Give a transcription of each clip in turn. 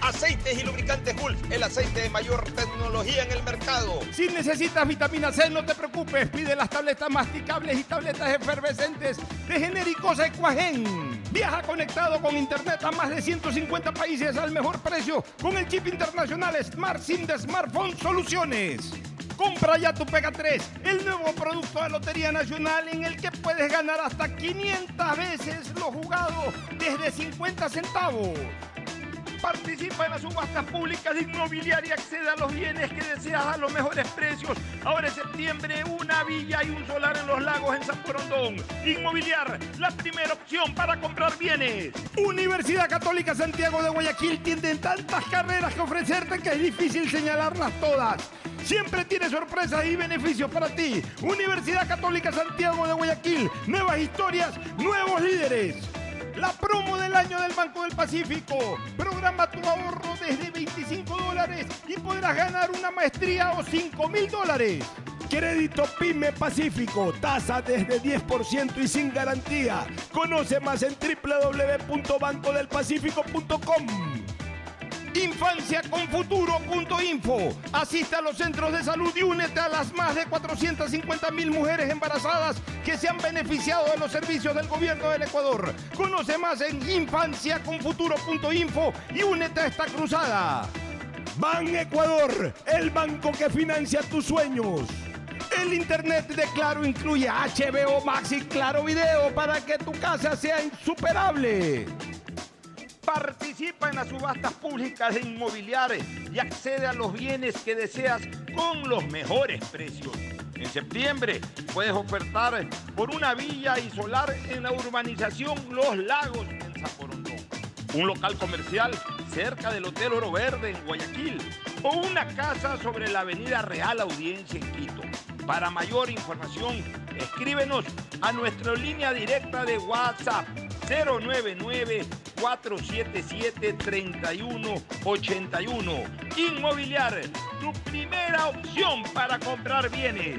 Aceites y lubricantes Gulf, el aceite de mayor tecnología en el mercado. Si necesitas vitamina C, no te preocupes. Pide las tabletas masticables y tabletas efervescentes de genéricos Equagen. Viaja conectado con internet a más de 150 países al mejor precio con el chip internacional Smart SIM de Smartphone Soluciones. Compra ya tu Pega 3, el nuevo producto de Lotería Nacional en el que puedes ganar hasta 500 veces lo jugado desde 50 centavos. Participa en las subastas públicas de inmobiliaria, accede a los bienes que deseas a los mejores precios. Ahora en septiembre, una villa y un solar en los lagos en San Porondón. Inmobiliar, la primera opción para comprar bienes. Universidad Católica Santiago de Guayaquil tiene tantas carreras que ofrecerte que es difícil señalarlas todas. Siempre tiene sorpresas y beneficios para ti. Universidad Católica Santiago de Guayaquil. Nuevas historias, nuevos líderes. La promo del año del Banco del Pacífico. Programa tu ahorro desde 25 dólares y podrás ganar una maestría o 5 mil dólares. Crédito PYME Pacífico, tasa desde 10% y sin garantía. Conoce más en www.bancodelpacifico.com. Infanciaconfuturo.info. Asiste a los centros de salud y únete a las más de 450 mil mujeres embarazadas que se han beneficiado de los servicios del gobierno del Ecuador. Conoce más en infanciaconfuturo.info y únete a esta cruzada. Ban Ecuador, el banco que financia tus sueños. El internet de Claro incluye HBO Max y Claro Video para que tu casa sea insuperable. Participa en las subastas públicas de inmobiliarias y accede a los bienes que deseas con los mejores precios. En septiembre puedes ofertar por una villa y solar en la urbanización Los Lagos en Zaporondón, un local comercial cerca del Hotel Oro Verde en Guayaquil o una casa sobre la Avenida Real Audiencia en Quito. Para mayor información, escríbenos a nuestra línea directa de WhatsApp 099 477-3181. Inmobiliar, tu primera opción para comprar bienes.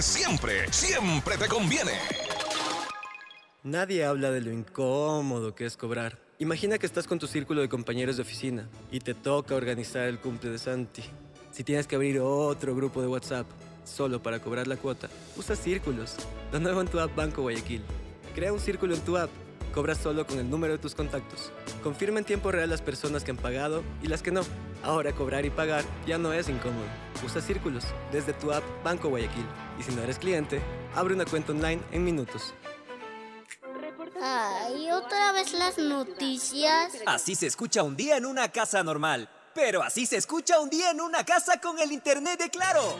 siempre, siempre te conviene. Nadie habla de lo incómodo que es cobrar. Imagina que estás con tu círculo de compañeros de oficina y te toca organizar el cumple de Santi. Si tienes que abrir otro grupo de WhatsApp solo para cobrar la cuota, usa círculos. Lo nuevo en tu app Banco Guayaquil. Crea un círculo en tu app. Cobra solo con el número de tus contactos. Confirma en tiempo real las personas que han pagado y las que no. Ahora cobrar y pagar ya no es incómodo. Usa círculos desde tu app Banco Guayaquil. Y si no eres cliente, abre una cuenta online en minutos. Ay, otra vez las noticias. Así se escucha un día en una casa normal. Pero así se escucha un día en una casa con el internet de Claro.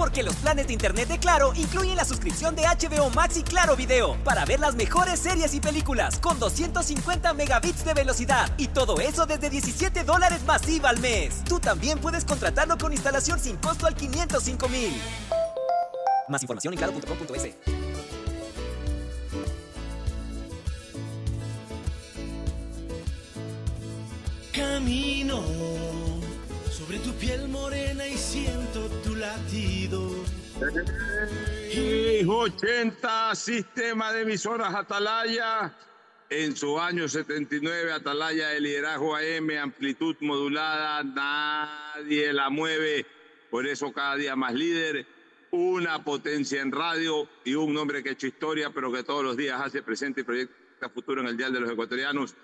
Porque los planes de internet de Claro incluyen la suscripción de HBO Max y Claro Video para ver las mejores series y películas con 250 megabits de velocidad y todo eso desde 17 dólares masiva al mes. Tú también puedes contratarlo con instalación sin costo al 505 mil. Más información en claro.com.es. Camino sobre tu piel morena y siento latido. Y 80 Sistema de Emisoras Atalaya. En su año 79, Atalaya de liderazgo AM, amplitud modulada, nadie la mueve. Por eso cada día más líder, una potencia en radio y un nombre que ha hecho historia, pero que todos los días hace presente y proyecta futuro en el Dial de los Ecuatorianos.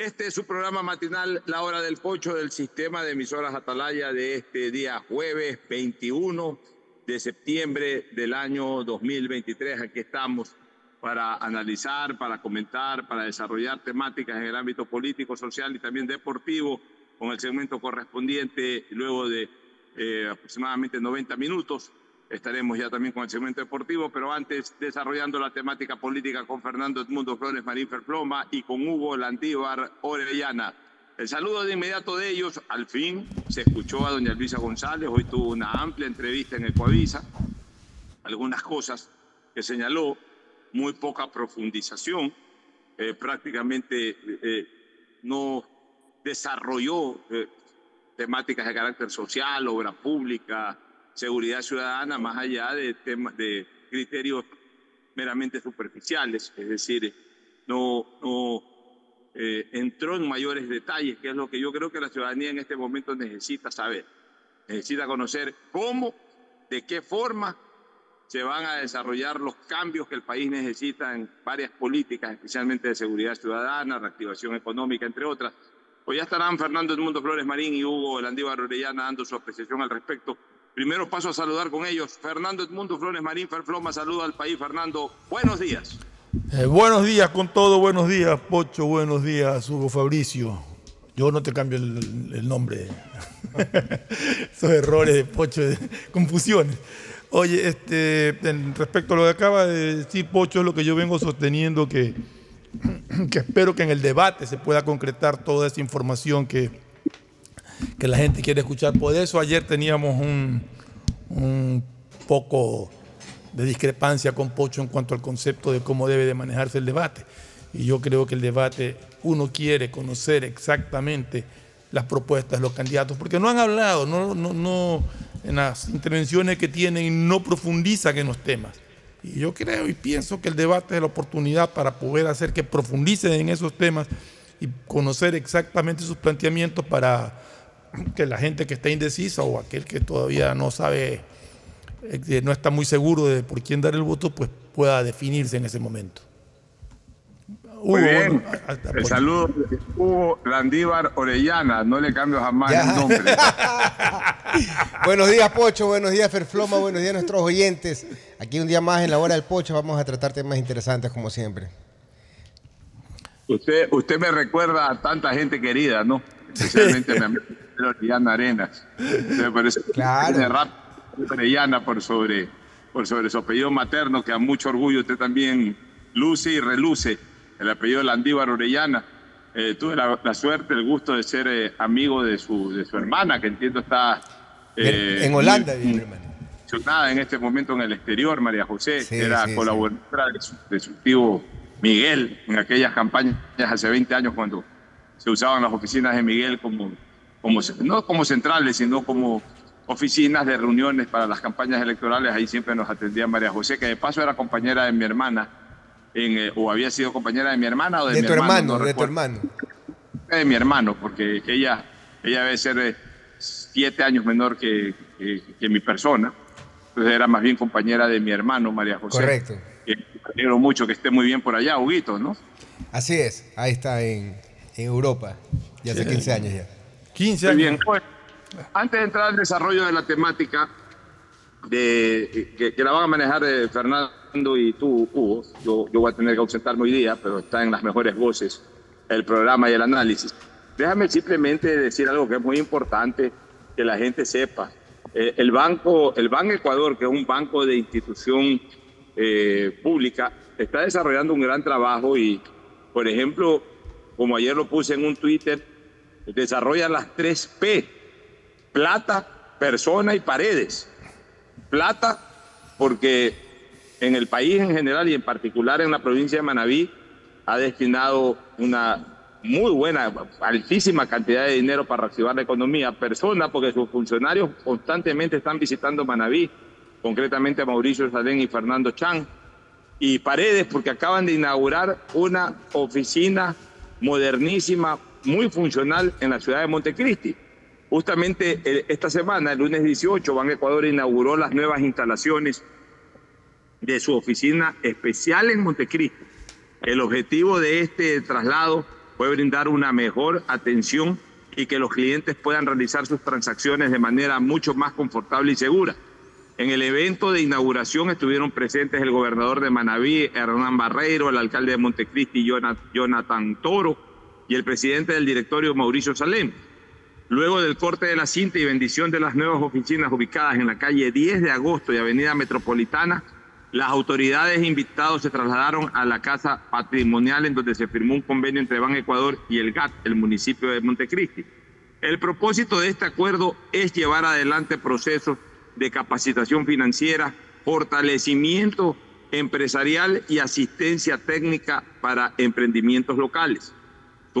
Este es su programa matinal, La Hora del Pocho del Sistema de Emisoras Atalaya de este día jueves 21 de septiembre del año 2023. Aquí estamos para analizar, para comentar, para desarrollar temáticas en el ámbito político, social y también deportivo, con el segmento correspondiente luego de eh, aproximadamente 90 minutos. Estaremos ya también con el segmento deportivo, pero antes desarrollando la temática política con Fernando Edmundo Flores Marín Ferploma y con Hugo Landívar Orellana. El saludo de inmediato de ellos, al fin se escuchó a doña Luisa González, hoy tuvo una amplia entrevista en Ecoavisa, algunas cosas que señaló, muy poca profundización, eh, prácticamente eh, no desarrolló eh, temáticas de carácter social, obra pública, seguridad ciudadana, más allá de temas de criterios meramente superficiales, es decir, no, no eh, entró en mayores detalles, que es lo que yo creo que la ciudadanía en este momento necesita saber. Necesita conocer cómo, de qué forma se van a desarrollar los cambios que el país necesita en varias políticas, especialmente de seguridad ciudadana, reactivación económica, entre otras. Hoy ya estarán Fernando Edmundo Flores Marín y Hugo Landívar Orellana dando su apreciación al respecto. Primero paso a saludar con ellos. Fernando Edmundo Flores Marín Ferfloma saluda al país. Fernando, buenos días. Eh, buenos días con todo, buenos días Pocho, buenos días Hugo Fabricio. Yo no te cambio el, nombre. Esos errores de Pocho, de confusiones. Oye, este, respecto a lo que acaba de decir Pocho, es lo que yo vengo sosteniendo que, que espero que en el debate se pueda concretar toda esa información que, que la gente quiere escuchar. Por eso ayer teníamos un, un poco de discrepancia con Pocho en cuanto al concepto de cómo debe de manejarse el debate. Y yo creo que el debate, uno quiere conocer exactamente las propuestas de los candidatos, porque no han hablado, no, no, no, en las intervenciones que tienen no profundizan en los temas. Y yo creo y pienso que el debate es la oportunidad para poder hacer que profundicen en esos temas y conocer exactamente sus planteamientos para que la gente que está indecisa o aquel que todavía no sabe, eh, no está muy seguro de por quién dar el voto, pues pueda definirse en ese momento. Muy bien. El saludo de Hugo Landívar Orellana. No le cambio jamás el nombre. buenos días, Pocho. Buenos días, Ferfloma. Buenos días, nuestros oyentes. Aquí un día más en la hora del Pocho. Vamos a tratar temas interesantes, como siempre. Usted, usted me recuerda a tanta gente querida, ¿no? Especialmente a mi amigo Orellana Arenas. Me parece claro. Orellana por sobre, por sobre su apellido materno, que a mucho orgullo usted también luce y reluce el apellido Landívar Orellana. Eh, tuve la, la, suerte, el gusto de ser eh, amigo de su, de su hermana, que entiendo está... Eh, en Holanda, mi hermana. En este momento en el exterior, María José, sí, era sí, colaboradora sí. de, su, de, su, tío Miguel en aquellas campañas hace 20 años cuando se usaban las oficinas de Miguel como, como no como centrales, sino como oficinas de reuniones para las campañas electorales. Ahí siempre nos atendía María José, que de paso era compañera de mi hermana en, eh, o había sido compañera de mi hermana o de, de mi tu hermano. hermano no de tu hermano. De mi hermano, porque ella, ella debe ser eh, siete años menor que, que, que, mi persona. Entonces era más bien compañera de mi hermano, María José. Correcto. Que alegro mucho que esté muy bien por allá, Huguito, ¿no? Así es, ahí está en, en Europa, ya hace sí. 15 años ya. 15 Muy años. bien. Bueno, antes de entrar al desarrollo de la temática, de, que, que la van a manejar eh, Fernando y tú, Hugo. Yo, yo voy a tener que ausentarme hoy día, pero está en las mejores voces el programa y el análisis. Déjame simplemente decir algo que es muy importante que la gente sepa. Eh, el banco, el Banco Ecuador, que es un banco de institución eh, pública, está desarrollando un gran trabajo y, por ejemplo, como ayer lo puse en un Twitter, desarrolla las tres P, plata, persona y paredes. Plata, porque en el país en general y en particular en la provincia de Manabí ha destinado una muy buena, altísima cantidad de dinero para reactivar la economía. Persona, porque sus funcionarios constantemente están visitando Manabí, concretamente Mauricio Salén y Fernando Chan. Y Paredes, porque acaban de inaugurar una oficina modernísima, muy funcional en la ciudad de Montecristi. Justamente eh, esta semana, el lunes 18, Ban Ecuador inauguró las nuevas instalaciones de su oficina especial en Montecristi. El objetivo de este traslado fue brindar una mejor atención y que los clientes puedan realizar sus transacciones de manera mucho más confortable y segura. En el evento de inauguración estuvieron presentes el gobernador de Manabí, Hernán Barreiro, el alcalde de Montecristi, Jonathan Toro, y el presidente del directorio, Mauricio Salem. Luego del corte de la cinta y bendición de las nuevas oficinas ubicadas en la calle 10 de agosto y Avenida Metropolitana, las autoridades invitados se trasladaron a la Casa Patrimonial en donde se firmó un convenio entre Ban Ecuador y el GAT, el municipio de Montecristi. El propósito de este acuerdo es llevar adelante procesos de capacitación financiera, fortalecimiento empresarial y asistencia técnica para emprendimientos locales.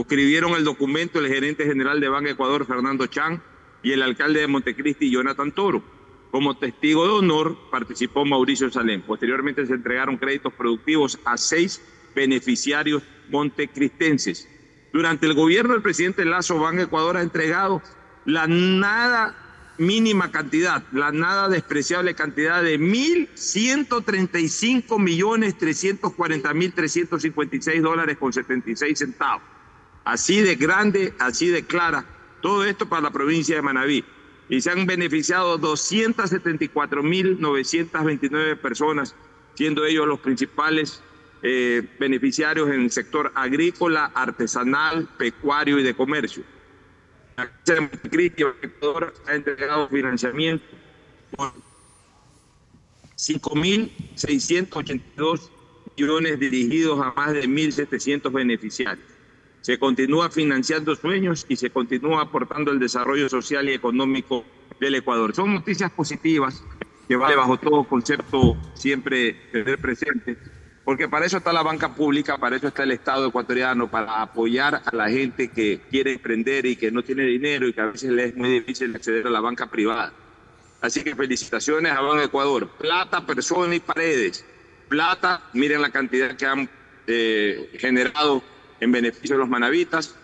Suscribieron el documento el gerente general de Ban Ecuador, Fernando Chan, y el alcalde de Montecristi, Jonathan Toro como testigo de honor participó Mauricio Salem. Posteriormente se entregaron créditos productivos a seis beneficiarios montecristenses. Durante el gobierno del presidente Lazo, Ban Ecuador ha entregado la nada mínima cantidad, la nada despreciable cantidad de 1.135 millones 340 mil 356 dólares con 76 centavos. Así de grande, así de clara. Todo esto para la provincia de Manabí y se han beneficiado 274.929 personas, siendo ellos los principales eh, beneficiarios en el sector agrícola, artesanal, pecuario y de comercio. La Ecuador ha entregado financiamiento por 5.682 millones dirigidos a más de 1.700 beneficiarios. Se continúa financiando sueños y se continúa aportando el desarrollo social y económico del Ecuador. Son noticias positivas que vale bajo todo concepto siempre tener presente, porque para eso está la banca pública, para eso está el Estado ecuatoriano, para apoyar a la gente que quiere emprender y que no tiene dinero y que a veces le es muy difícil acceder a la banca privada. Así que felicitaciones a Banco Ecuador. Plata, personas y paredes. Plata, miren la cantidad que han eh, generado en beneficio de los manavitas.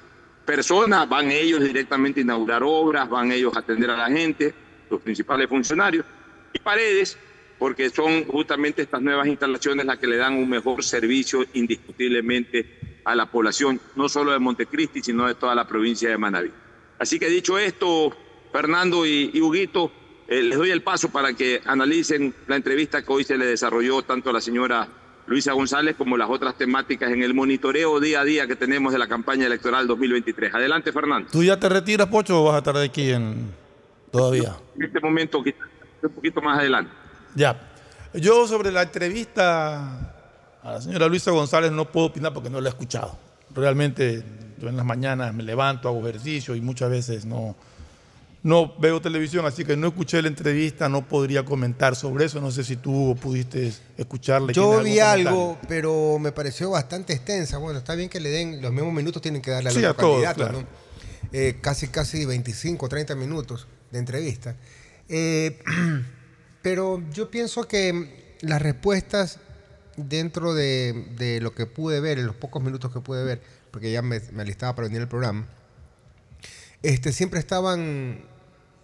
Personas, van ellos directamente a inaugurar obras, van ellos a atender a la gente, los principales funcionarios. Y paredes, porque son justamente estas nuevas instalaciones las que le dan un mejor servicio indiscutiblemente a la población, no solo de Montecristi, sino de toda la provincia de Manaví. Así que dicho esto, Fernando y, Huguito, eh, les doy el paso para que analicen la entrevista que hoy se le desarrolló tanto a la señora Luisa González como las otras temáticas en el monitoreo día a día que tenemos de la campaña electoral 2023. Adelante, Fernando. ¿Tú ya te retiras, Pocho, o vas a estar aquí en todavía? En este momento, un poquito más adelante. Ya. Yo sobre la entrevista a la señora Luisa González no puedo opinar porque no la he escuchado. Realmente yo en las mañanas me levanto, hago ejercicio y muchas veces no, no veo televisión, así que no escuché la entrevista, no podría comentar sobre eso. No sé si tú pudiste escucharle. Yo vi algo, pero me pareció bastante extensa. Bueno, está bien que le den los mismos minutos, tienen que darle a los candidatos, ¿no? Eh, casi, casi 25, 30 minutos de entrevista. Eh, pero yo pienso que las respuestas dentro de, lo que pude ver, en los pocos minutos que pude ver, porque ya me, me alistaba para venir al programa, este, siempre estaban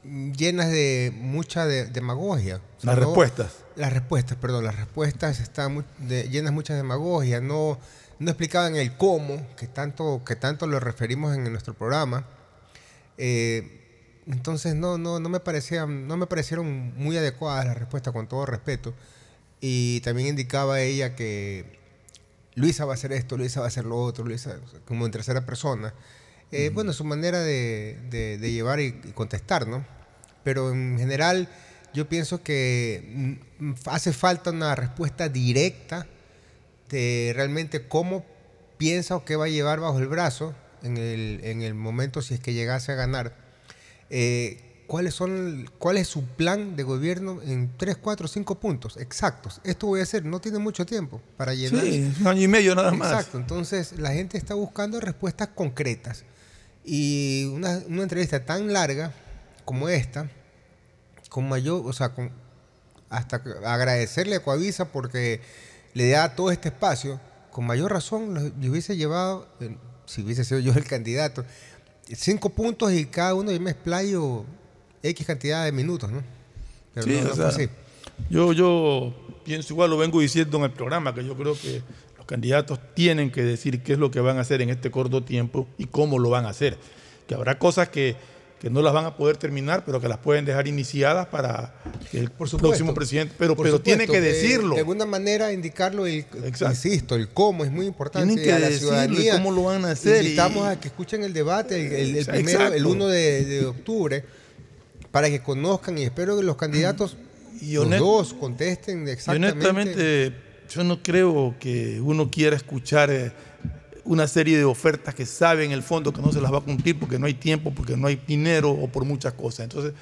llenas de mucha demagogia. las respuestas. Las respuestas, perdón, las respuestas están llenas de mucha demagogia, no, no explicaban el cómo, que tanto, que tanto lo referimos en nuestro programa. Eh, entonces no, no, no, me parecían, no me parecieron muy adecuadas las respuestas, con todo respeto. Y también indicaba ella que Luisa va a hacer esto, Luisa va a hacer lo otro, Luisa, como en tercera persona. Eh, bueno, su manera de, llevar y, contestar, ¿no? pero en general yo pienso que mm, hace falta una respuesta directa de realmente cómo piensa o qué va a llevar bajo el brazo en el, en el momento si es que llegase a ganar. Eh, ¿cuáles son, ¿Cuál es su plan de gobierno en 3, 4, 5 puntos exactos? Esto voy a hacer, no tiene mucho tiempo para llenar. Sí, un año y medio nada más. Exacto, entonces la gente está buscando respuestas concretas. Y una, una entrevista tan larga como esta, con mayor, o sea, con, hasta agradecerle a Coavisa porque le da todo este espacio, con mayor razón yo hubiese llevado, si hubiese sido yo el candidato, cinco puntos y cada uno yo me explayo X cantidad de minutos, ¿no? Pero sí, no, o sea, Yo, yo pienso igual, lo vengo diciendo en el programa, que yo creo que los candidatos tienen que decir qué es lo que van a hacer en este corto tiempo y cómo lo van a hacer. Que habrá cosas que que no las van a poder terminar, pero que las pueden dejar iniciadas para el próximo presidente. Pero, pero tiene que decirlo. De, alguna manera indicarlo, el, insisto, el cómo es muy importante. Tienen que a la ciudadanía. cómo lo van a hacer. Invitamos a que escuchen el debate el, primero, el 1 de, octubre, para que conozcan y espero que los candidatos, y los dos, contesten exactamente. Y honestamente, yo no creo que uno quiera escuchar. Eh, una serie de ofertas que sabe en el fondo que no se las va a cumplir porque no hay tiempo, porque no hay dinero o por muchas cosas. Entonces,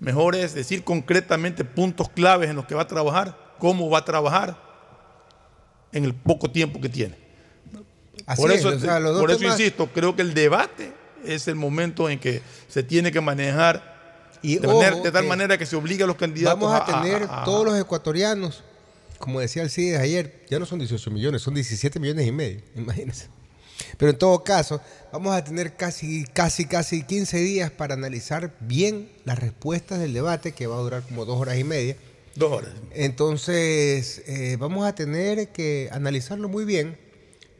mejor es decir concretamente puntos claves en los que va a trabajar, cómo va a trabajar en el poco tiempo que tiene. por eso, por eso insisto, creo que el debate es el momento en que se tiene que manejar y de, tal manera que se obliga a los candidatos vamos a, tener todos los ecuatorianos, como decía el CIDES ayer, ya no son 18 millones, son 17 millones y medio, imagínense. Pero en todo caso, vamos a tener casi, casi, casi 15 días para analizar bien las respuestas del debate, que va a durar como dos horas y media. Dos horas. Entonces, eh, vamos a tener que analizarlo muy bien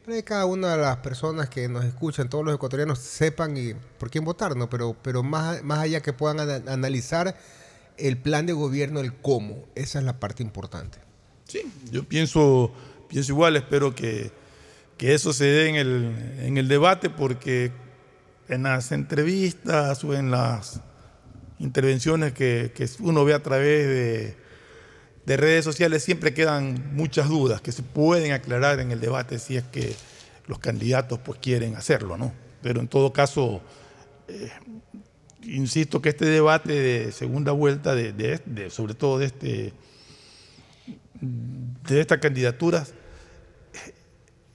para que cada una de las personas que nos escuchan, todos los ecuatorianos, sepan y por quién votar, ¿no? Pero, pero más, más allá que puedan analizar el plan de gobierno, el cómo. Esa es la parte importante. Sí, yo pienso, pienso igual, espero que que eso se dé en el, en el debate porque en las entrevistas o en las intervenciones que, uno ve a través de, redes sociales siempre quedan muchas dudas que se pueden aclarar en el debate si es que los candidatos pues quieren hacerlo, ¿no? Pero en todo caso, eh, insisto que este debate de segunda vuelta, de, sobre todo de, este, de estas candidaturas,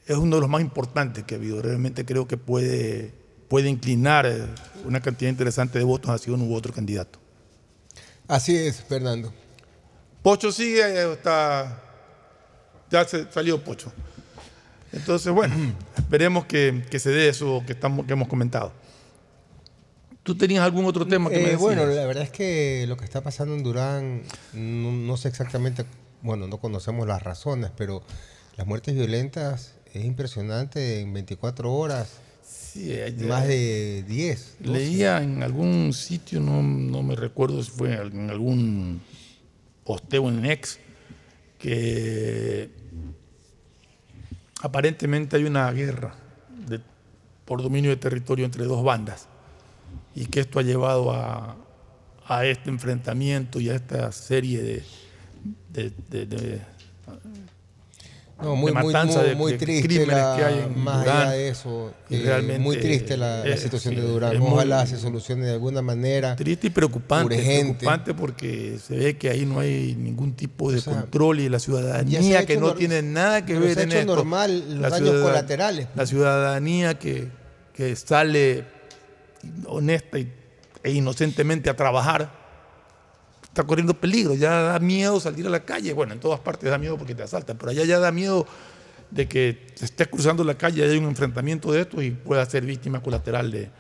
es uno de los más importantes que ha habido. Realmente creo que puede, puede inclinar una cantidad interesante de votos hacia uno u otro candidato. Así es, Fernando. Pocho sigue, eh, está, ya se salió Pocho. Entonces, bueno, esperemos que, se dé eso que, estamos, que hemos comentado. ¿Tú tenías algún otro tema que me eh, decías? Bueno, la verdad es que lo que está pasando en Durán, no, no sé exactamente, bueno, no conocemos las razones, pero las muertes violentas es impresionante en 24 horas. más de 10. Leía en algún sitio, no, me recuerdo si fue en algún posteo en Ex, que aparentemente hay una guerra por dominio de territorio entre dos bandas y que esto ha llevado a, este enfrentamiento y a esta serie de no, muy, muy, muy, triste la, más allá de eso. Eh, muy triste la, situación de Durán. Ojalá se solucione de alguna manera. Triste y preocupante. Preocupante porque se ve que ahí no hay ningún tipo de control y la ciudadanía que no tiene nada que ver en esto. normal los daños colaterales. La ciudadanía que, que sale honesta e inocentemente a trabajar está corriendo peligro, ya da miedo salir a la calle. Bueno, en todas partes da miedo porque te asaltan, pero allá ya da miedo de que estés cruzando la calle y hay un enfrentamiento de esto y pueda ser víctima colateral de.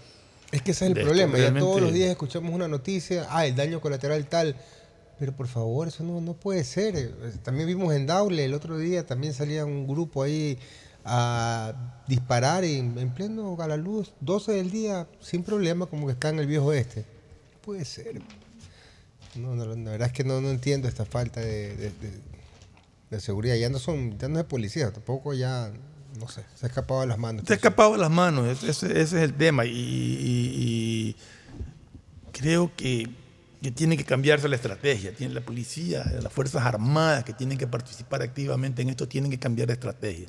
Es que ese es el problema. Ya todos los días escuchamos una noticia, ah, el daño colateral tal. Pero por favor, eso no, no puede ser. También vimos en Daule el otro día, también salía un grupo ahí a disparar en, en pleno a la luz, 12 del día, sin problema, como que está en el viejo este. No puede ser. No, la verdad es que no, entiendo esta falta de, seguridad. Ya no son, ya no es policía, tampoco ya, no sé, se ha escapado de las manos. Se ha escapado de las manos, ese, es el tema. Y, creo que que tiene que cambiarse la estrategia. Tiene la policía, las Fuerzas Armadas que tienen que participar activamente en esto, tienen que cambiar la estrategia.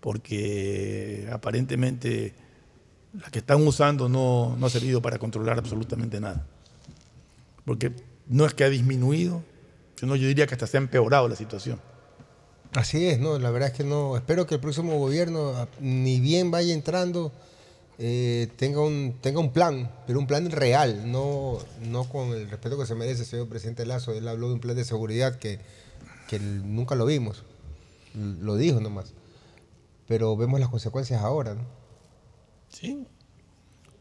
Porque aparentemente la que están usando no, no ha servido para controlar absolutamente nada. Porque no es que ha disminuido, sino yo diría que hasta se ha empeorado la situación. Así es, no, la verdad es que no. Espero que el próximo gobierno, ni bien vaya entrando, eh, tenga, un, tenga un plan, pero un plan real, no, no con el respeto que se merece el señor presidente Lazo. Él habló de un plan de seguridad que, que nunca lo vimos, lo dijo nomás. Pero vemos las consecuencias ahora, ¿no? Sí,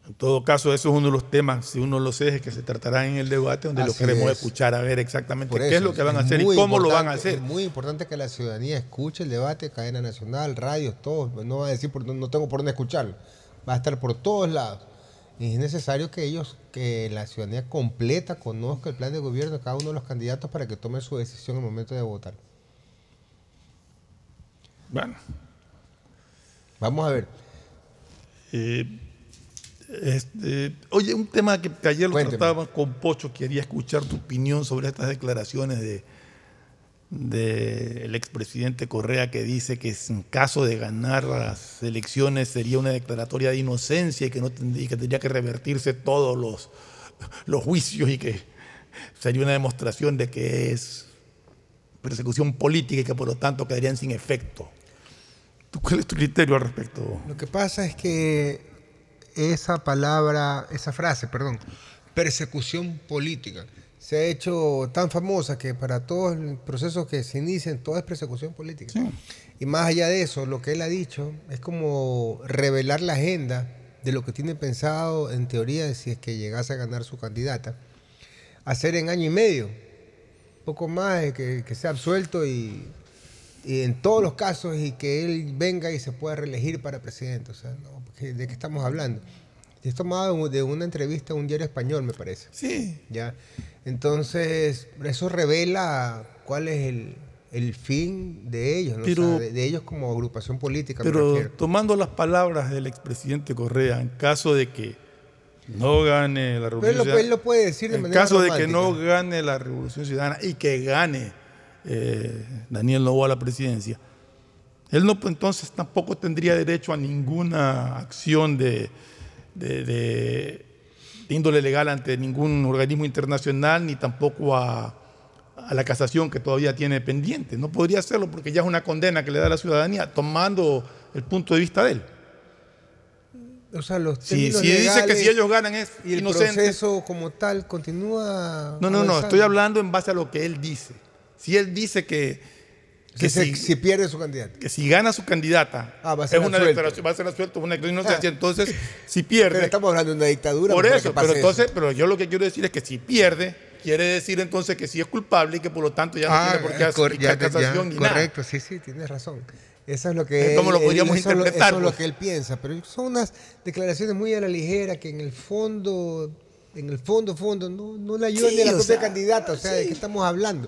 en todo caso, eso es uno de los temas, si uno los ejes que se tratará en el debate, donde lo queremos escuchar a ver exactamente qué es lo que van a hacer y cómo lo van a hacer. Es muy importante que la ciudadanía escuche el debate, cadena nacional, radios, todo. No va a decir, no tengo por dónde escucharlo. Va a estar por todos lados. Y es necesario que ellos, que la ciudadanía completa conozca el plan de gobierno de cada uno de los candidatos para que tome su decisión en el momento de votar. Bueno. Vamos a ver. Eh, este, oye, un tema que, ayer lo tratábamos con Pocho, quería escuchar tu opinión sobre estas declaraciones de del expresidente Correa que dice que en caso de ganar las elecciones sería una declaratoria de inocencia y que, no tendría, que tendría que revertirse todos los, los juicios y que sería una demostración de que es persecución política y que por lo tanto quedarían sin efecto. ¿Cuál es tu criterio al respecto? Lo que pasa es que esa palabra, esa frase, perdón, persecución política, se ha hecho tan famosa que para todos los procesos que se inician, todo es persecución política. Y más allá de eso, lo que él ha dicho es como revelar la agenda de lo que tiene pensado en teoría si es que llegase a ganar su candidata, hacer en año y medio, poco más que, que sea absuelto y, y, en todos los casos y que él venga y se pueda reelegir para presidente. O sea, no, ¿de qué estamos hablando? Es tomado de una entrevista a un diario español, me parece. Sí. ¿Ya? Entonces, eso revela cuál es el, fin de ellos, de, ellos como agrupación política. Pero tomando las palabras del expresidente Correa, en caso de que no gane la revolución ciudadana. Él lo puede decir de en caso de que no gane la revolución ciudadana y que gane eh, Daniel Novoa la presidencia, él no, entonces tampoco tendría derecho a ninguna acción de, índole legal ante ningún organismo internacional, ni tampoco a, la casación que todavía tiene pendiente. No podría hacerlo porque ya es una condena que le da a la ciudadanía, tomando el punto de vista de él. O sea, los si, si dice que si ellos ganan es y el proceso como tal continúa. No, no, no, estoy hablando en base a lo que él dice. Si él dice que que si, pierde su candidata. Que si gana su candidata, ah, va a ser es una declaración, va a ser suelto, una declaración ah. Entonces, si pierde. Pero estamos hablando de una dictadura. Por eso, pero entonces, pero yo lo que quiero decir es que si pierde, quiere decir entonces que sí es culpable y que por lo tanto ya no ah, tiene por qué hacer casación ni Correcto, sí, sí, tienes razón. Eso es lo que ¿Cómo lo podríamos interpretar? Eso es lo que él piensa, pero son unas declaraciones muy a la ligera que en el fondo, en el fondo, fondo, no, no le ayudan ni a la propia candidata, o sea, ¿de qué estamos hablando?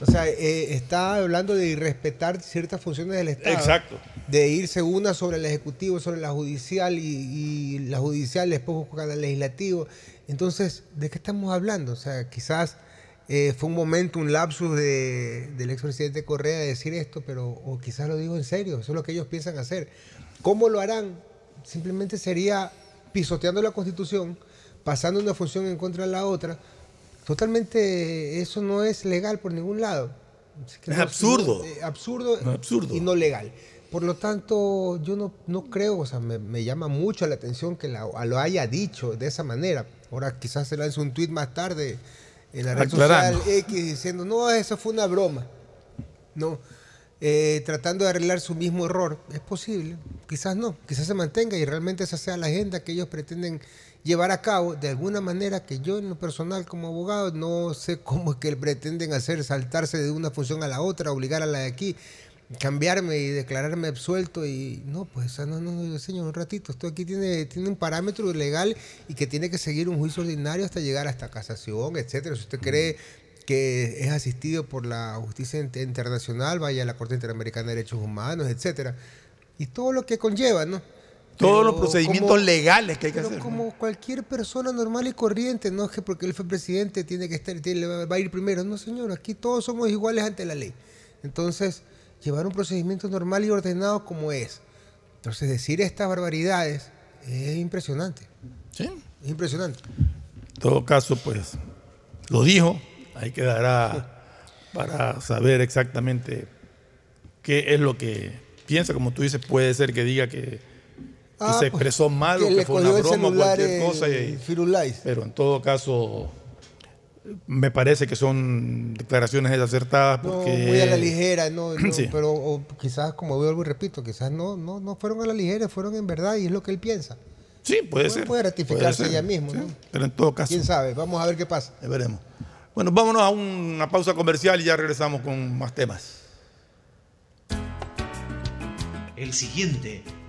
O sea, eh, está hablando de irrespetar ciertas funciones del Estado. Exacto. De irse una sobre el Ejecutivo, sobre la Judicial y, la Judicial después buscar el Legislativo. Entonces, ¿de qué estamos hablando? O sea, quizás eh, fue un momento, un lapsus de, del expresidente Correa de decir esto, pero o quizás lo digo en serio, eso es lo que ellos piensan hacer. ¿Cómo lo harán? Simplemente sería pisoteando la Constitución, pasando una función en contra de la otra, Totalmente, eso no es legal por ningún lado. Es, absurdo. Eh, absurdo. absurdo. Y no legal. Por lo tanto, yo no, no creo, o sea, me, llama mucho la atención que lo haya dicho de esa manera. Ahora quizás se lance un tweet más tarde en la red social X diciendo, no, eso fue una broma. No, eh, tratando de arreglar su mismo error. Es posible, quizás no, quizás se mantenga y realmente esa sea la agenda que ellos pretenden llevar a cabo de alguna manera que yo en lo personal como abogado no sé cómo es que pretenden hacer, saltarse de una función a la otra, obligar a la de aquí, cambiarme y declararme absuelto y no, pues no, no, señor, un ratito, esto aquí tiene, tiene un parámetro legal y que tiene que seguir un juicio ordinario hasta llegar hasta casación, etcétera. Si usted cree que es asistido por la justicia internacional, vaya a la Corte Interamericana de Derechos Humanos, etcétera. Y todo lo que conlleva, ¿no? Todos los procedimientos legales que hay que hacer. Como cualquier persona normal y corriente, no es que porque él fue presidente tiene que estar, va a ir primero. No, señor, aquí todos somos iguales ante la ley. Entonces, llevar un procedimiento normal y ordenado como es. Entonces, decir estas barbaridades es impresionante. Sí. Es impresionante. En todo caso, pues, lo dijo, ahí quedará para saber exactamente qué es lo que piensa. Como tú dices, puede ser que diga que, Ah, se pues, expresó mal o que fue una broma o cualquier cosa. y- Firulais. pero en todo caso, me parece que son declaraciones desacertadas No, muy a la ligera, no, no, Sí. pero o quizás, como vuelvo y repito, quizás no, no, no fueron a la ligera, fueron en verdad y es lo que él piensa. Sí, puede ser. Puede ratificarse Puede ser, ella mismo, sí, ¿no? Pero en todo caso, ¿Quién sabe? Vamos a ver qué pasa. ya veremos. Bueno, vámonos a una pausa comercial y ya regresamos con más temas. El siguiente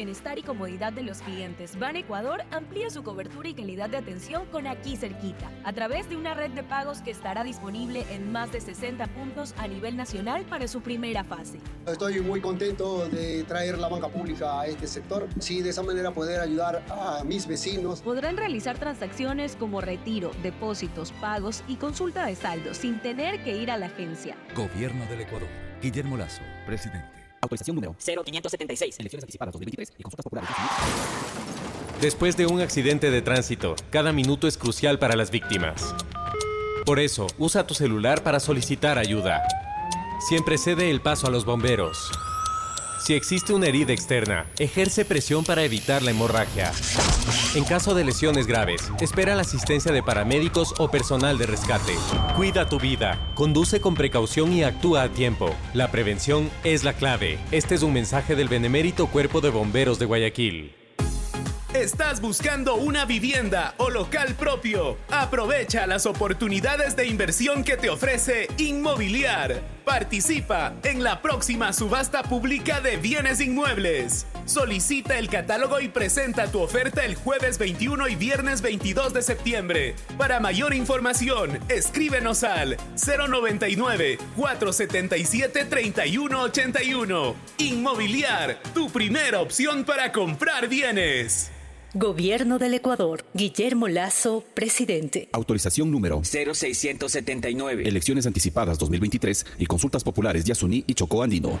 Bienestar y comodidad de los clientes, Ban Ecuador amplía su cobertura y calidad de atención con aquí cerquita, a través de una red de pagos que estará disponible en más de 60 puntos a nivel nacional para su primera fase. Estoy muy contento de traer la banca pública a este sector. Sí, de esa manera poder ayudar a mis vecinos. Podrán realizar transacciones como retiro, depósitos, pagos y consulta de saldo sin tener que ir a la agencia. Gobierno del Ecuador. Guillermo Lazo, presidente. Autorización número 0576. Elecciones anticipadas 2023 y consultas populares. Después de un accidente de tránsito, cada minuto es crucial para las víctimas. Por eso, usa tu celular para solicitar ayuda. Siempre cede el paso a los bomberos. Si existe una herida externa, ejerce presión para evitar la hemorragia. En caso de lesiones graves, espera la asistencia de paramédicos o personal de rescate. Cuida tu vida, conduce con precaución y actúa a tiempo. La prevención es la clave. Este es un mensaje del Benemérito Cuerpo de Bomberos de Guayaquil. ¿Estás buscando una vivienda o local propio? Aprovecha las oportunidades de inversión que te ofrece Inmobiliar. Participa en la próxima subasta pública de bienes inmuebles. Solicita el catálogo y presenta tu oferta el jueves 21 y viernes 22 de septiembre. Para mayor información, escríbenos al 099 477 3181. Inmobiliar, tu primera opción para comprar bienes. Gobierno del Ecuador. Guillermo Lazo, presidente. Autorización número 0679. Elecciones anticipadas 2023 y consultas populares Yasuní y Chocó Andino.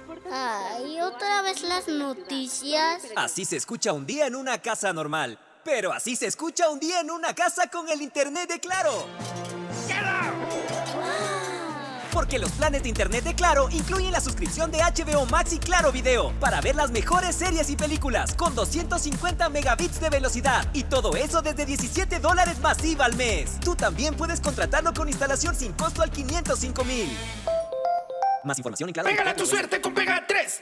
Ay, otra vez las noticias. Así se escucha un día en una casa normal. Pero así se escucha un día en una casa con el internet de Claro. Porque los planes de internet de Claro incluyen la suscripción de HBO Max y Claro Video para ver las mejores series y películas con 250 megabits de velocidad y todo eso desde 17 dólares masiva al mes. Tú también puedes contratarlo con instalación sin costo al 505 mil. Más información en Claro. ¡Pégala tu suerte con Pega 3!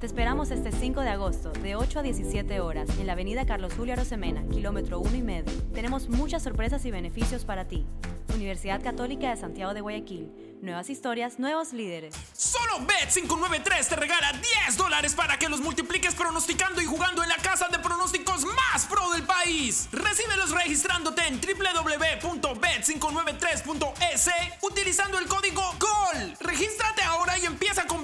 Te esperamos este 5 de agosto, de 8 a 17 horas, en la avenida Carlos Julio Arosemena, kilómetro 1 y medio. Tenemos muchas sorpresas y beneficios para ti. Universidad Católica de Santiago de Guayaquil. Nuevas historias, nuevos líderes. Solo Bet593 te regala 10 dólares para que los multipliques pronosticando y jugando en la casa de pronósticos más pro del país. Recíbelos registrándote en www.bet593.es utilizando el código GOL. Regístrate ahora y empieza con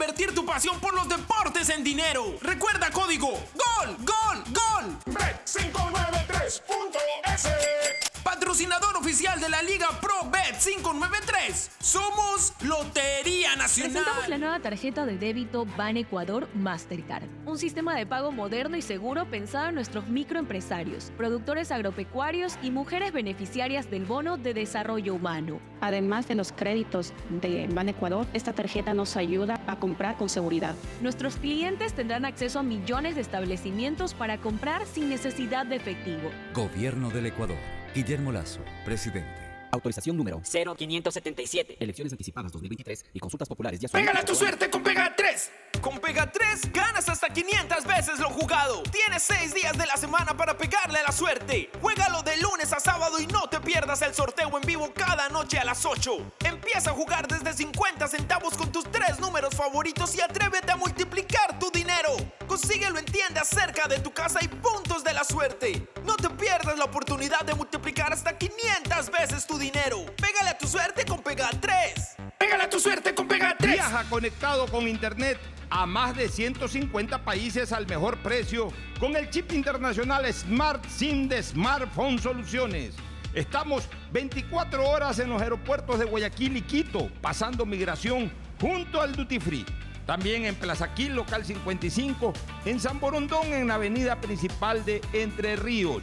pasión por los deportes en dinero. Recuerda código GOL, GOL, GOL. Bet593.es. Patrocinador oficial de la Liga Pro Bet 593. Somos Lotería Nacional. Presentamos la nueva tarjeta de débito Ban Ecuador Mastercard. Un sistema de pago moderno y seguro pensado en nuestros microempresarios, productores agropecuarios y mujeres beneficiarias del bono de desarrollo humano. Además de los créditos de Ban Ecuador, esta tarjeta nos ayuda a comprar con seguridad. Nuestros clientes tendrán acceso a millones de establecimientos para comprar sin necesidad de efectivo. Gobierno del Ecuador. Guillermo Lazo, presidente. Autorización número 0577. Elecciones anticipadas 2023 y consultas populares ya Pégala tu suerte con Pega 3. Con Pega 3 ganas hasta 500 veces lo jugado. Tienes 6 días de la semana para pegarle a la suerte. Juégalo de lunes a sábado y no te pierdas el sorteo en vivo cada noche a las 8. Empieza a jugar desde 50 centavos con tus tres números favoritos y atrévete a multiplicar tu dinero. Consíguelo en tiendas cerca de tu casa y puntos de la suerte. No te pierdas la oportunidad de multiplicar hasta 500 veces tu dinero. Pégale a tu suerte con Pega 3. Pégale a tu suerte con Pega 3. Viaja conectado con internet a más de 150 países al mejor precio con el chip internacional Smart SIM de Smartphone Soluciones. Estamos 24 horas en los aeropuertos de Guayaquil y Quito, pasando migración junto al Duty Free. También en Plaza Quil, local 55, en San Borondón, en la avenida principal de Entre Ríos.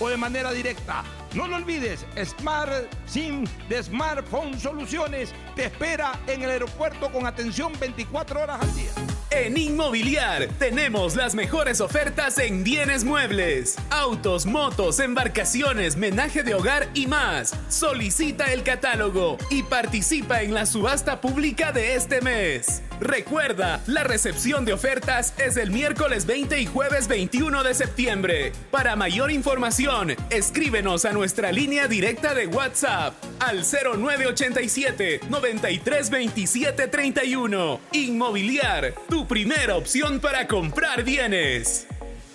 o de manera directa. No lo olvides, Smart SIM de Smartphone Soluciones te espera en el aeropuerto con atención 24 horas al día. En Inmobiliar tenemos las mejores ofertas en bienes muebles, autos, motos, embarcaciones, menaje de hogar y más. Solicita el catálogo y participa en la subasta pública de este mes. Recuerda, la recepción de ofertas es el miércoles 20 y jueves 21 de septiembre. Para mayor información, escríbenos a nuestra línea directa de WhatsApp al 0987 9327 31. Inmobiliar, tu primera opción para comprar bienes.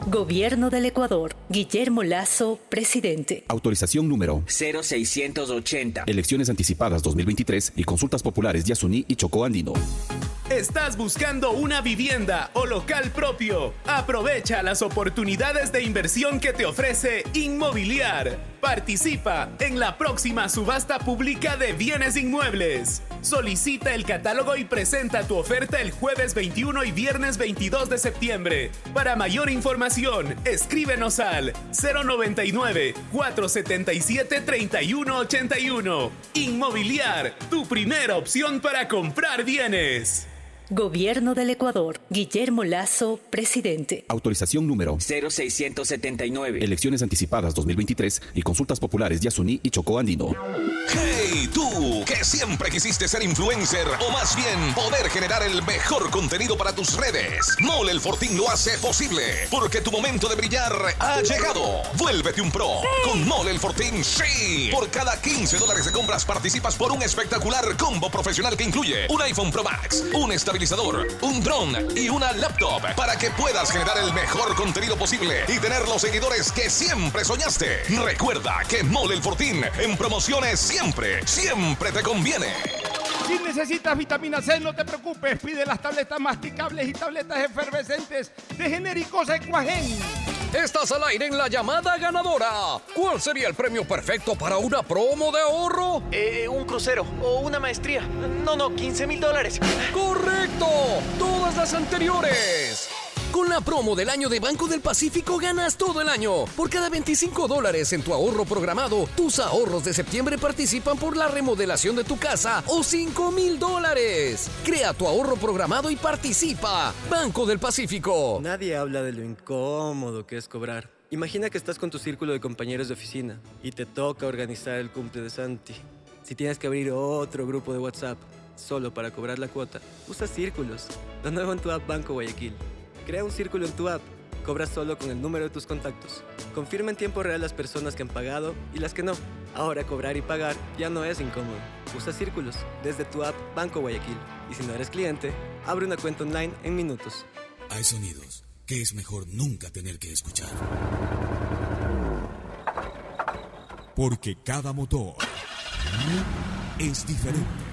Gobierno del Ecuador. Guillermo Lazo, presidente. Autorización número 0680. Elecciones anticipadas 2023 y consultas populares Yasuní y Chocó Andino. ¿Estás buscando una vivienda o local propio? Aprovecha las oportunidades de inversión que te ofrece Inmobiliar. Participa en la próxima subasta pública de bienes inmuebles. Solicita el catálogo y presenta tu oferta el jueves 21 y viernes 22 de septiembre. Para mayor información, escríbenos al 099 477 3181. Inmobiliar, tu primera opción para comprar bienes. Gobierno del Ecuador. Guillermo Lazo, presidente. Autorización número 0679. Elecciones anticipadas 2023 y consultas populares Yasuní y Chocó Andino. Hey, tú, que siempre quisiste ser influencer o más bien poder generar el mejor contenido para tus redes. Mole el Fortín lo hace posible porque tu momento de brillar ha llegado. Vuélvete un pro con Mole el Fortín, sí. Por cada 15 dólares de compras participas por un espectacular combo profesional que incluye un iPhone Pro Max, un estabilizador, un dron y una laptop para que puedas generar el mejor contenido posible y tener los seguidores que siempre soñaste. Recuerda que Mole el Fortín en promociones siempre, siempre te conviene. Si necesitas vitamina C, no te preocupes. Pide las tabletas masticables y tabletas efervescentes de genéricos Equagen. Estás al aire en la llamada ganadora. ¿Cuál sería el premio perfecto para una promo de ahorro? Eh, un crucero o una maestría. No, no, 15 mil dólares. ¡Correcto! Todas las anteriores. Con la promo del año de Banco del Pacífico ganas todo el año. Por cada 25 dólares en tu ahorro programado, tus ahorros de septiembre participan por la remodelación de tu casa o 5 mil dólares. Crea tu ahorro programado y participa. Banco del Pacífico. Nadie habla de lo incómodo que es cobrar. Imagina que estás con tu círculo de compañeros de oficina y te toca organizar el cumple de Santi. Si tienes que abrir otro grupo de WhatsApp solo para cobrar la cuota, usa círculos. Lo nuevo en tu app Banco Guayaquil. Crea un círculo en tu app. Cobra solo con el número de tus contactos. Confirma en tiempo real las personas que han pagado y las que no. Ahora cobrar y pagar ya no es incómodo. Usa círculos desde tu app Banco Guayaquil. Y si no eres cliente, abre una cuenta online en minutos. Hay sonidos que es mejor nunca tener que escuchar. Porque cada motor es diferente.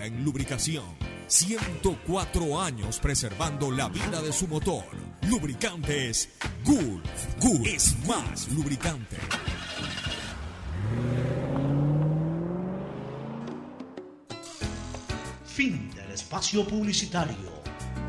en lubricación. 104 años preservando la vida de su motor. Lubricantes Gulf. Gulf es más lubricante. Fin del espacio publicitario.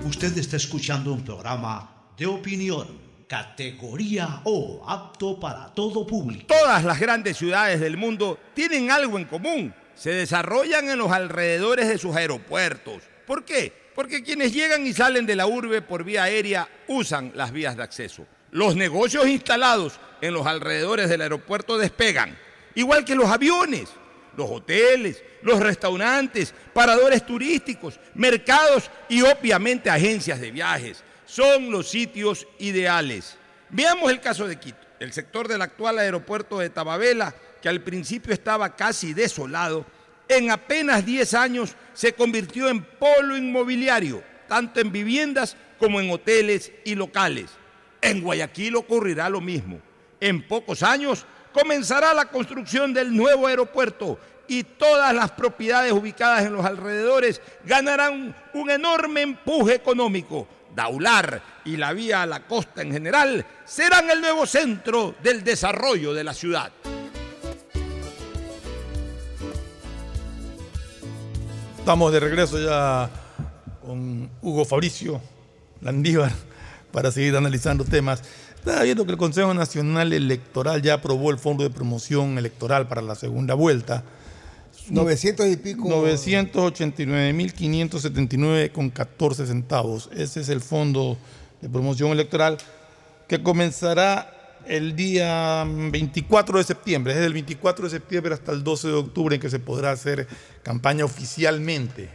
Usted está escuchando un programa de opinión, categoría O, apto para todo público. Todas las grandes ciudades del mundo tienen algo en común. Se desarrollan en los alrededores de sus aeropuertos. ¿Por qué? Porque quienes llegan y salen de la urbe por vía aérea usan las vías de acceso. Los negocios instalados en los alrededores del aeropuerto despegan, igual que los aviones, los hoteles, los restaurantes, paradores turísticos, mercados y obviamente agencias de viajes. Son los sitios ideales. Veamos el caso de Quito, el sector del actual aeropuerto de Tababela, que al principio estaba casi desolado, en apenas 10 años se convirtió en polo inmobiliario, tanto en viviendas como en hoteles y locales. En Guayaquil ocurrirá lo mismo. En pocos años comenzará la construcción del nuevo aeropuerto y todas las propiedades ubicadas en los alrededores ganarán un enorme empuje económico. Daular y la vía a la costa en general serán el nuevo centro del desarrollo de la ciudad. Estamos de regreso ya con Hugo Fabricio Landívar para seguir analizando temas. Estaba viendo que el Consejo Nacional Electoral ya aprobó el Fondo de Promoción Electoral para la segunda vuelta. 900 y pico. 989.579 con 14 centavos. Ese es el Fondo de Promoción Electoral que comenzará el día 24 de septiembre, desde el 24 de septiembre hasta el 12 de octubre en que se podrá hacer campaña oficialmente.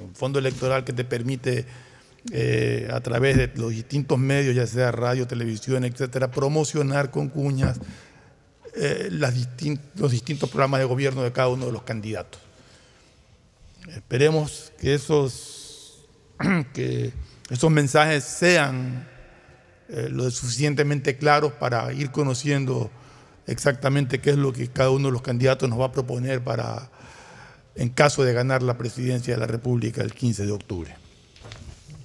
Un fondo electoral que te permite eh, a través de los distintos medios, ya sea radio, televisión, etcétera, promocionar con cuñas eh, los distintos programas de gobierno de cada uno de los candidatos. Esperemos que esos, que esos mensajes sean eh, lo suficientemente claros para ir conociendo exactamente qué es lo que cada uno de los candidatos nos va a proponer para, en caso de ganar la presidencia de la República el 15 de octubre.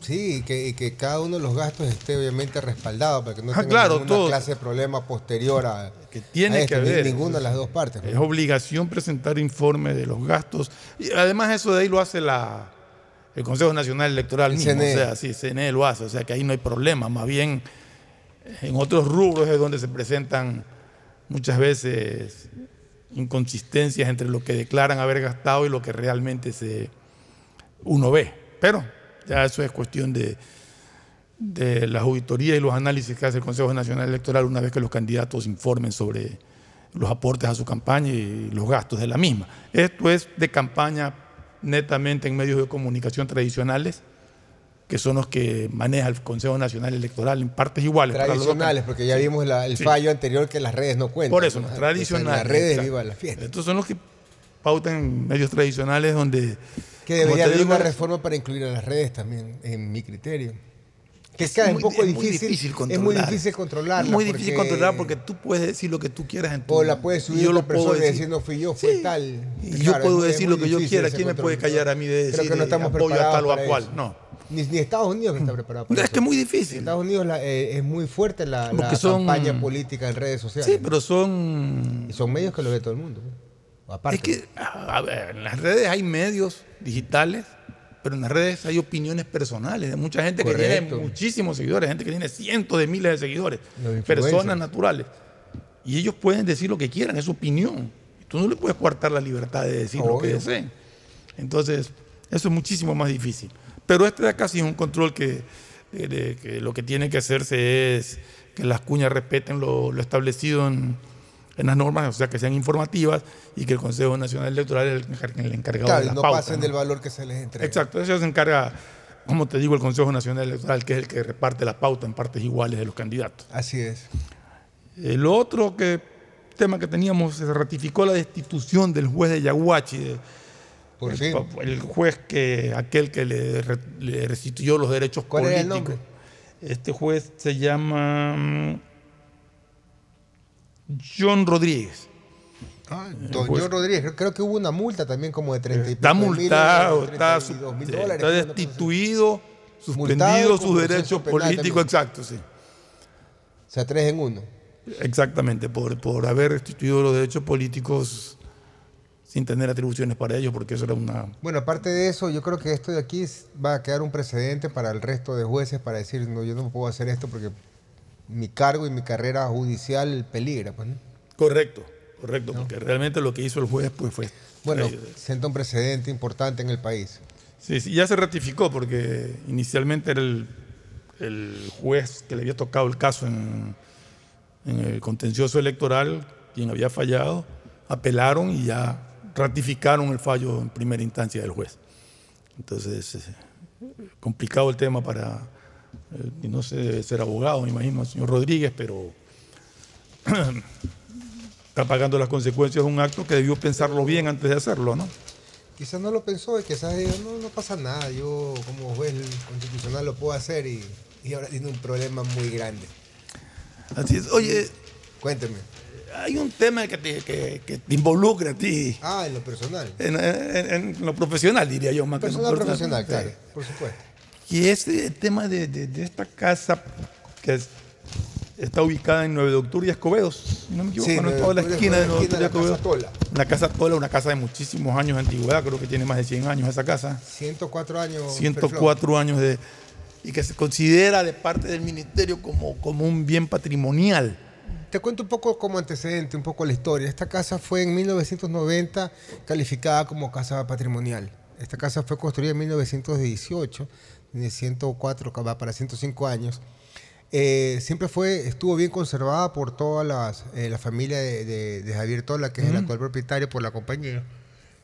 Sí, y que, que cada uno de los gastos esté obviamente respaldado para que no Ah, tenga claro, ninguna todo. clase de problema posterior a, que tiene a que este, ni- haber. ninguna de las dos partes. Es obligación presentar informe de los gastos. Y además eso de ahí lo hace la, el Consejo Nacional Electoral El mismo. CNE. O sea, sí, CNE lo hace. O sea que ahí no hay problema. Más bien en otros rubros es donde se presentan muchas veces inconsistencias entre lo que declaran haber gastado y lo que realmente se, uno ve. Pero ya eso es cuestión de, de las auditorías y los análisis que hace el Consejo Nacional Electoral una vez que los candidatos informen sobre los aportes a su campaña y los gastos de la misma. Esto es de campaña netamente en medios de comunicación tradicionales, que son los que maneja el Consejo Nacional Electoral en partes iguales. Tradicionales, porque ya Sí. vimos la- el Sí. fallo anterior que las redes no cuentan. Por eso, ¿no? tradicionales. Las redes exacto. viva la fiesta. Estos son los que pautan medios tradicionales donde... Que debería haber digo, una reforma para incluir a las redes también, en mi criterio. Que es, cada muy- un poco es difícil, difícil es muy difícil controlarla. Es muy difícil porque- controlar porque tú puedes decir lo que tú quieras en tu O la puedes subir yo lo puedo decir. decir no fui yo, fue tal. Y Claro, yo es puedo es decir lo que yo quiera. ¿Quién me puede callar a mí de Creo decir que no estamos apoyo a preparados tal o a cual? No. Ni, ni Estados Unidos está preparado para Es eso. que es muy difícil. En Estados Unidos la- eh, es muy fuerte la, la Porque son- campaña política en redes sociales. Sí, pero son... Y son medios que lo ve todo el mundo. ¿no? Aparte. Es que, a ver, en las redes hay medios digitales, pero en las redes hay opiniones personales de mucha gente que tiene muchísimos seguidores, gente que tiene cientos de miles de seguidores, personas naturales. Y ellos pueden decir lo que quieran, es su opinión. Tú no le puedes coartar la libertad de decir lo que deseen. Entonces, Eso es muchísimo más difícil. Pero este de acá sí es un control que, de- de- que lo que tiene que hacerse es que las cuñas respeten lo, lo establecido en, en las normas, o sea, que sean informativas y que el Consejo Nacional Electoral es el, encar- el encargado Claro, de y la no pauta, pasen ¿no? del valor que se les entrega. Exacto, eso se encarga, como te digo, el Consejo Nacional Electoral, que es el que reparte la pauta en partes iguales de los candidatos. Así es. El otro que, tema que teníamos, se ratificó la destitución del juez de Yaguachi, de- Por el, fin. el juez que, aquel que le, re- le restituyó los derechos ¿Cuál era el políticos. nombre? Este juez se llama mm, John Rodríguez. Ah, Don juez- John Rodríguez, creo, que hubo una multa también como de 30 y Está mil multado, dólares, está, 32 mil sí, dólares, está creo, una cosa así. destituido, suspendido sus derechos políticos, exacto, sí. O sea, tres en uno. Exactamente, por, por haber restituido los derechos políticos sin tener atribuciones para ellos, porque eso era una... Bueno, aparte de eso, yo creo que esto de aquí va a quedar un precedente para el resto de jueces para decir, no, yo no puedo hacer esto porque mi cargo y mi carrera judicial peligra. Pues, ¿no? Correcto, correcto, porque realmente lo que hizo el juez pues fue... Bueno, eh, sienta un precedente importante en el país. Sí, sí, ya se ratificó porque inicialmente era el, el juez que le había tocado el caso en, en el contencioso electoral, quien había fallado, apelaron y ya ratificaron el fallo en primera instancia del juez. Entonces, eh, complicado el tema para, eh, y no sé, debe ser abogado, me imagino, el señor Rodríguez, pero está pagando las consecuencias de un acto que debió pensarlo bien antes de hacerlo, ¿no? Quizás no lo pensó y quizás no, no pasa nada, yo como juez constitucional lo puedo hacer y, y ahora tiene un problema muy grande. Así es. Oye, Cuénteme. hay un tema que te, que, que te involucra a ti, Ah, en lo personal. en, en- en lo profesional, diría yo, más que en lo Personal profesional, claro, por supuesto. Y es el tema de, de- de esta casa que es- está ubicada en 9 de octubre y Escobedo, si no me equivoco, Sí, no 9 de toda la esquina de 9 de octubre y Escobedo. Casa Tola. Una casa Tola, una casa de muchísimos años de antigüedad, creo que tiene más de 100 años esa casa. 104 años. 104 años de y que se considera de parte del ministerio como, como un bien patrimonial. Te cuento un poco como antecedente, un poco la historia. Esta casa fue en 1990 calificada como casa patrimonial. Esta casa fue construida en 1918, de 104, que va para 105 años. Eh, siempre fue, estuvo bien conservada por toda las, eh, la familia de, de- de Javier Tola, que es el actual propietario por la compañía.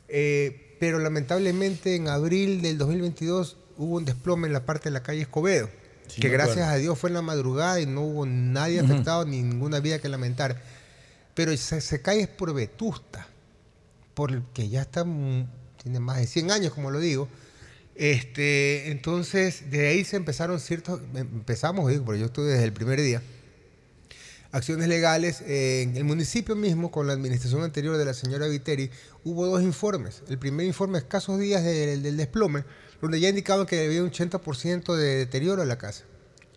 Eh, pero lamentablemente en abril del 2022 hubo un desplome en la parte de la calle Escobedo, Sí, que gracias a Dios fue en la madrugada y no hubo nadie afectado ni ninguna vida que lamentar. Pero se, se cae es por vetusta, porque ya está, mm, tiene más de 100 años, como lo digo. Este, entonces, de ahí se empezaron ciertos, empezamos, digo, pero yo estuve desde el primer día, acciones legales. en el municipio mismo, con la administración anterior de la señora Viteri, hubo dos informes. El primer informe, escasos días del, desplome, donde ya indicaban que había un 80% de deterioro en la casa.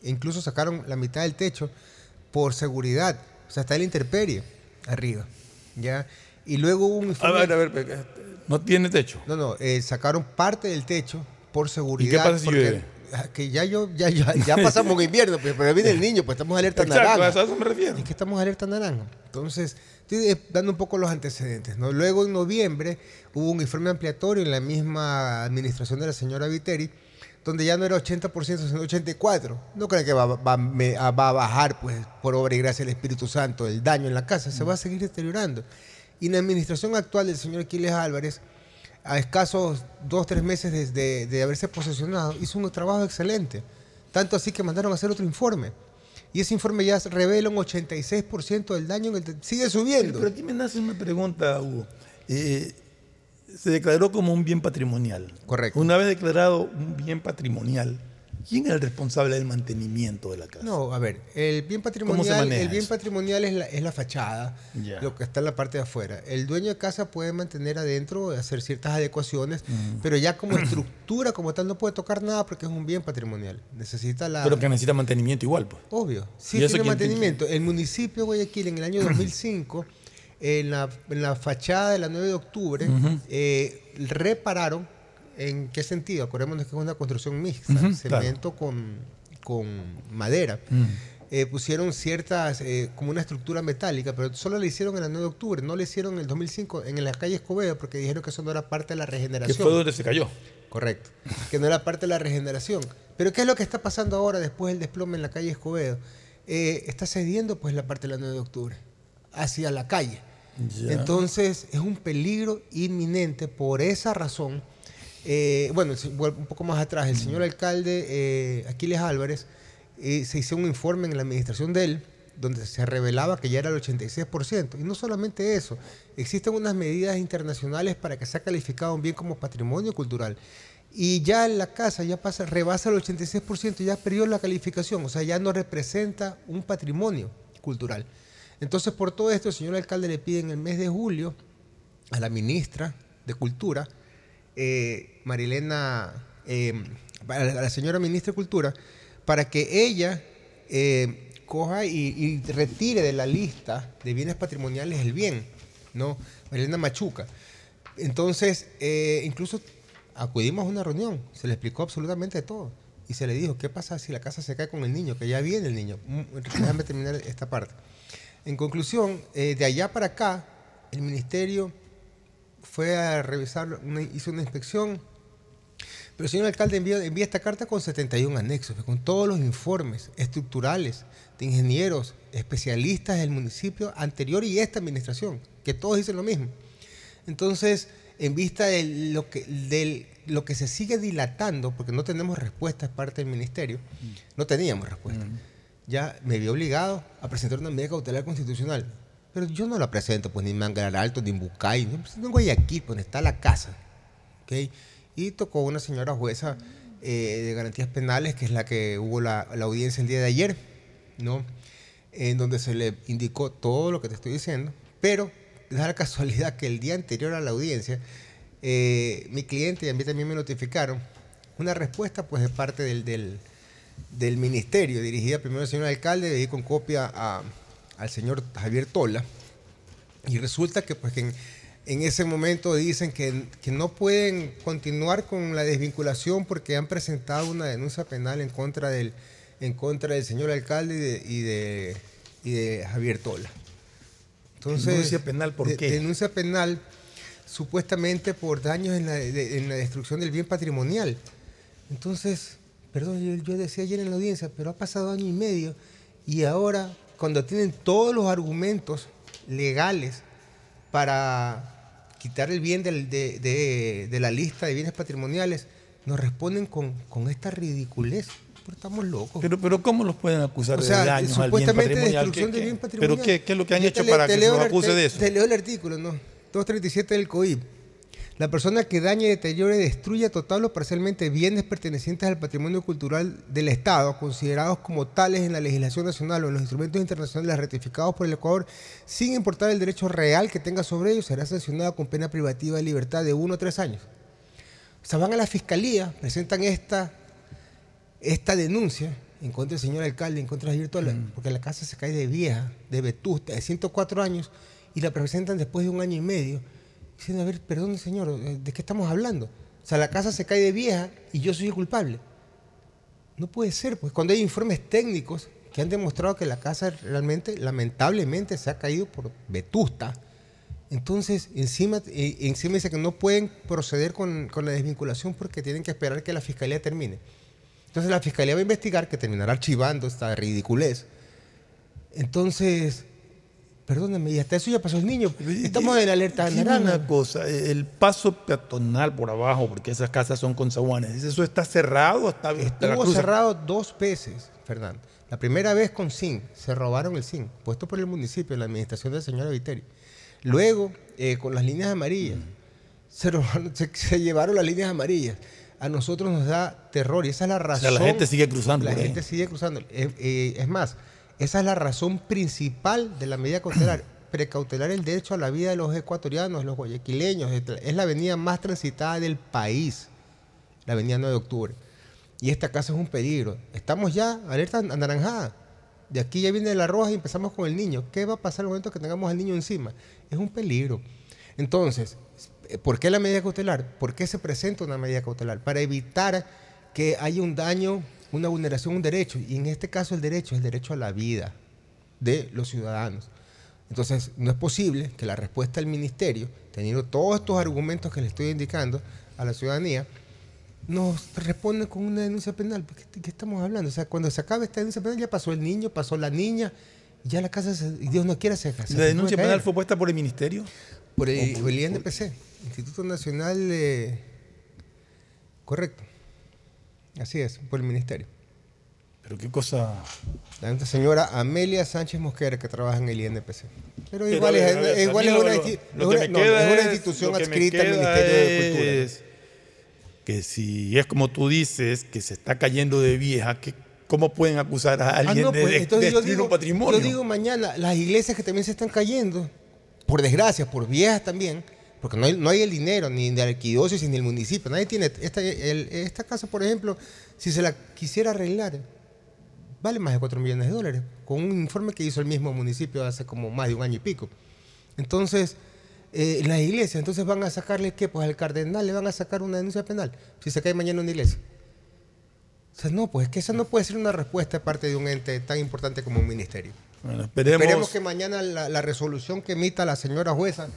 E incluso sacaron la mitad del techo por seguridad. O sea, está la intemperie arriba. ¿ya? Y luego hubo un A informe... ver, a ver, no tiene techo. No, no, eh, sacaron parte del techo por seguridad. ¿Y qué pasa si porque- llueve? ah, Que ya, yo, ya, ya, ya pasamos un invierno, pues, pero viene el niño, pues estamos alerta Exacto, naranja. a eso me refiero. Es que estamos alerta naranja. Entonces, estoy dando un poco los antecedentes. ¿no? Luego, en noviembre, hubo un informe ampliatorio en la misma administración de la señora Viteri, donde ya no era 80%, sino 84%. No creo que va, va- me- a- va a bajar, pues, por obra y gracia del Espíritu Santo, el daño en la casa. Se va a seguir deteriorando. Y en la administración actual del señor Aquiles Álvarez, a escasos dos, tres meses desde de haberse posesionado, hizo un trabajo excelente. Tanto así que mandaron a hacer otro informe. Y ese informe ya revela un 86% del daño, en el- sigue subiendo. Pero aquí me nace una pregunta, Hugo. Eh, se declaró como un bien patrimonial. Correcto. Una vez declarado un bien patrimonial, ¿quién es el responsable del mantenimiento de la casa? No, a ver, el bien ¿Cómo se patrimonial, el bien eso? patrimonial es la, es la fachada, lo que está en la parte de afuera. El dueño de casa puede mantener adentro, hacer ciertas adecuaciones, Mm. pero ya como estructura como tal no puede tocar nada porque es un bien patrimonial. Necesita la Pero que necesita mantenimiento igual, pues. Obvio. Sí, ¿Y eso tiene quién- mantenimiento. El municipio de Guayaquil en el año 2005, en la, en la fachada de la 9 de octubre, eh, repararon. ¿En qué sentido? Acordémonos que es una construcción mixta, cemento con, con madera. Mm. eh, pusieron ciertas, eh, como una estructura metálica, pero solo le hicieron en el 9 de octubre, no le hicieron en el 2005 en la calle Escobedo, porque dijeron que eso no era parte de la regeneración. Que fue donde se cayó. Correcto. Que no era parte de la regeneración. Pero ¿qué es lo que está pasando ahora después del desplome en la calle Escobedo? Eh, está cediendo pues la parte del 9 de octubre hacia la calle. Entonces es un peligro inminente por esa razón. Eh, bueno, un poco más atrás, el señor alcalde eh, Aquiles Álvarez eh, se hizo un informe en la administración de él donde se revelaba que ya era el 86%. Y no solamente eso, existen unas medidas internacionales para que sea calificado un bien como patrimonio cultural. Y ya en la casa ya pasa, rebasa el 86%, ya perdió la calificación, o sea, ya no representa un patrimonio cultural. Entonces, por todo esto, el señor alcalde le pide en el mes de julio a la ministra de Cultura, eh, Marilena, eh, a la señora ministra de Cultura, para que ella eh, coja y, retire de la lista de bienes patrimoniales el bien, ¿no? Marilena Machuca. Entonces, incluso acudimos a una reunión, se le explicó absolutamente todo. Y se le dijo, ¿qué pasa si la casa se cae con el niño? Que ya viene el niño. Mm, Déjame terminar esta parte. En conclusión, de allá para acá, el ministerio fue a revisar, una- hizo una inspección, pero el señor alcalde envía, envía esta carta con 71 anexos, con todos los informes estructurales de ingenieros, especialistas del municipio anterior y esta administración, que todos dicen lo mismo. Entonces, en vista de lo que, del- lo que se sigue dilatando, porque no tenemos respuesta de parte del ministerio, no teníamos respuesta, ya me vi obligado a presentar una medida cautelar constitucional. Pero yo no la presento, pues ni en Mangalar Alto, ni en Bucay, no, pues, en Guayaquil, pues, está la casa. ¿ok? Y tocó una señora jueza eh, de garantías penales, que es la que hubo la, audiencia el día de ayer, ¿no? En donde se le indicó todo lo que te estoy diciendo, pero da la casualidad que el día anterior a la audiencia, eh, mi cliente y a mí también me notificaron una respuesta pues de parte del, del, del ministerio, dirigida primero al señor alcalde, de ahí con copia a- al señor Javier Tola, y resulta que pues que en, en ese momento dicen que, que no pueden continuar con la desvinculación porque han presentado una denuncia penal en contra del, en contra del señor alcalde y de, y de, y de Javier Tola. Entonces, Denuncia penal, ¿por de- qué? Denuncia penal supuestamente por daños en la, de- en la destrucción del bien patrimonial. Entonces, perdón, yo, yo decía ayer en la audiencia, pero ha pasado año y medio y ahora, cuando tienen todos los argumentos legales para quitar el bien del- de, de- de la lista de bienes patrimoniales, nos responden con, con esta ridiculez. Pero estamos locos. Pero, pero ¿cómo los pueden acusar O sea, de daños al bien supuestamente patrimonial? destrucción ¿Qué- del bien patrimonial. ¿Pero qué, qué es lo que han Yo hecho le- para que se los acuse te- de eso? Te leo el artículo, ¿no? 237 del COIP. La persona que dañe, deteriore, destruya total o parcialmente bienes pertenecientes al patrimonio cultural del Estado, considerados como tales en la legislación nacional o en los instrumentos internacionales ratificados por el Ecuador, sin importar el derecho real que tenga sobre ellos, será sancionado con pena privativa de libertad de uno a tres años. O sea, van a la fiscalía, presentan esta, esta denuncia en contra del señor alcalde, en contra de Javier Tola, porque la casa se cae de vieja, de vetusta, de 104 años, y la presentan después de un año y medio, diciendo, a ver, perdón señor, eh, ¿de qué estamos hablando? O sea, la casa se cae de vieja y yo soy el culpable. No puede ser, pues cuando hay informes técnicos que han demostrado que la casa realmente, lamentablemente, se ha caído por vetusta, entonces, encima, eh, encima dice que no pueden proceder con, con la desvinculación porque tienen que esperar que la fiscalía termine. Entonces, la fiscalía va a investigar, que terminará archivando esta ridiculez. Entonces, perdóname, y hasta eso ya pasó el niño. Estamos en alerta naranja. una cosa, el paso peatonal por abajo, porque esas casas son con zaguanes, ¿eso está cerrado? Está, la Estuvo cerrado dos veces, Fernando. La primera vez con zinc, se robaron el zinc, puesto por el municipio, la administración del señor Viteri. Luego, eh, con las líneas amarillas, se, robaron- se- se llevaron las líneas amarillas. A nosotros nos da terror y esa es la razón. la gente sigue cruzando La gente sigue cruzando. Eh, eh, es más, esa es la razón principal de la medida cautelar. Precautelar el derecho a la vida de los ecuatorianos, los guayaquileños. Es la avenida más transitada del país, la avenida 9 de octubre. Y esta casa es un peligro. Estamos ya alerta anaranjada. De aquí ya viene la roja y empezamos con el niño. ¿Qué va a pasar el momento que tengamos al niño encima? Es un peligro. Entonces, ¿por qué la medida cautelar? ¿Por qué se presenta una medida cautelar? Para evitar que haya un daño una vulneración, un derecho, y en este caso el derecho es el derecho a la vida de los ciudadanos. Entonces, no es posible que la respuesta del ministerio, teniendo todos estos argumentos que le estoy indicando a la ciudadanía, nos responda con una denuncia penal. ¿Qué, qué estamos hablando? O sea, cuando se acabe esta denuncia penal, ya pasó el niño, pasó la niña, ya la casa, se- Dios no quiera, se, se ¿La denuncia penal caer. fue puesta por el ministerio? Por el, ¿O por el INPC, Instituto Nacional de... Correcto. Así es, por el ministerio. Pero qué cosa... La señora Amelia Sánchez Mosquera, que trabaja en el INPC. Pero Pero, igual, es, ver, igual una, lo- insti- lo es que una- me no, queda es una es- institución adscrita al Ministerio de Cultura. Que si es como tú dices, que se está cayendo de vieja, que ¿cómo pueden acusar a Ah, alguien no, de, pues, de entonces yo destruir digo, un patrimonio? yo digo mañana, las iglesias que también se están cayendo, por desgracia, por viejas también, porque no hay, no hay el dinero ni de la arquidiócesis ni el municipio. Nadie tiene. Esta, el- esta casa, por ejemplo, si se la quisiera arreglar, vale más de 4 millones de dólares, con un informe que hizo el mismo municipio hace como más de un año y pico. Entonces, eh, las iglesias, entonces van a sacarle, ¿qué? Pues al cardenal le van a sacar una denuncia penal, si se cae mañana una iglesia. O sea, no, pues es que esa no puede ser una respuesta de parte de un ente tan importante como un ministerio. Bueno, esperemos, Esperemos que mañana la, la resolución que emita la señora jueza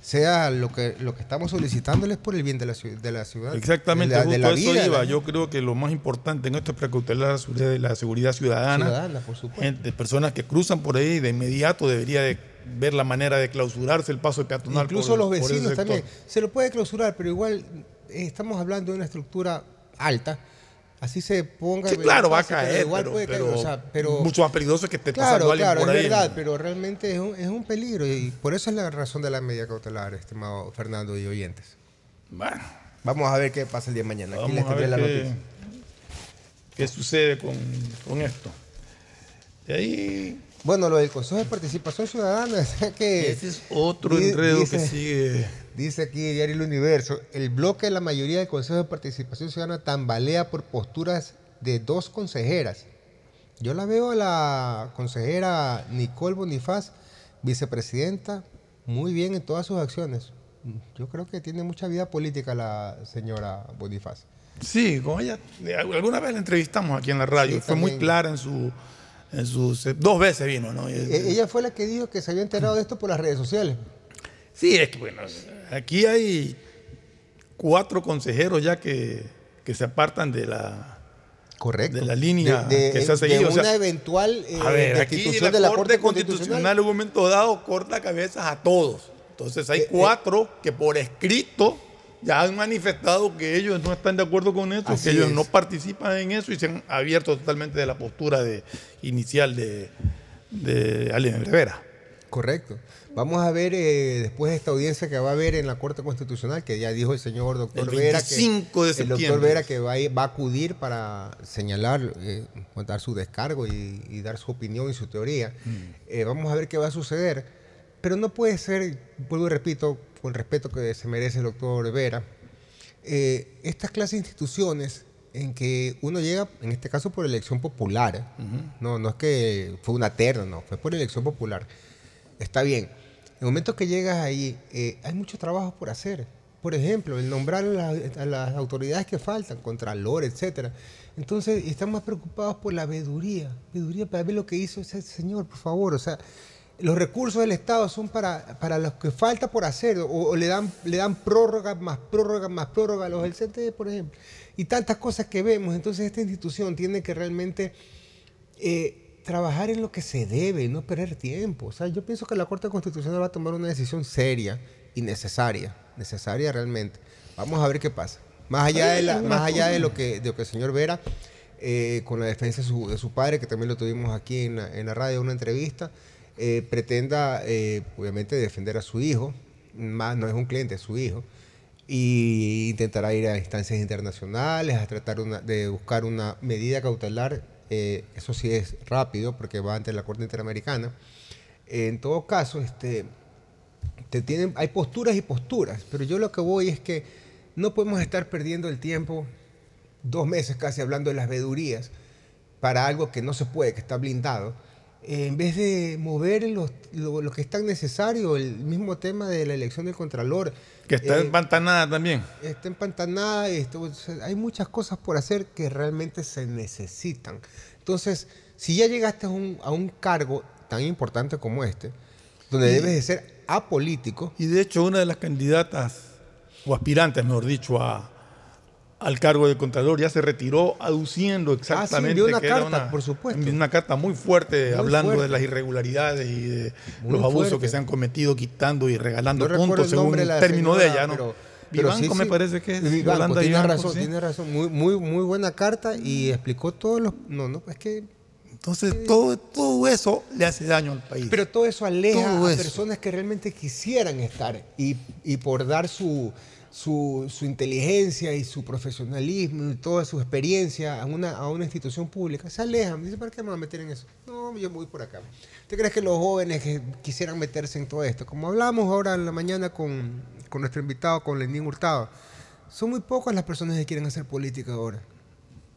sea lo que, lo que estamos solicitándoles por el bien de la, de la ciudad. Exactamente, de la, justo de la a eso vida. de iba. Yo creo que lo más importante en esto es precautelar la la seguridad ciudadana. Ciudadana, por supuesto. Gente, personas que cruzan por ahí de inmediato debería de ver la manera de clausurarse el paso peatonal. Incluso por- los vecinos también. Se lo puede clausurar, pero igual eh, estamos hablando de una estructura alta. Así se ponga. Sí, claro, va a fácil, pero caer, igual pero, puede caer, pero o sea, pero- mucho más peligroso que esté Claro, pasando alguien claro, por es ahí. verdad, pero realmente es un, es un peligro y por eso es la razón de la medida cautelar, estimado Fernando y oyentes. Bueno, Vamos a ver qué pasa el día de mañana. Aquí les tendré la qué, noticia. qué sucede con, con esto. Y ahí Bueno, lo del Consejo de Participación Ciudadana, o sea que... Ese es otro di- enredo que sigue. Dice aquí Diario El Universo, el bloque de la mayoría del Consejo de Participación Ciudadana tambalea por posturas de dos consejeras. Yo la veo a la consejera Nicole Bonifaz, vicepresidenta, muy bien en todas sus acciones. Yo creo que tiene mucha vida política la señora Bonifaz. Sí, con ella, eh, alguna vez la entrevistamos aquí en la radio. Sí, Fue muy clara en su. En sus, eh, dos veces vino, ¿no? E- Ella fue la que dijo que se había enterado de esto por las redes sociales. Sí, es que bueno, aquí hay cuatro consejeros ya que, que se apartan de la, Correcto. de la línea De- de- que se ha de seguido. O sea, una eventual eh, a ver, aquí la de la Corte, Corte Constitucional en un momento dado corta cabezas a todos. Entonces Eh, hay cuatro que por escrito ya han manifestado que ellos no están de acuerdo con Así que ellos es. no participan en eso y se han abierto totalmente de la postura de, inicial de, de Allen Rivera. Correcto. Vamos a ver eh, después de esta audiencia que va a haber en la Corte Constitucional, que ya dijo el señor doctor El Vera 25 que de el doctor. Vera que va a, ir- va a acudir para señalar, eh, dar su descargo y, y dar su opinión y su teoría. Mm. Eh, vamos a ver qué va a suceder. Pero no puede ser, vuelvo y repito, con el respeto que se merece el doctor Vera, eh, estas clases de instituciones en que uno llega, en este caso por elección popular, no, no es que fue una terna, no, fue por elección popular. Está bien. En el momento que llegas ahí, eh, hay mucho trabajo por hacer. Por ejemplo, el nombrar a, la- a las autoridades que faltan, Contralor, etcétera. Entonces, están más preocupados por la veeduría. Veeduría para ver lo que hizo ese señor, por favor. O sea, los recursos del Estado son para, para los que falta por hacer, o, le dan, le dan prórroga, más prórroga, más prórroga a los del CTE, por ejemplo. Y tantas cosas que vemos. Entonces, esta institución tiene que realmente eh, trabajar en lo que se debe, no perder tiempo. O sea, yo pienso que la Corte Constitucional va a tomar una decisión seria y necesaria, necesaria realmente. Vamos a ver qué pasa. Más allá de, la- más allá de lo que, de lo que el señor Vera, eh, con la defensa de su, de su padre, que también lo tuvimos aquí en la, en la radio, una entrevista, eh, pretenda, eh, obviamente, defender a su hijo, más no es un cliente, es su hijo, y intentará ir a instancias internacionales a tratar de buscar una medida cautelar. eh, eso sí es rápido porque va ante la Corte Interamericana. en todo caso, este, te tienen, hay posturas y posturas, pero yo lo que voy es que no podemos estar perdiendo el tiempo, dos meses casi hablando de las vedurías, para algo que no se puede, que está blindado, eh, en vez de mover los- lo, lo que es tan necesario, el mismo tema de la elección del Contralor. Que está eh, empantanada también. está empantanada, esto, o sea, hay muchas cosas por hacer que realmente se necesitan. Entonces, si ya llegaste a un, a un cargo tan importante como este, donde Y- debes de ser apolítico, Y de hecho, una de las candidatas, o aspirantes, mejor dicho, a, al cargo de Contralor ya se retiró aduciendo exactamente envió una que era carta, por supuesto. Una carta muy fuerte Muy hablando fuerte. de las irregularidades y de Muy los abusos fuerte. que se han cometido quitando y regalando no puntos según el término de ella, ¿no? pero- pero Vivanco sí, me sí. parece que es. Vivanco, tiene Vivanco, razón, sí. tiene razón. Muy, muy, muy buena carta y explicó todos los... No, no, es que... Entonces, todo, todo eso le hace daño al país. Pero todo eso aleja Todo a eso. personas que realmente quisieran estar y, y por dar su, su, su inteligencia y su profesionalismo y toda su experiencia a una, a una institución pública, se alejan. Dice, ¿para qué me voy a meter en eso? No, yo voy por acá. ¿Te crees que los jóvenes que quisieran meterse en todo esto, como hablamos ahora en la mañana con, con nuestro invitado, con Lenín Hurtado, son muy pocas las personas que quieren hacer política ahora.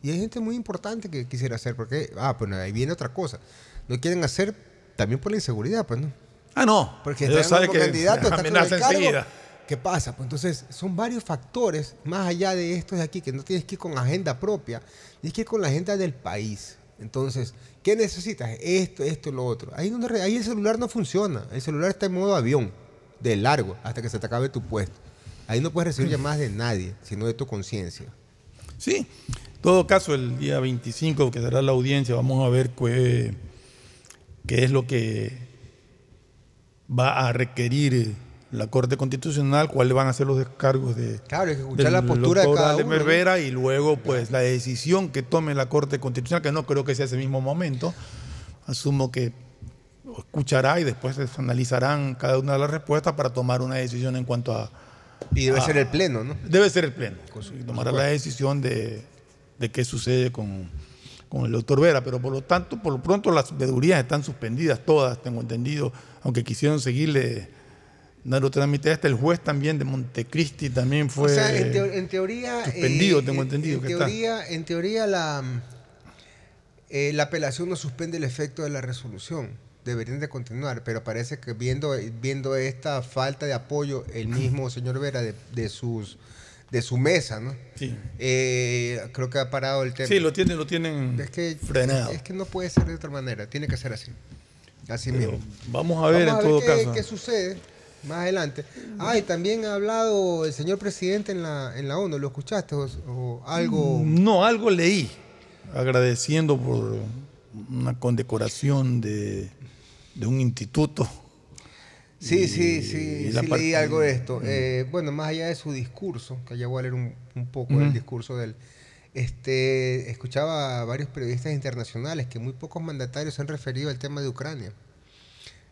Y hay gente muy importante que quisiera hacer, porque, ah, pues ahí viene otra cosa. No quieren hacer también por la inseguridad, pues, ¿no? Ah, no. Porque saben como que candidato, está con el amenaza cargo. enseguida. ¿Qué pasa? Pues entonces son varios factores, más allá de estos de aquí, que no tienes que ir con agenda propia, tienes que ir con la agenda del país. Entonces, ¿qué necesitas? Esto, esto, lo otro. Ahí, donde, ahí el celular no funciona. El celular está en modo avión, de largo, hasta que se te acabe tu puesto. Ahí no puedes recibir llamadas de nadie, sino de tu conciencia. Sí, en todo caso, el día 25, que será la audiencia, vamos a ver qué, qué es lo que va a requerir la Corte Constitucional, cuáles van a ser los descargos de, Claro, hay que escuchar la postura de cada uno, ¿no? Berbera y luego pues la decisión que tome la Corte Constitucional, que no creo que sea ese mismo momento. Asumo que escuchará y después se analizarán cada una de las respuestas para tomar una decisión en cuanto a... Y debe a- ser el pleno, ¿no? Debe ser el pleno. Tomará la decisión de, de qué sucede con, con el doctor Vera, pero por lo tanto, por lo pronto las veedurías están suspendidas todas, tengo entendido, aunque quisieron seguirle dando trámite a este, el juez también de Montecristi también fue o sea, en, teo- en teoría. suspendido, eh, tengo en- entendido En que está. teoría, en teoría la, eh, la apelación no suspende el efecto de la resolución. Deberían de continuar, pero parece que viendo, viendo esta falta de apoyo, el mismo señor Vera de, de sus de su mesa, ¿no? Sí. Eh, creo que ha parado el tema. Sí, lo tienen, lo tienen es que, frenado. Es que no puede ser de otra manera, tiene que ser así. Así Pero mismo. vamos a ver en todo qué, caso. qué sucede más adelante. Ah, y también ha hablado el señor presidente en la, en la ONU, ¿lo escuchaste o, o algo? No, algo leí, agradeciendo por una condecoración de, de un instituto. Sí, Y- sí, sí, sí parte- leí algo de esto. Eh, bueno, más allá de su discurso, que ya voy a leer un, un poco del Ujú. discurso de él, este, escuchaba a varios periodistas internacionales que muy pocos mandatarios se han referido al tema de Ucrania.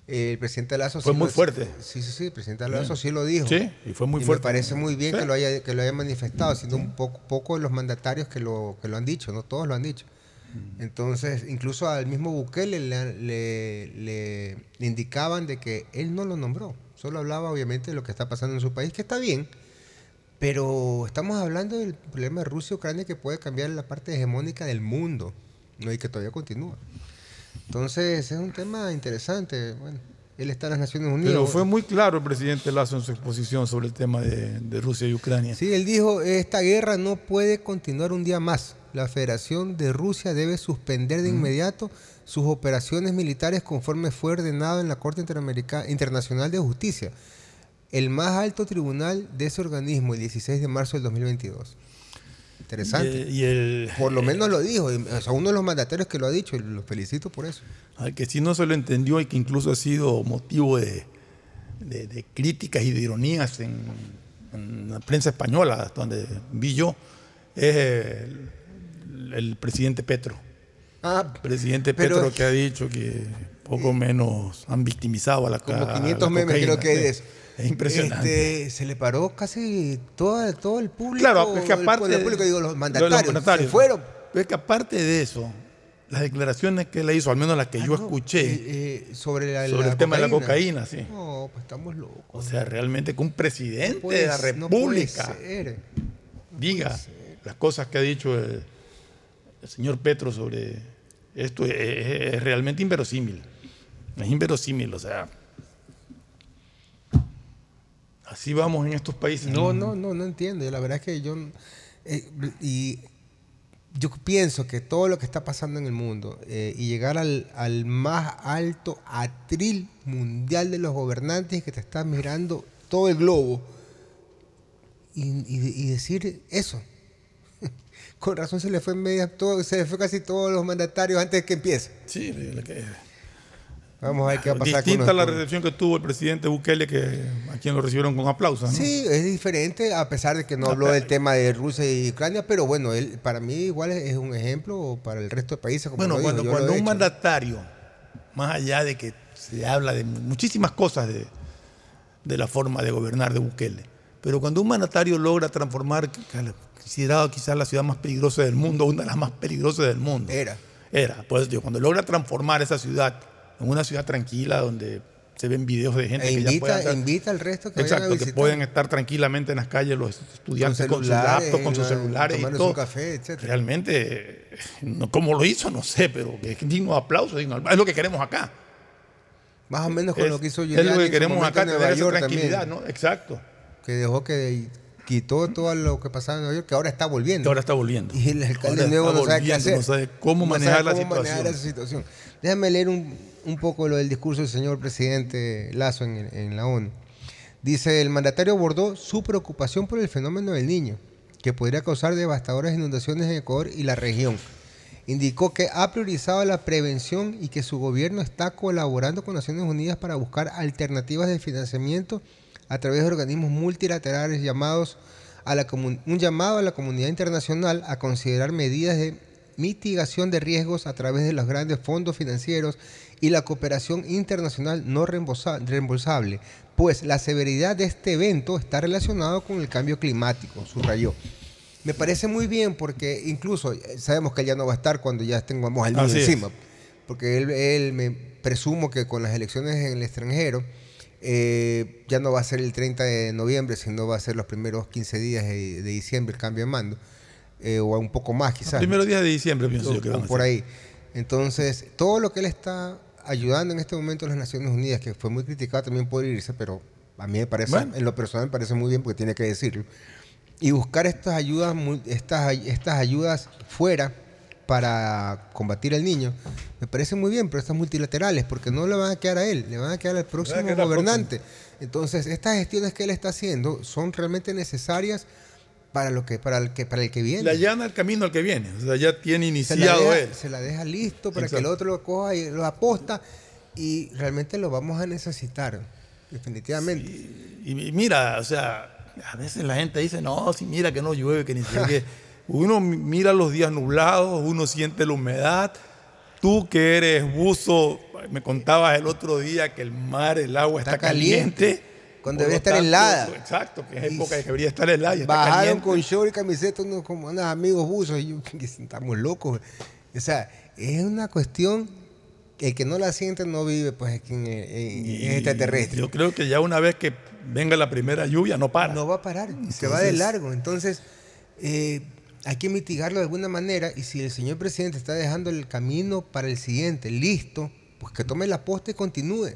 El presidente Lazo Fue sí muy lo- fuerte. Sí, sí, sí, el presidente. Lazo sí lo dijo. Sí, y fue muy Y fuerte. Me parece muy bien Sí. que, lo haya, que lo haya manifestado, siendo un poco, poco de los mandatarios que lo, que lo han dicho, no todos lo han dicho. Mm. Entonces, incluso al mismo Bukele le, le- le- le indicaban de que él no lo nombró. Solo hablaba, obviamente, de lo que está pasando en su país, que está bien. Pero estamos hablando del problema de Rusia y Ucrania que puede cambiar la parte hegemónica del mundo ¿no? y que todavía continúa. Entonces, es un tema interesante. Bueno, él está en las Naciones Unidas. Pero fue muy claro el presidente Lazo en su exposición sobre el tema de, de Rusia y Ucrania. Sí, él dijo, esta guerra no puede continuar un día más. La Federación de Rusia debe suspender de inmediato sus operaciones militares conforme fue ordenado en la Corte Interamerica- Internacional de Justicia, el más alto tribunal de ese organismo, el 16 de marzo del 2022. Interesante. Y, y el, Por lo menos lo dijo, o sea, uno de los mandatarios que lo ha dicho, y lo felicito por eso. al que sí no se lo entendió y que incluso ha sido motivo de, de- de críticas y de ironías en, en la prensa española, hasta donde vi yo, es el, el presidente Petro. Ah, presidente pero- Petro que ha dicho que poco menos han victimizado a la Como ca- 500 la memes creo que hay de eso. Es impresionante. Este, se le paró casi todo, todo el público. Claro, es que el- aparte. el público, digo, los de mandatarios, los mandatarios. se fueron. Pero es que aparte de eso, las declaraciones que él hizo, al menos las que yo escuché, Eh, eh, sobre la, sobre la el tema de la cocaína, sí. No, pues estamos locos. O sea, realmente que un presidente No puede de la ser, no puede República ser. diga las cosas que ha dicho el, el señor Petro sobre Esto es, es- es realmente inverosímil. Es inverosímil, o sea. Así vamos en estos países. No, no, no, no entiendo. La verdad es que yo eh, y yo pienso que todo lo que está pasando en el mundo eh, y llegar al, al más alto atril mundial de los gobernantes que te está mirando todo el globo y, y- y decir eso. Con razón se le fue en media todo, se le fue casi todos los mandatarios antes de que empiece. Sí, lo que- Vamos a ver qué va a pasar Distinta con la recepción que tuvo el presidente Bukele, que a quien lo recibieron con aplausos. ¿no? Sí, es diferente, a pesar de que no habló del tema de Rusia y Ucrania, pero bueno, él para mí igual es un ejemplo para el resto de países. Como Bueno, cuando, cuando un hecho. mandatario, más allá de que se habla de muchísimas cosas de, de la forma de gobernar de Bukele, pero cuando un mandatario logra transformar, considerado quizás la ciudad más peligrosa del mundo, una de las más peligrosas del mundo. Era. Era, pues digo, cuando logra transformar esa ciudad en una ciudad tranquila donde se ven videos de gente E que invita, invita al resto que vayan a Exacto, que pueden estar tranquilamente en las calles los estudiantes con, sus laptops, con sus la- celulares y todo. café. Realmente, no, ¿cómo lo hizo? No sé, pero es digno de aplauso. digno es lo que queremos acá. Más o menos con Es- lo que hizo es Giuliani lo que queremos acá, tener esa York tranquilidad, también, ¿no? Exacto. Que dejó que quitó todo lo que pasaba en Nueva York, que ahora está volviendo. Que ahora está volviendo. Y el alcalde Ahora nuevo está no sabe qué volviendo, hacer. no sabe cómo No manejar la cómo manejar esa situación. Déjame leer un, un poco lo del discurso del señor presidente Lazo en, en la ONU. Dice, el mandatario abordó su preocupación por el fenómeno del niño, que podría causar devastadoras inundaciones en Ecuador y la región. Indicó que ha priorizado la prevención y que su gobierno está colaborando con Naciones Unidas para buscar alternativas de financiamiento a través de organismos multilaterales llamados a la un llamado a la comunidad internacional a considerar medidas de mitigación de riesgos a través de los grandes fondos financieros y la cooperación internacional no reembolsa- reembolsable, pues la severidad de este evento está relacionado con el cambio climático, subrayó. Me parece muy bien porque incluso eh, sabemos que él ya no va a estar cuando ya tengamos al niño Así es. encima, porque él, él me presumo que con las elecciones en el extranjero eh, ya no va a ser el 30 de noviembre, sino va a ser los primeros 15 días de, de diciembre el cambio de mando, eh, o un poco más quizás. Primeros días de diciembre, pienso yo que van por ahí. Entonces, todo lo que él está ayudando en este momento a las Naciones Unidas, que fue muy criticado también por irse, pero a mí me parece, Bueno. en lo personal me parece muy bien porque tiene que decirlo. Y buscar estas ayudas, estas, estas ayudas fuera para combatir al niño, me parece muy bien, pero estas multilaterales, porque no le van a quedar a él, le van a quedar al próximo quedar gobernante. Entonces, estas gestiones que él está haciendo son realmente necesarias para lo que, para el que, para el que viene. Le allana el camino al que viene. O sea, ya tiene se la, iniciado deja, él. se la deja listo para que el otro lo coja y lo aposta y realmente lo vamos a necesitar, definitivamente. Y, y mira, o sea, a veces la gente dice, no, si mira que no llueve, que ni siquiera que... Uno mi- mira los días nublados, uno siente la humedad. Tú que eres buzo, me contabas el otro día que el mar, el agua está, Está caliente, caliente. Cuando debería estar helada. Exacto, que es época que debería estar helada. y Bajaron con short y camiseta unos, como unos amigos buzos y yo, que estamos locos. O sea, es una cuestión, el que no la siente no vive, pues es, quien, eh, eh, es extraterrestre. Yo creo que ya una vez que venga la primera lluvia, no para. No va a parar, se va de largo. Entonces, eh, hay que mitigarlo de alguna manera y si el señor presidente está dejando el camino para el siguiente listo, pues que tome la posta y continúe.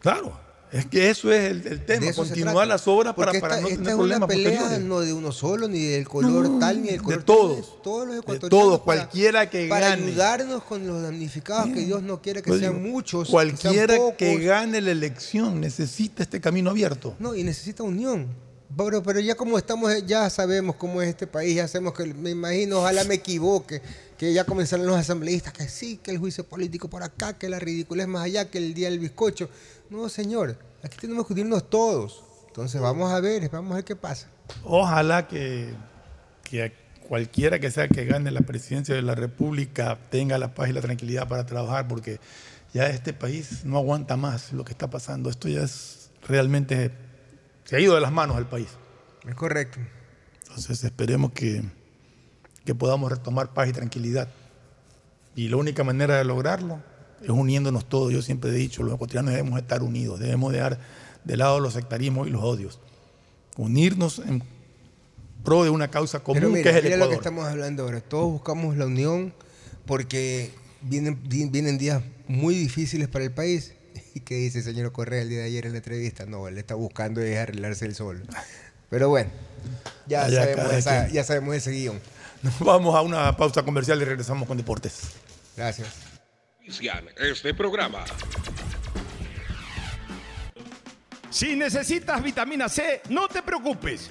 Claro, es que eso es el, el tema, De continuar las obras para, Porque para esta, no esta tener es problemas una pelea posteriores. no de uno solo, ni del color tal, ni del color de todos. tal, de todos los De ecuatorianos. todos, para- cualquiera que Para gane. ayudarnos con los damnificados, que Dios no quiere que Pues sean digo, muchos. que Cualquiera sean que pocos. gane la elección necesita este camino abierto. No, y necesita unión. Pero, pero ya como estamos, ya sabemos cómo es este país, ya sabemos que, me imagino, ojalá me equivoque, que ya comenzaron los asambleístas, que sí, que el juicio político por acá, que la ridiculez más allá, que el día del bizcocho. No, señor, aquí tenemos que unirnos todos. Entonces vamos a ver, vamos a ver qué pasa. Ojalá que, que cualquiera que sea que gane la presidencia de la República tenga la paz y la tranquilidad para trabajar, porque ya este país no aguanta más lo que está pasando. Esto ya es realmente, se ha ido de las manos al país. Es correcto. Entonces esperemos que, que podamos retomar paz y tranquilidad. Y la única manera de lograrlo es uniéndonos todos. Yo siempre he dicho, los ecuatorianos debemos estar unidos, debemos dejar de lado los sectarismos y los odios. Unirnos en pro de una causa común Pero mira, que es el mira lo que Ecuador. estamos hablando ahora. Todos buscamos la unión porque vienen, vienen días muy difíciles para el país. ¿Y qué dice el señor Correa el día de ayer en la entrevista? No, él está buscando es arreglarse el sol. Pero bueno, ya, Allá sabemos, esa- ya sabemos ese guion. Nos vamos a una pausa comercial y regresamos con deportes. Gracias. Inician este programa. Si necesitas vitamina C, no te preocupes.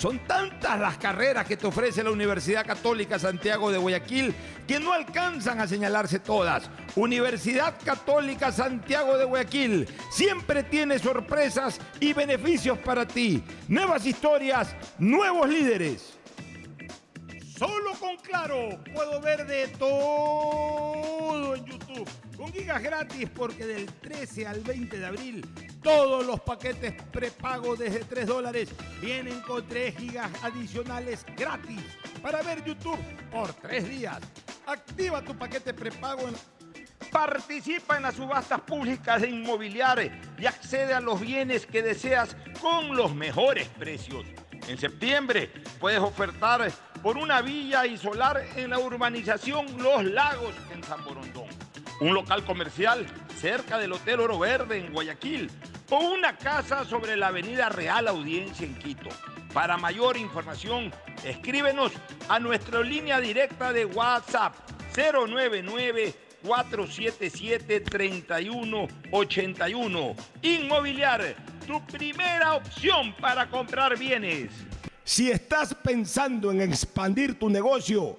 Son tantas las carreras que te ofrece la Universidad Católica Santiago de Guayaquil que no alcanzan a señalarse todas. Universidad Católica Santiago de Guayaquil siempre tiene sorpresas y beneficios para ti. Nuevas historias, nuevos líderes. Solo con Claro puedo ver de todo en YouTube. Con gigas gratis porque del 13 al 20 de abril todos los paquetes prepago desde 3 dólares vienen con 3 gigas adicionales gratis para ver YouTube por 3 días. Activa tu paquete prepago Participa en las subastas públicas de inmobiliaria y accede a los bienes que deseas con los mejores precios. En septiembre puedes ofertar por una villa y solar en la urbanización Los Lagos en San Borondón, un local comercial cerca del Hotel Oro Verde en Guayaquil o una casa sobre la Avenida Real Audiencia en Quito. Para mayor información, escríbenos a nuestra línea directa de WhatsApp 099 477-3181. Inmobiliar, tu primera opción para comprar bienes. Si estás pensando en expandir tu negocio,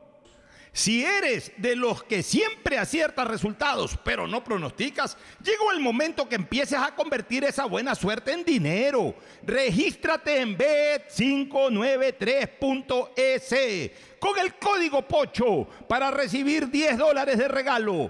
Si eres de los que siempre aciertas resultados, pero no pronosticas, llegó el momento que empieces a convertir esa buena suerte en dinero. Regístrate en bet593.es con el código POCHO para recibir 10 dólares de regalo.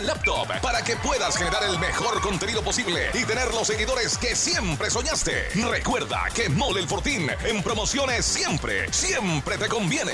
laptop para que puedas generar el mejor contenido posible y tener los seguidores que siempre soñaste. Recuerda que Mole el Fortín en promociones siempre, siempre te conviene.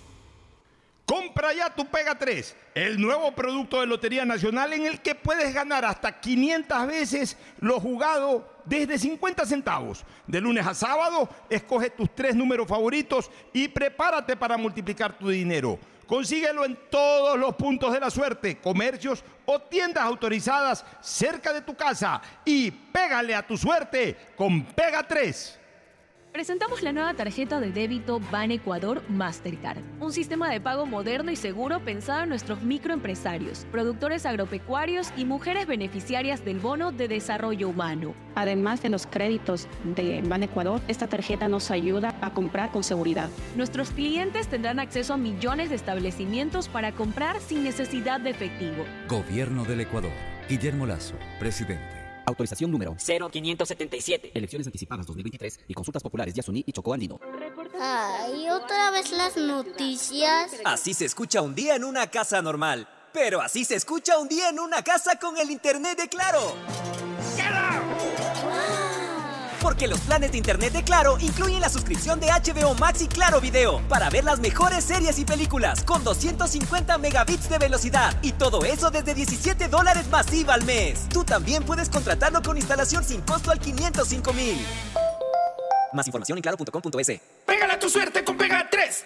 Compra ya tu Pega 3, el nuevo producto de Lotería Nacional en el que puedes ganar hasta 500 veces lo jugado desde 50 centavos. De lunes a sábado, escoge tus tres números favoritos y prepárate para multiplicar tu dinero. Consíguelo en todos los puntos de la suerte, comercios o tiendas autorizadas cerca de tu casa y pégale a tu suerte con Pega 3. Presentamos la nueva tarjeta de débito Ban Ecuador Mastercard, un sistema de pago moderno y seguro pensado en nuestros microempresarios, productores agropecuarios y mujeres beneficiarias del bono de desarrollo humano. Además de los créditos de Ban Ecuador, esta tarjeta nos ayuda a comprar con seguridad. Nuestros clientes tendrán acceso a millones de establecimientos para comprar sin necesidad de efectivo. Gobierno del Ecuador. Guillermo Lazo, presidente. Autorización número 0577. Elecciones anticipadas 2023 y consultas populares Yasuní y Chocó Andino. Ay, otra vez las noticias. Así se escucha un día en una casa normal. Pero así se escucha un día en una casa con el internet de Claro. Porque los planes de internet de Claro incluyen la suscripción de HBO Max y Claro Video para ver las mejores series y películas con 250 megabits de velocidad y todo eso desde 17 dólares masiva al mes. Tú también puedes contratarlo con instalación sin costo al 505 mil. Más información en claro.com.es. Pégala tu suerte con Pega 3.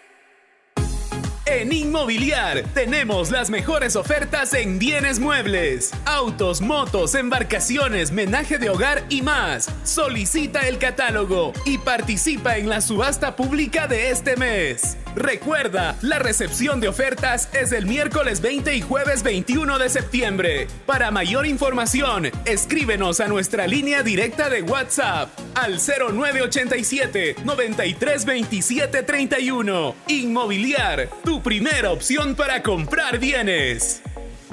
En Inmobiliar tenemos las mejores ofertas en bienes muebles, autos, motos, embarcaciones, menaje de hogar y más. Solicita el catálogo y participa en la subasta pública de este mes. Recuerda, la recepción de ofertas es el miércoles 20 y jueves 21 de septiembre. Para mayor información, escríbenos a nuestra línea directa de WhatsApp al 0987 9327 31. Inmobiliar, tu primera opción para comprar bienes.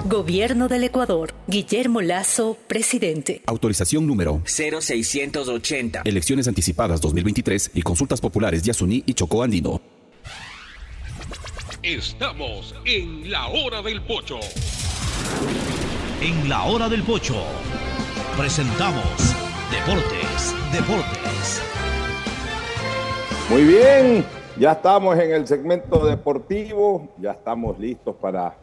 Gobierno del Ecuador. Guillermo Lazo, presidente. Autorización número 0680. Elecciones anticipadas 2023 y consultas populares Yasuní y Chocó Andino. Estamos en la hora del pocho. En la hora del pocho presentamos Deportes, Deportes. Muy bien, ya estamos en el segmento deportivo, ya estamos listos para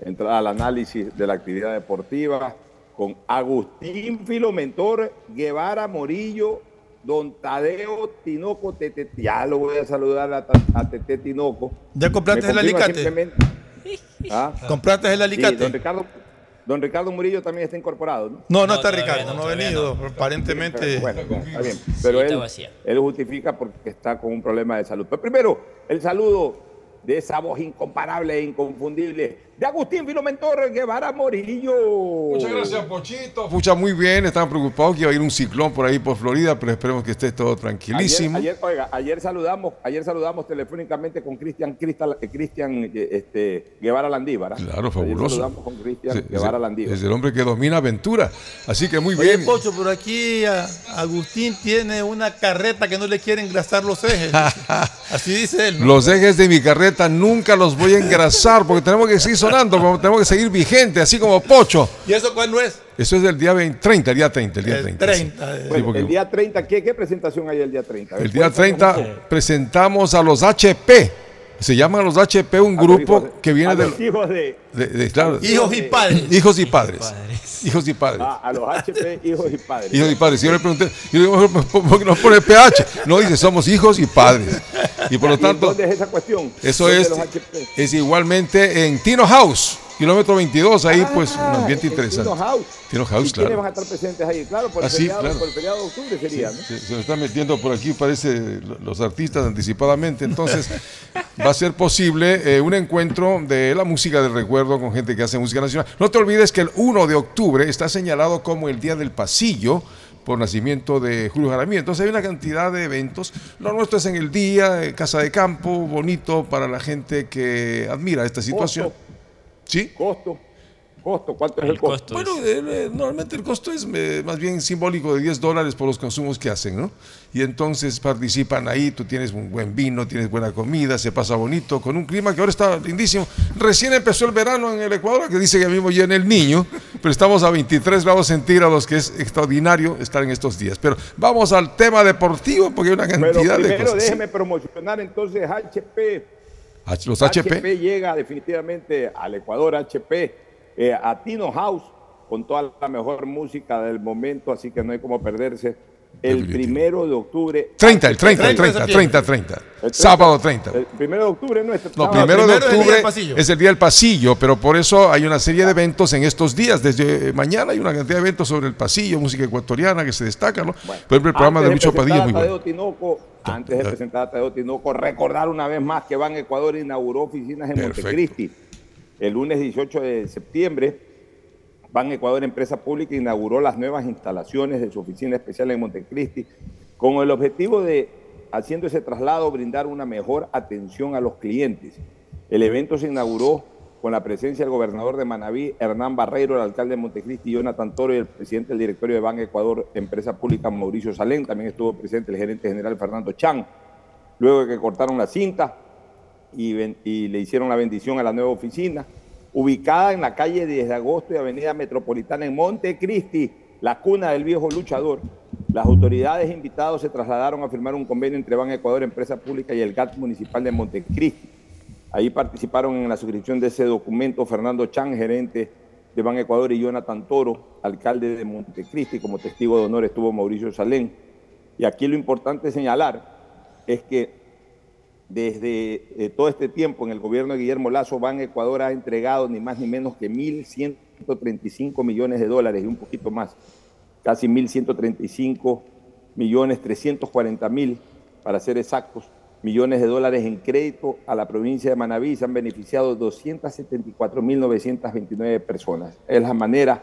entrar al análisis de la actividad deportiva con Agustín Filomentor Guevara Morillo, Don Tadeo Tinoco Tete. Ya lo voy a saludar a, a Tete Tinoco. ¿Ya compraste el alicate? ¿Ah? ¿Compraste el alicate? Sí, don Ricardo, don Ricardo Murillo también está incorporado, ¿no? No, no está Ricardo, no ha venido. Aparentemente. Bueno, bueno, está bien. Pero él, él justifica porque está con un problema de salud. Pero primero, el saludo de esa voz incomparable e inconfundible de Agustín Filomentor Guevara Morillo. Muchas gracias, Pochito. Pucha, muy bien, estaban preocupados que iba a ir un ciclón por ahí por Florida, pero esperemos que esté todo tranquilísimo. Ayer, ayer, oiga, ayer saludamos, ayer saludamos telefónicamente con Cristian eh, Cristian eh, este, Guevara Landívar. ¿ah? Claro, Ayer fabuloso. saludamos con Cristian Sí, Guevara Landívar. es el hombre que domina aventura. Así que muy Oye, bien. Pocho, por aquí a- Agustín tiene una carreta que no le quiere engrasar los ejes. Así dice él. ¿no? Los ejes de mi carreta nunca los voy a engrasar porque tenemos que seguir sonando, tenemos que seguir vigente, así como Pocho. ¿Y eso cuándo es? Eso es del día 20, 30, el día 30, el día El 30. 30 sí. de- Sí, Bueno, porque el día 30, ¿qué, qué presentación hay el día 30? A ver, el día cuéntanos un 30 poco. presentamos a los HP. Se llaman los HP un A los grupo hijos que viene a de, los hijos de, de- de- claro, Hijos y padres. hijos y padres. Hijos y padres. a, a los HP, hijos y padres. Hijos y padres. Si yo le pregunté, yo digo, ¿por qué no pone PH? No, dice, somos hijos y padres. Y por lo ¿Y tanto, ¿Dónde es esa cuestión? eso ¿Dónde es, es igualmente en Tino House, kilómetro 22, ahí pues un Ah, ambiente en interesante. Tino House. Tino House, ¿Y quiénes claro. van a estar presentes ahí? Claro, por, Ah, el, sí, feriado, claro. por el feriado de octubre sería, ¿no? Se, se lo están metiendo por aquí, parece lo- los artistas anticipadamente. Entonces, va a ser posible eh, un encuentro de la música del recuerdo con gente que hace música nacional. No te olvides que el 1 de octubre está señalado como el Día del Pasillo por nacimiento de Julio Jaramillo. Entonces hay una cantidad de eventos. Lo nuestro es en el día, eh, casa de campo, bonito para la gente que admira esta situación. ¿Sí? Costo. Costo, ¿cuánto es el, costo? Bueno, normalmente el costo es eh, más bien simbólico de 10 dólares por los consumos que hacen, ¿no? Y entonces participan ahí, tú tienes un buen vino, tienes buena comida, se pasa bonito, con un clima que ahora está lindísimo. Recién empezó el verano en el Ecuador, que dice que mismo llena el niño, pero estamos a 23 grados centígrados, que es extraordinario estar en estos días. Pero vamos al tema deportivo, porque hay una Pero cantidad de cosas. déjeme promocionar entonces HP. Los HP. llega definitivamente al Ecuador, HP, eh, a Tino House, con toda la mejor música del momento, así que no hay como perderse. El primero de octubre. 30, el 30, el 30, 30, 30. Sábado 30. El primero de octubre no es No, primero de primero es el día octubre del pasillo. es el día del pasillo, pero por eso hay una serie de eventos en estos días. Desde mañana hay una cantidad de eventos sobre el pasillo, música ecuatoriana que se destaca, ¿no? Por ejemplo, el programa de Antes Lucho Padilla muy bueno. Antes de presentar a Tadeo Tinoco, recordar una vez más que Ban Ecuador inauguró oficinas en Perfecto. Montecristi. El lunes 18 de septiembre, Ban Ecuador Empresa Pública inauguró las nuevas instalaciones de su oficina especial en Montecristi con el objetivo de, haciendo ese traslado, brindar una mejor atención a los clientes. El evento se inauguró con la presencia del gobernador de Manabí, Hernán Barreiro, el alcalde de Montecristi, Jonathan Toro y el presidente del directorio de Ban Ecuador Empresa Pública, Mauricio Salén. También estuvo presente el gerente general Fernando Chan. Luego de que cortaron la cinta y, le hicieron la bendición a la nueva oficina, ubicada en la calle 10 de agosto y avenida Metropolitana en Montecristi, la cuna del viejo luchador. Las autoridades invitados se trasladaron a firmar un convenio entre Ban Ecuador Empresa Pública y el GAT Municipal de Montecristi. Ahí participaron en la suscripción de ese documento Fernando Chan, gerente de Ban Ecuador, y Jonathan Toro, alcalde de Montecristi. Como testigo de honor estuvo Mauricio Salén. Y aquí lo importante señalar es que desde eh, todo este tiempo en el gobierno de Guillermo Lazo, Ban Ecuador ha entregado ni más ni menos que 1.135 millones de dólares y un poquito más, casi 1.135 millones 340 mil, para ser exactos, millones de dólares en crédito a la provincia de Manabí. Se han beneficiado 274.929 personas. Es la manera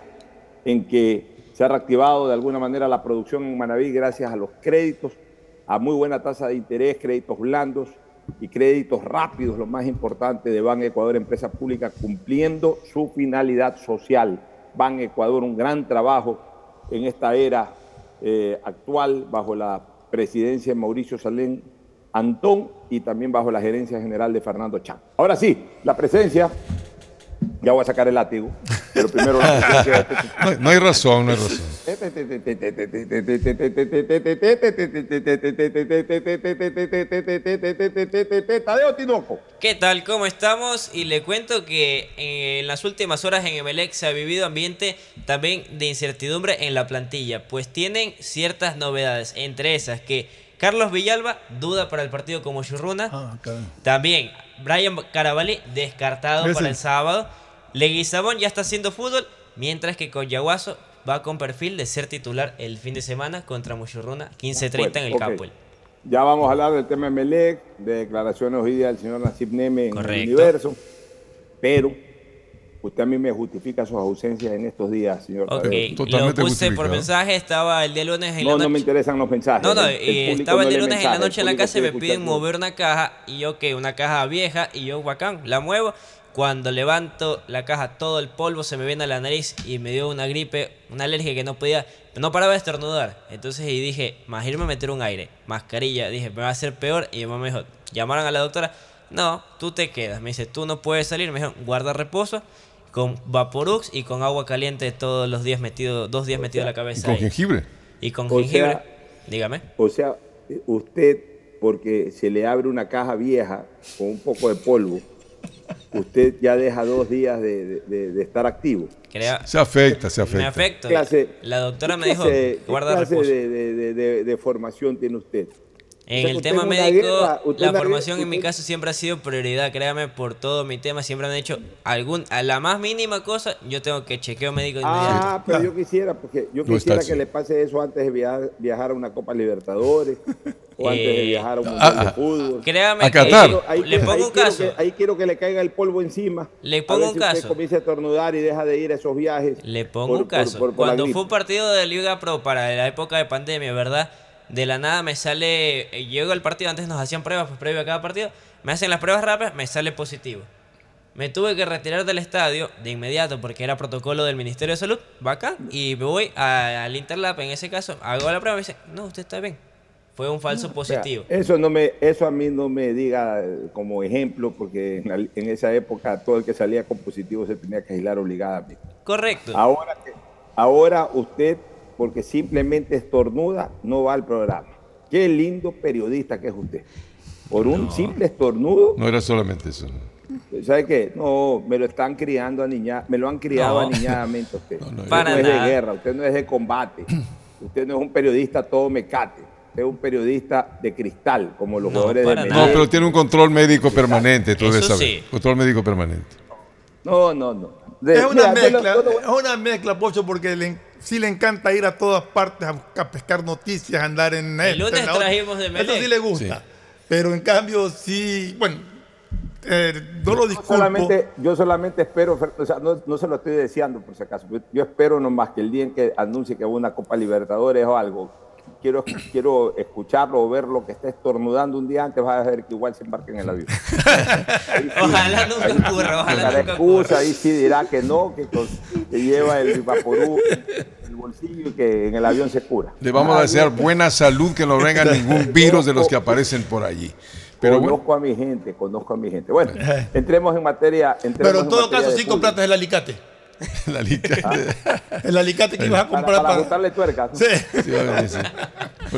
en que se ha reactivado de alguna manera la producción en Manabí gracias a los créditos, a muy buena tasa de interés, créditos blandos y créditos rápidos, lo más importante de Ban Ecuador, empresa pública, cumpliendo su finalidad social. Ban Ecuador, un gran trabajo en esta era eh, actual bajo la presidencia de Mauricio Salén Antón y también bajo la gerencia general de Fernando Chan. Ahora sí, la presencia, ya voy a sacar el látigo, pero primero No, no hay razón, no hay razón. Tadeo Tinoco. ¿Qué tal? ¿Cómo estamos? Y le cuento que eh, en las últimas horas en Emelec se ha vivido ambiente también de incertidumbre en la plantilla, pues tienen ciertas novedades, entre esas que Carlos Villalba duda para el partido como Churruna, Ah, también Brian Caravalli descartado para el sábado, Leguizamón ya está haciendo fútbol, mientras que Coyahuaso va con perfil de ser titular el fin de semana contra Muchurruna, 15-30 en el Ok. campo. Ya vamos a hablar del tema de Melec, de declaraciones hoy día del señor Nasib Neme en el Correcto. universo, pero usted a mí me justifica sus ausencias en estos días, señor. Ok, lo puse por mensaje, estaba el día lunes en No, la noche. no me interesan los mensajes. No, no, El- el y público estaba el día lunes en la noche en la casa y me piden mover una caja y yo que una caja vieja y yo bacán, la muevo. Cuando levanto la caja, todo el polvo se me viene a la nariz y me dio una gripe, una alergia que no podía, no paraba de estornudar. Entonces y dije, más irme a meter un aire, mascarilla, dije, me va a hacer peor. Y mi mamá me dijo, llamaron a la doctora, no, tú te quedas. Me dice, tú no puedes salir. Me dijo, guarda reposo con Vaporux y con agua caliente todos los días metido, dos días metido en la cabeza. con ahí. jengibre. Y con O jengibre. sea, Dígame. O sea, usted, porque se le abre una caja vieja con un poco de polvo, usted ya deja dos días de, de- de- de estar activo. Crea- Se afecta, se afecta. Me afecto. Clase- la doctora me ¿Qué dijo, clase- guarda clase reposo. de, de- de- de- de formación tiene usted? En O sea, el tema médico, guerra- la formación guerra- en mi caso siempre ha sido prioridad, créame, por todo mi tema, siempre han hecho algún, a la más mínima cosa, yo tengo que chequeo médico inmediato. Ah, pero yo quisiera, porque yo No quisiera que así. le pase eso antes de viajar, viajar a una Copa Libertadores o antes de Eh, viajar a un ah, de ah. fútbol. Créame A que-. Ahí, le ahí pongo un quiero caso. que- ahí quiero que le caiga el polvo encima. Le A pongo ver un si usted caso. comienza a estornudar y deja de ir a esos viajes. Le pongo por- un caso. por- por- por la Cuando fue un partido de Liga Pro para la época de pandemia, ¿verdad? De la nada me sale, eh, llego al partido, antes nos hacían pruebas, pues previo a cada partido, me hacen las pruebas rápidas, me sale positivo. Me tuve que retirar del estadio de inmediato porque era protocolo del Ministerio de Salud, bacán, y me voy al Interlap, en ese caso, hago la prueba y me dicen, no, usted está bien. Fue un falso positivo. Eso no me, eso a mí no me diga eh, como ejemplo, porque en, la- en esa época todo el que salía con positivo se tenía que aislar obligadamente. Correcto. Ahora, ahora usted, porque simplemente estornuda, no va al programa. Qué lindo periodista que es usted. Por un simple estornudo, No era solamente eso. ¿sabe qué? No, me lo están criando a niña, me lo han criado No. aniñadamente a usted. usted Para no es de guerra, usted no es de combate. Usted no es un periodista todo mecate. Usted es un periodista de cristal, como los jugadores de No, Medellín. pero tiene un control médico permanente, tú debes saber. sí. Control médico permanente. No, no, no. De- es una mira, mezcla, lo- yo lo- es una mezcla, Pocho, porque le, sí le encanta ir a todas partes a, buscar- pescar noticias, andar en El esto, lunes en la otra. trajimos de Eso Melec. sí le gusta. Pero en cambio, sí, bueno, eh, no lo Yo disculpo. solamente, yo solamente espero, o sea, no, no se lo estoy deseando por si acaso, yo- yo espero nomás que el día en que anuncie que va una Copa Libertadores o algo, quiero, quiero escucharlo o ver lo que está estornudando un día antes, vas a ver que igual se embarca en el avión. Ojalá nunca ocurra, ojalá Dará nunca excusa, ahí sí dirá que no, que, con- que lleva el vaporú en el bolsillo y que en el avión se cura. Le vamos a desear buena salud, que no venga ningún virus de los que aparecen por allí. Pero bueno, conozco a mi gente, conozco a mi gente. Bueno, entremos en materia. entremos Pero en todo materia caso, sí compraste el alicate. el alicate. El alicate que ibas a Para, comprar para tuercas. Sí, sí, sí.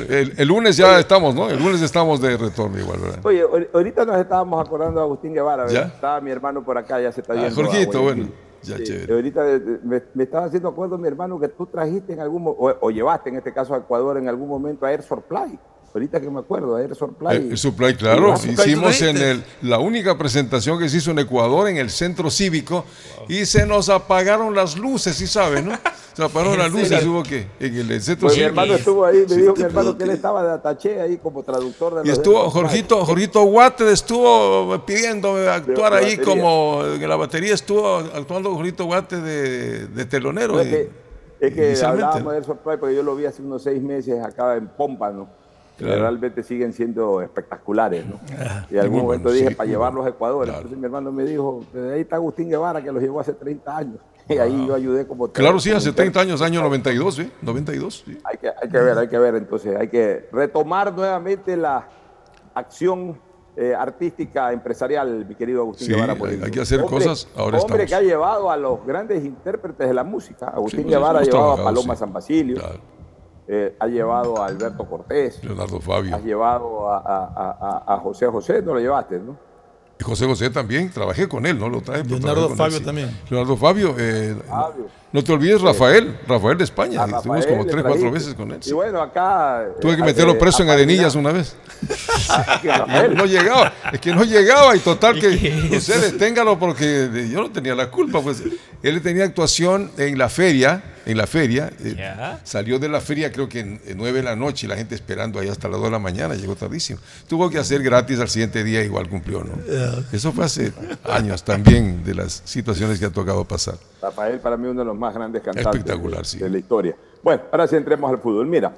El, el lunes ya estamos, ¿no? El lunes estamos de retorno igual, ¿verdad? Oye, ahor- ahorita nos estábamos acordando de Agustín Guevara, ¿verdad? ¿Ya? Estaba mi hermano por acá, ya se está Ah, yendo. a Jorgito, bueno, ya Sí, chévere. Ahorita me, me estaba haciendo acuerdo mi hermano que tú trajiste en algún o, o llevaste en este caso a Ecuador en algún momento a Air Supply. Ahorita que me acuerdo, a Air Supply. El, claro, hicimos ¿tú en el, la única presentación que se hizo en Ecuador, en el centro cívico, y se nos apagaron las luces, ¿sí sabes, no? Se apagaron ¿En las luces, hubo que, en el centro Pues mi cívico. hermano estuvo ahí, me Sí, dijo mi hermano que él estaba de ataché ahí como traductor de Y estuvo. Jorgito, Jorgito Water estuvo pidiendo actuar de ahí batería. como en la batería estuvo actuando Jorgito Water de, de telonero. No, es que, es que inicialmente, hablábamos de Supply porque yo lo vi hace unos seis meses acá en Pómpano. Claro. realmente siguen siendo espectaculares, ¿no? Y en algún momento bueno, dije sí, para llevarlos a Ecuador. Claro. Entonces mi hermano me dijo, "De ahí está Agustín Guevara, que los llevó hace 30 años. Y ahí yo ayudé como... Claro, sí, hace intérprete. 30 años, año 92, ¿sí? 92, sí. Hay que, hay que ver, hay que ver. Entonces hay que retomar nuevamente la acción eh, artística, empresarial, mi querido Agustín Sí, Guevara. hay- hay que hacer Hombre- cosas, ahora Hombre estamos. que ha llevado a los grandes intérpretes de la música. Agustín pues, Guevara ha hemos llevado a Paloma sí. San Basilio, eh, ha llevado a Alberto Cortés, Leonardo Fabio. has llevado a, a- a- a- a José José, no lo llevaste, ¿no? Y José José también, trabajé con él, ¿no? Lo traje, Leonardo Fabio él, sí. también. Leonardo Fabio, eh, Fabio. No te olvides Rafael, Rafael de España. Estuvimos como tres, cuatro veces con él. Y bueno, acá... Tuve que eh, meterlo eh, preso en Arenillas una vez. Rafael. No llegaba, es que no llegaba y total que no sé, deténgalo porque yo no tenía la culpa, pues él tenía actuación en la feria en la feria. eh, salió de la feria creo que en, en 9 de la noche y la gente esperando ahí hasta las 2 de la mañana, llegó tardísimo. Tuvo que hacer gratis al siguiente día, igual cumplió, ¿no? Eso fue hace años también de las situaciones que ha tocado pasar. Rafael para mí uno de los más grandes cantantes Espectacular, de, sí. de la historia. Bueno, ahora sí entremos al fútbol. Mira,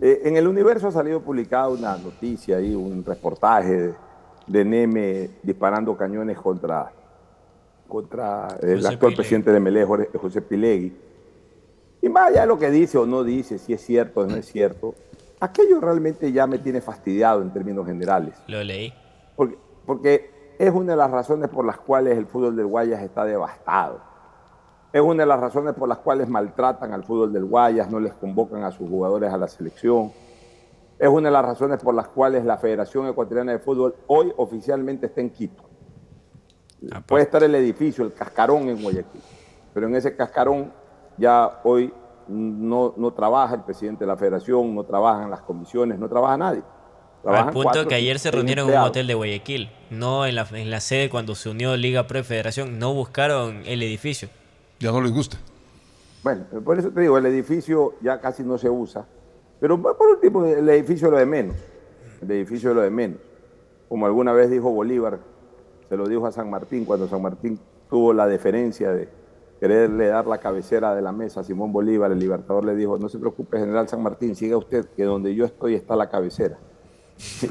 eh, en el universo ha salido publicada una noticia ahí, un reportaje de, de Neme disparando cañones contra, contra el José actual Pilegui. presidente de Melé, José Pilegui. Y más allá de lo que dice o no dice, si es cierto o no es cierto, aquello realmente ya me tiene fastidiado en términos generales. Lo leí. Porque, porque es una de las razones por las cuales el fútbol del Guayas está devastado. Es una de las razones por las cuales maltratan al fútbol del Guayas, no les convocan a sus jugadores a la selección. Es una de las razones por las cuales la Federación Ecuatoriana de Fútbol hoy oficialmente está en Quito. Puede estar el edificio, el cascarón en Guayaquil, pero en ese cascarón ya hoy no, no trabaja el presidente de la federación, no trabajan las comisiones, no trabaja nadie. Al punto cuatro, que ayer se reunieron en un hotel de Guayaquil, no en la, en la sede cuando se unió Liga Pro y Federación, no buscaron el edificio. Ya no les gusta. Bueno, por eso te digo, el edificio ya casi no se usa. Pero por último, el edificio es lo de menos. El edificio es lo de menos. Como alguna vez dijo Bolívar, se lo dijo a San Martín, cuando San Martín tuvo la deferencia de quererle dar la cabecera de la mesa a Simón Bolívar, el libertador le dijo, no se preocupe, general San Martín, siga usted, que donde yo estoy está la cabecera.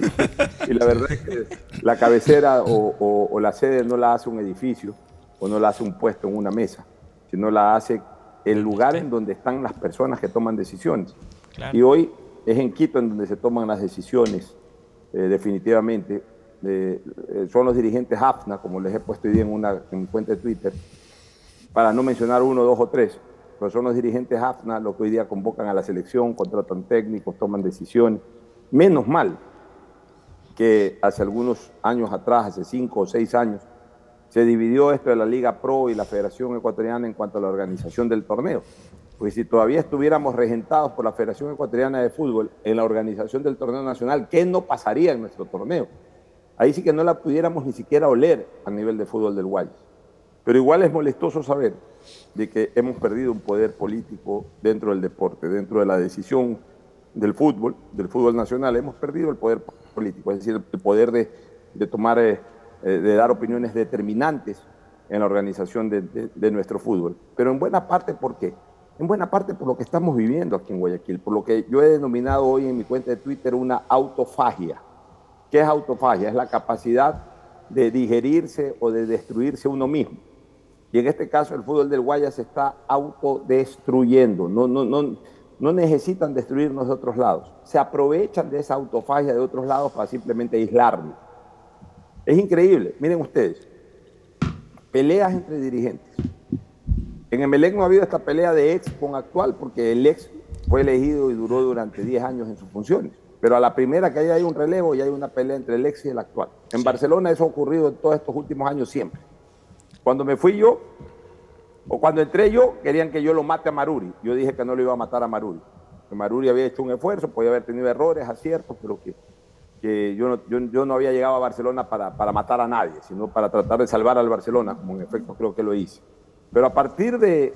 y la verdad es que la cabecera o, o- o la sede no la hace un edificio o no la hace un puesto en una mesa, sino la hace el lugar en donde están las personas que toman decisiones. Claro. Y hoy es en Quito en donde se toman las decisiones, eh, definitivamente. Eh, eh, son los dirigentes AFNA, como les he puesto hoy día en una en cuenta de Twitter, para no mencionar uno, dos o tres, pero son los dirigentes AFNA los que hoy día convocan a la selección, contratan técnicos, toman decisiones. Menos mal que hace algunos años atrás, hace cinco o seis años, se dividió esto de la Liga Pro y la Federación Ecuatoriana en cuanto a la organización del torneo. Porque si todavía estuviéramos regentados por la Federación Ecuatoriana de Fútbol en la organización del torneo nacional, ¿qué no pasaría en nuestro torneo? Ahí sí que no la pudiéramos ni siquiera oler a nivel de fútbol del Guayas. Pero igual es molestoso saber de que hemos perdido un poder político dentro del deporte, dentro de la decisión del fútbol, del fútbol nacional, hemos perdido el poder político, es decir, el poder de, de tomar, eh, eh, de dar opiniones determinantes en la organización de, nuestro fútbol. Pero en buena parte, ¿por qué? En buena parte por lo que estamos viviendo aquí en Guayaquil, por lo que yo he denominado hoy en mi cuenta de Twitter una autofagia. ¿Qué es autofagia? Es la capacidad de digerirse o de destruirse uno mismo. Y en este caso el fútbol del Guayas se está autodestruyendo. No, no, no, no necesitan destruirnos de otros lados. Se aprovechan de esa autofagia de otros lados para simplemente aislarnos. Es increíble. Miren ustedes. Peleas entre dirigentes. En Emelec no ha habido esta pelea de ex con actual porque el ex fue elegido y duró durante 10 años en sus funciones. Pero a la primera que haya hay un relevo y hay una pelea entre el ex y el actual. En Barcelona eso ha ocurrido en todos estos últimos años siempre. Cuando me fui yo, o cuando entré yo, querían que yo lo mate a Maruri. Yo dije que no lo iba a matar a Maruri. Que Maruri había hecho un esfuerzo, podía haber tenido errores, aciertos, pero que, que yo, no, yo, no había llegado a Barcelona para, para matar a nadie, sino para tratar de salvar al Barcelona, como en efecto creo que lo hice. Pero a partir de,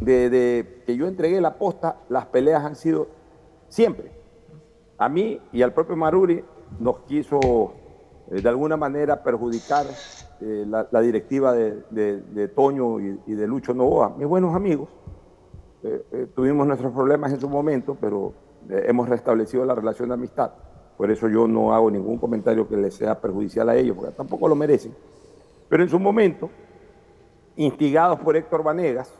de- que yo entregué la posta, las peleas han sido siempre. A mí y al propio Maruri nos quiso eh, de alguna manera perjudicar eh, la, directiva de, de- Toño y, de Lucho Novoa, mis buenos amigos. Eh, tuvimos nuestros problemas en su momento, pero hemos restablecido la relación de amistad. Por eso yo no hago ningún comentario que les sea perjudicial a ellos, porque tampoco lo merecen. Pero en su momento, instigados por Héctor Vanegas,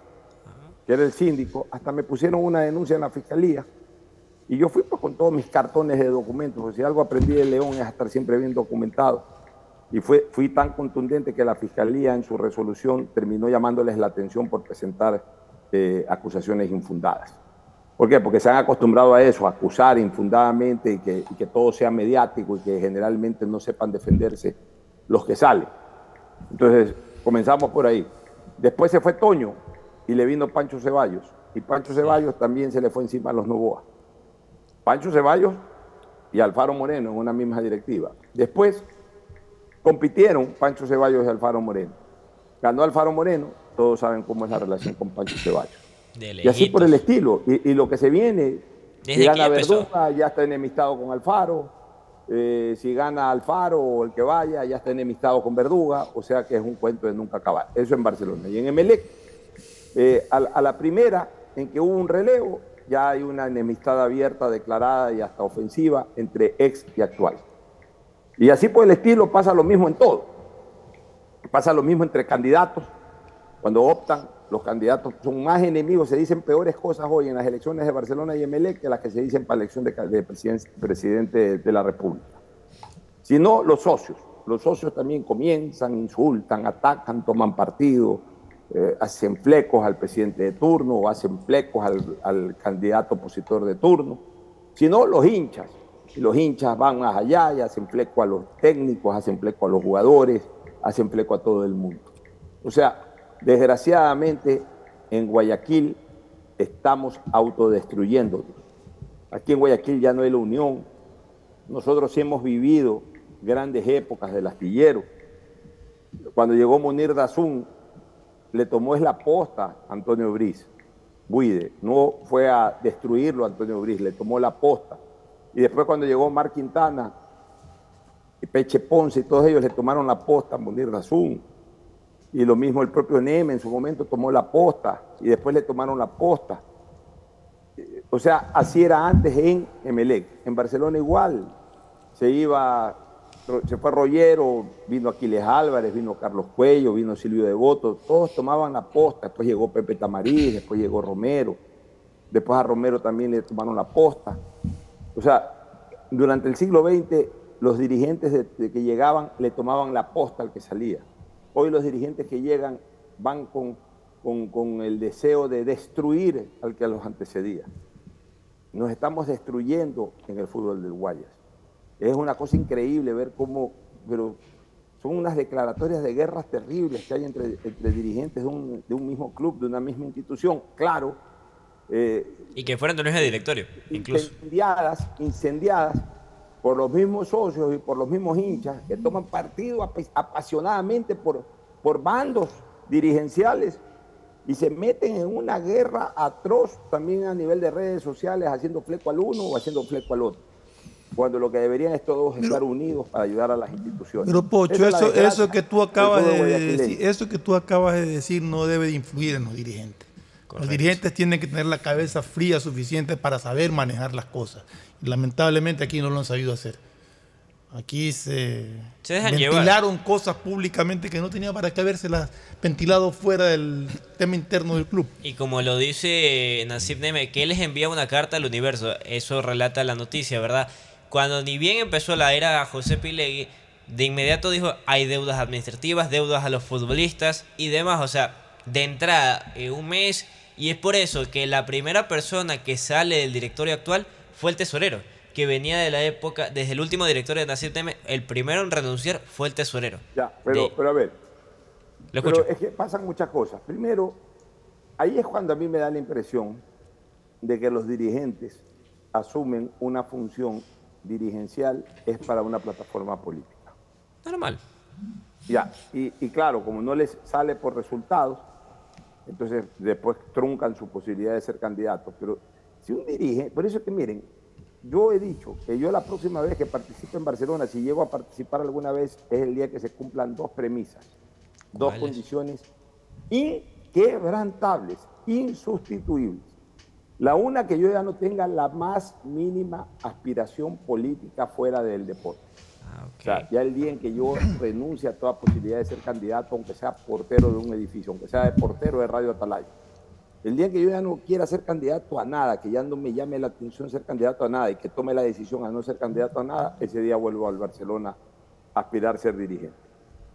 que era el síndico, hasta me pusieron una denuncia en la fiscalía. Y yo fui pues, con todos mis cartones de documentos, si algo aprendí de León es estar siempre bien documentado. Y fue, fui tan contundente que la fiscalía en su resolución terminó llamándoles la atención por presentar eh, acusaciones infundadas. ¿Por qué? Porque se han acostumbrado a eso, a acusar infundadamente y que, y que todo sea mediático y que generalmente no sepan defenderse los que salen. Entonces, comenzamos por ahí. Después se fue Toño y le vino Pancho Ceballos. Y Pancho Ceballos también se le fue encima a los Novoa. Pancho Ceballos y Alfaro Moreno en una misma directiva. Después compitieron Pancho Ceballos y Alfaro Moreno. Ganó Alfaro Moreno, todos saben cómo es la relación con Pancho Ceballos. Y así por el estilo. Y, lo que se viene, si gana Verduga, ya está enemistado con Alfaro. Eh, si gana Alfaro o el que vaya, ya está enemistado con Verduga. O sea que es un cuento de nunca acabar. Eso en Barcelona. Y en Emelec, eh, a, la primera en que hubo un relevo, ya hay una enemistad abierta, declarada y hasta ofensiva entre ex y actual. Y así por el estilo pasa lo mismo en todo. Pasa lo mismo entre candidatos. Cuando optan, los candidatos son más enemigos, se dicen peores cosas hoy en las elecciones de Barcelona y Emelec que las que se dicen para la elección de, presidente de la República. Sino los socios. Los socios también comienzan, insultan, atacan, toman partido, eh, hacen flecos al presidente de turno o hacen flecos al, candidato opositor de turno. Sino los hinchas. Y los hinchas van más allá y hacen fleco a los técnicos, hacen fleco a los jugadores, hacen fleco a todo el mundo. O sea, Desgraciadamente, en Guayaquil estamos autodestruyéndonos. Aquí en Guayaquil ya no hay la unión. Nosotros hemos vivido grandes épocas del astillero. Cuando llegó Munir Dazún, le tomó es la posta a Antonio Briz, Buide. No fue a destruirlo Antonio Briz, le tomó la posta. Y después cuando llegó Mar Quintana, y Peche Ponce y todos ellos le tomaron la posta a Munir Dazún y lo mismo el propio Neme en su momento tomó la posta y después le tomaron la posta. O sea, así era antes en Emelec. En Barcelona igual. Se iba, se fue Rollero, vino Aquiles Álvarez, vino Carlos Cuello, vino Silvio Devoto, todos tomaban la posta. Después llegó Pepe Tamariz, después llegó Romero. Después a Romero también le tomaron la posta. O sea, durante el siglo XX los dirigentes de que llegaban le tomaban la posta al que salía. Hoy los dirigentes que llegan van con, con, el deseo de destruir al que los antecedía. Nos estamos destruyendo en el fútbol del Guayas. Es una cosa increíble ver cómo, pero son unas declaratorias de guerras terribles que hay entre, dirigentes de un, mismo club, de una misma institución. Claro. Eh, y que fueran de un mismo directorio, incluso. Incendiadas, incendiadas por los mismos socios y por los mismos hinchas que toman partido apasionadamente por, por bandos dirigenciales y se meten en una guerra atroz también a nivel de redes sociales, haciendo fleco al uno o haciendo fleco al otro. Cuando lo que deberían es todos estar unidos para ayudar a las instituciones. Pero Pocho, eso, eso que tú acabas de decir, eso que tú acabas de decir no debe de influir en los dirigentes. Los dirigentes tienen que tener la cabeza fría suficiente para saber manejar las cosas. Lamentablemente aquí no lo han sabido hacer. Aquí se, ventilaron cosas públicamente que no tenía para qué habérselas ventilado fuera del tema interno del club. Y como lo dice Nasib Neme, que él les envía una carta al universo. Eso relata la noticia, ¿verdad? Cuando ni bien empezó la era José Pilegui, de inmediato dijo, hay deudas administrativas, deudas a los futbolistas y demás. O sea, de entrada, en un mes. Y es por eso que la primera persona que sale del directorio actual fue el tesorero, que venía de la época, desde el último directorio de Nasir Teme, el primero en renunciar fue el tesorero. Ya, pero, pero a ver. pero es que pasan muchas cosas. Primero, ahí es cuando a mí me da la impresión de que los dirigentes asumen una función dirigencial es para una plataforma política. Normal. Ya, y, y, claro, como no les sale por resultados, entonces después truncan su posibilidad de ser candidatos. Pero si un dirigente, por eso que miren, yo he dicho que yo la próxima vez que participe en Barcelona, si llego a participar alguna vez, es el día que se cumplan dos premisas, dos condiciones inquebrantables, insustituibles. La una, que yo ya no tenga la más mínima aspiración política fuera del deporte. Ah, o sea, ya el día en que yo renuncie a toda posibilidad de ser candidato, aunque sea portero de un edificio, aunque sea de portero de Radio Atalaya, el día que yo ya no quiera ser candidato a nada, que ya no me llame la atención ser candidato a nada y que tome la decisión a no ser candidato a nada, ese día vuelvo al Barcelona a aspirar a ser dirigente.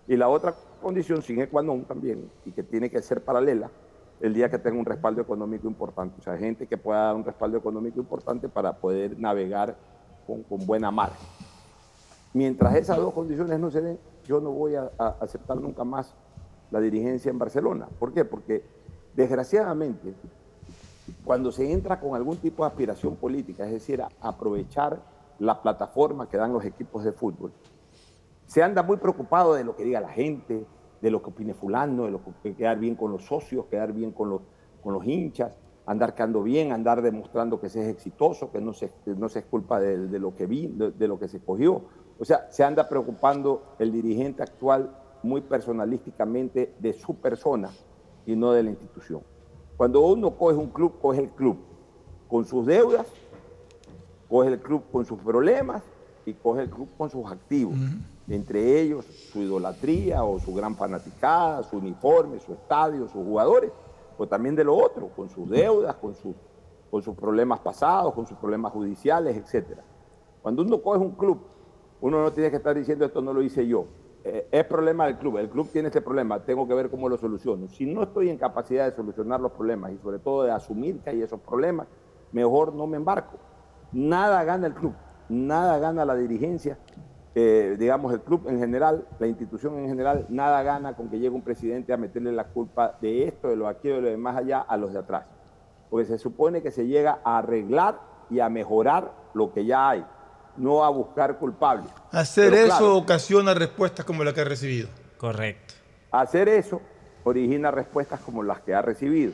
Y la otra condición, sin ecuanón también, y que tiene que ser paralela, el día que tenga un respaldo económico importante. O sea, gente que pueda dar un respaldo económico importante para poder navegar con, buena margen. Mientras esas dos condiciones no se den, yo no voy a aceptar nunca más la dirigencia en Barcelona. ¿Por qué? Porque Desgraciadamente, cuando se entra con algún tipo de aspiración política, es decir, aprovechar la plataforma que dan los equipos de fútbol, se anda muy preocupado de lo que diga la gente, de lo que opine fulano, de lo que quedar bien con los socios, quedar bien con los, con los hinchas. andar quedando bien, andar demostrando que se es exitoso, que no se, no se es culpa de, lo que vi, de, lo que se cogió. O sea, se anda preocupando el dirigente actual muy personalísticamente de su persona y no de la institución. Cuando uno coge un club, coge el club con sus deudas, coge el club con sus problemas y coge el club con sus activos. Entre ellos su idolatría o su gran fanaticada, su uniforme, su estadio, sus jugadores, o también de lo otro, con sus deudas, con, sus con sus problemas pasados, con sus problemas judiciales, etc. Cuando uno coge un club, uno no tiene que estar diciendo esto no lo hice yo. Eh, es problema del club, el club tiene este problema, tengo que ver cómo lo soluciono. Si no estoy en capacidad de solucionar los problemas y sobre todo de asumir que hay esos problemas, mejor no me embarco. Nada gana el club, nada gana la dirigencia, eh, digamos el club en general, la institución en general, nada gana con que llegue un presidente a meterle la culpa de esto, de lo aquí, de lo de más allá a los de atrás. Porque se supone que se llega a arreglar y a mejorar lo que ya hay no a buscar culpables. Hacer Pero, eso claro, ocasiona respuestas como la que ha recibido. Correcto. Hacer eso origina respuestas como las que ha recibido.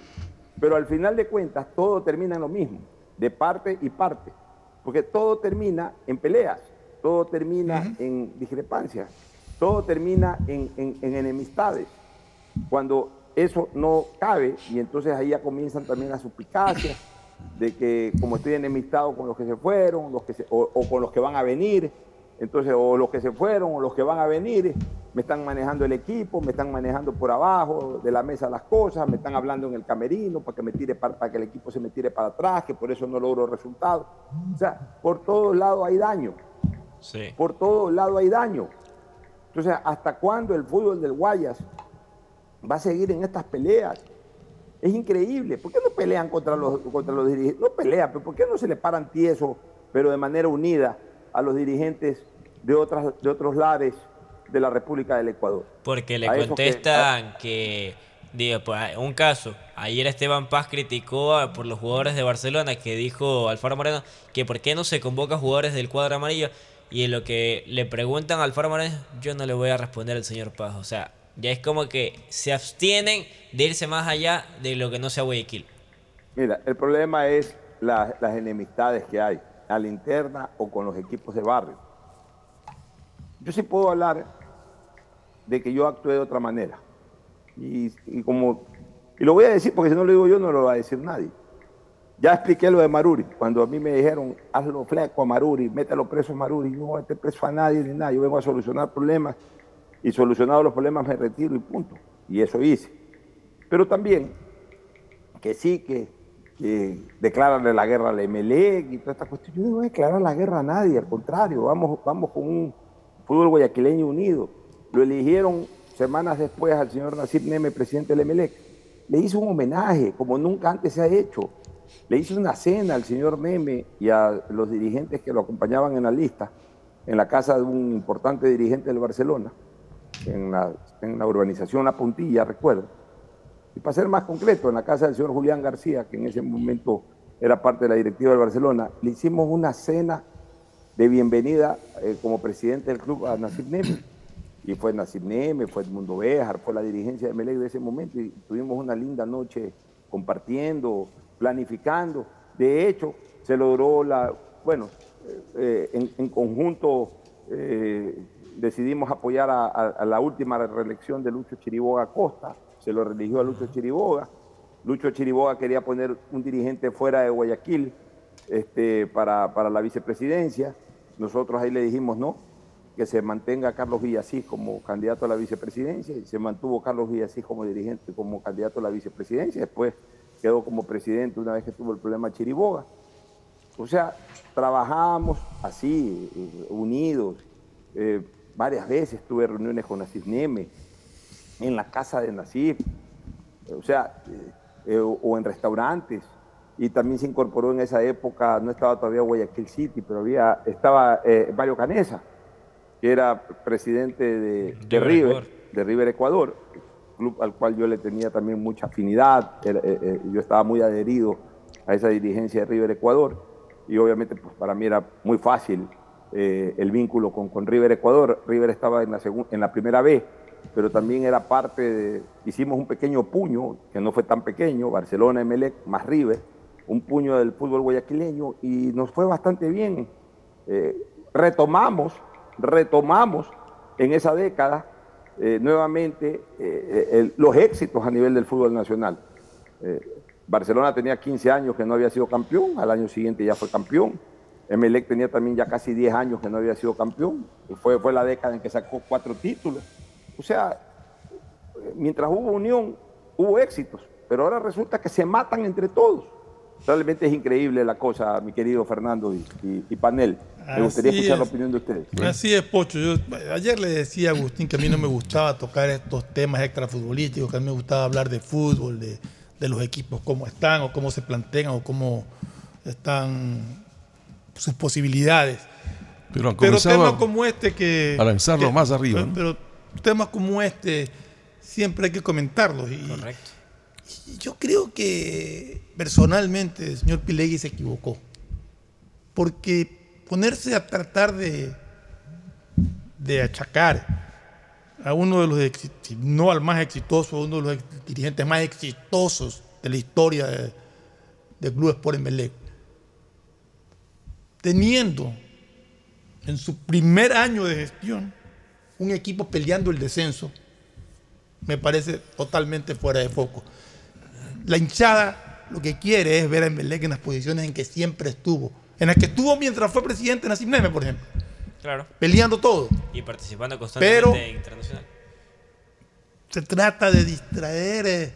Pero al final de cuentas todo termina en lo mismo, de parte y parte, porque todo termina en peleas, todo termina uh -huh. en discrepancias, todo termina en, en, en enemistades. Cuando eso no cabe y entonces ahí ya comienzan también las suplicacias de que como estoy enemistado con los que se fueron, los que se, o, o, con los que van a venir, entonces o los que se fueron o los que van a venir, me están manejando el equipo, me están manejando por abajo de la mesa las cosas, me están hablando en el camerino para que, me tire para, para que el equipo se me tire para atrás, que por eso no logro resultados. O sea, por todos lados hay daño. Sí. Por todos lados hay daño. Entonces, ¿hasta cuándo el fútbol del Guayas va a seguir en estas peleas? Es increíble. ¿Por qué no pelean contra los, contra los dirigentes? No pelean, pero ¿por qué no se le paran tieso, pero de manera unida, a los dirigentes de, otras, de otros lares de la República del Ecuador? Porque le contestan que, que, digo, pues, un caso, ayer Esteban Paz criticó a, por los jugadores de Barcelona, que dijo Alfaro Moreno que por qué no se convoca jugadores del cuadro amarillo. Y en lo que le preguntan a Alfaro Moreno, yo no le voy a responder al señor Paz. O sea, ya es como que se abstienen de irse más allá de lo que no sea Guayaquil. Mira, el problema es la, las enemistades que hay a la interna o con los equipos de barrio. Yo sí puedo hablar de que yo actué de otra manera. Y, como, y lo voy a decir porque si no lo digo yo no lo va a decir nadie. Ya expliqué lo de Maruri. Cuando a mí me dijeron, hazlo fleco a Maruri, mételo preso a Maruri, yo no voy a meter preso a nadie ni nada, yo vengo a solucionar problemas y solucionados los problemas me retiro y punto. Y eso hice. Pero también que sí, que, que declararle la guerra al Emelec y toda esta cuestión. Yo no voy a declarar la guerra a nadie, al contrario, vamos, vamos con un fútbol guayaquileño unido. Lo eligieron semanas después al señor Nasir Neme, presidente del Emelec. Le hizo un homenaje, como nunca antes se ha hecho. Le hizo una cena al señor Neme y a los dirigentes que lo acompañaban en la lista, en la casa de un importante dirigente del Barcelona en la, urbanización La Puntilla, recuerdo. Y para ser más concreto, en la casa del señor Julián García, que en ese momento era parte de la directiva del Barcelona, le hicimos una cena de bienvenida eh, como presidente del club a Nasib Neme. Y fue Nasib Neme, fue Edmundo Béjar, fue la dirigencia de Melec de ese momento y tuvimos una linda noche compartiendo, planificando. De hecho, se logró la, bueno, eh, en, en, conjunto eh, decidimos apoyar a, a, a, la última reelección de Lucho Chiriboga Costa, se lo religió a Lucho Chiriboga. Lucho Chiriboga quería poner un dirigente fuera de Guayaquil este, para, para la vicepresidencia. Nosotros ahí le dijimos no, que se mantenga Carlos Villasís como candidato a la vicepresidencia y se mantuvo Carlos Villasís como dirigente, como candidato a la vicepresidencia. Después quedó como presidente una vez que tuvo el problema Chiriboga. O sea, trabajamos así, unidos. Eh, varias veces tuve reuniones con Nasif Neme, en la casa de Nasif, o sea, eh, o en restaurantes. Y también se incorporó en esa época, no estaba todavía Guayaquil City, pero había, estaba eh, Mario Canesa, que era presidente de, de River, Ecuador. de River Ecuador, club al cual yo le tenía también mucha afinidad, eh, yo estaba muy adherido a esa dirigencia de River Ecuador, y obviamente pues, para mí era muy fácil eh, el vínculo con, con, River Ecuador. River estaba en la, en la primera B pero también era parte de, hicimos un pequeño puño, que no fue tan pequeño, Barcelona, Emelec, más River, un puño del fútbol guayaquileño y nos fue bastante bien. Eh, retomamos, retomamos en esa década eh, nuevamente los éxitos a nivel del fútbol nacional. Barcelona tenía 15 años que no había sido campeón, al año siguiente ya fue campeón. Emelec tenía también ya casi 10 años que no había sido campeón. Y fue, fue la década en que sacó cuatro títulos. O sea, mientras hubo unión, hubo éxitos. Pero ahora resulta que se matan entre todos. Realmente es increíble la cosa, mi querido Fernando y, y- y Panel. Me gustaría Así escuchar la opinión de ustedes. Así es, Pocho. Yo, ayer le decía a Agustín que a mí no me gustaba tocar estos temas extrafutbolísticos, que a mí me gustaba hablar de fútbol, de, de los equipos, cómo están o cómo se plantean o cómo están sus posibilidades. Pero Pero temas como este que... a lanzarlo que- más arriba, Pero, ¿no? pero temas como este siempre hay que comentarlos. Y, Correcto. y yo creo que personalmente el señor Pilegui se equivocó. Porque ponerse a tratar de, de achacar a uno de los, no al más exitoso, a uno de los dirigentes más exitosos de la historia de- del Club Sport Emelec, teniendo en su primer año de gestión un equipo peleando el descenso, me parece totalmente fuera de foco. La hinchada lo que quiere es ver a Emelec en las posiciones en que siempre estuvo, en las que estuvo mientras fue presidente de Nassim Neme, por ejemplo, Claro. peleando todo. Y participando constantemente Pero- en internacional. se trata de distraer eh,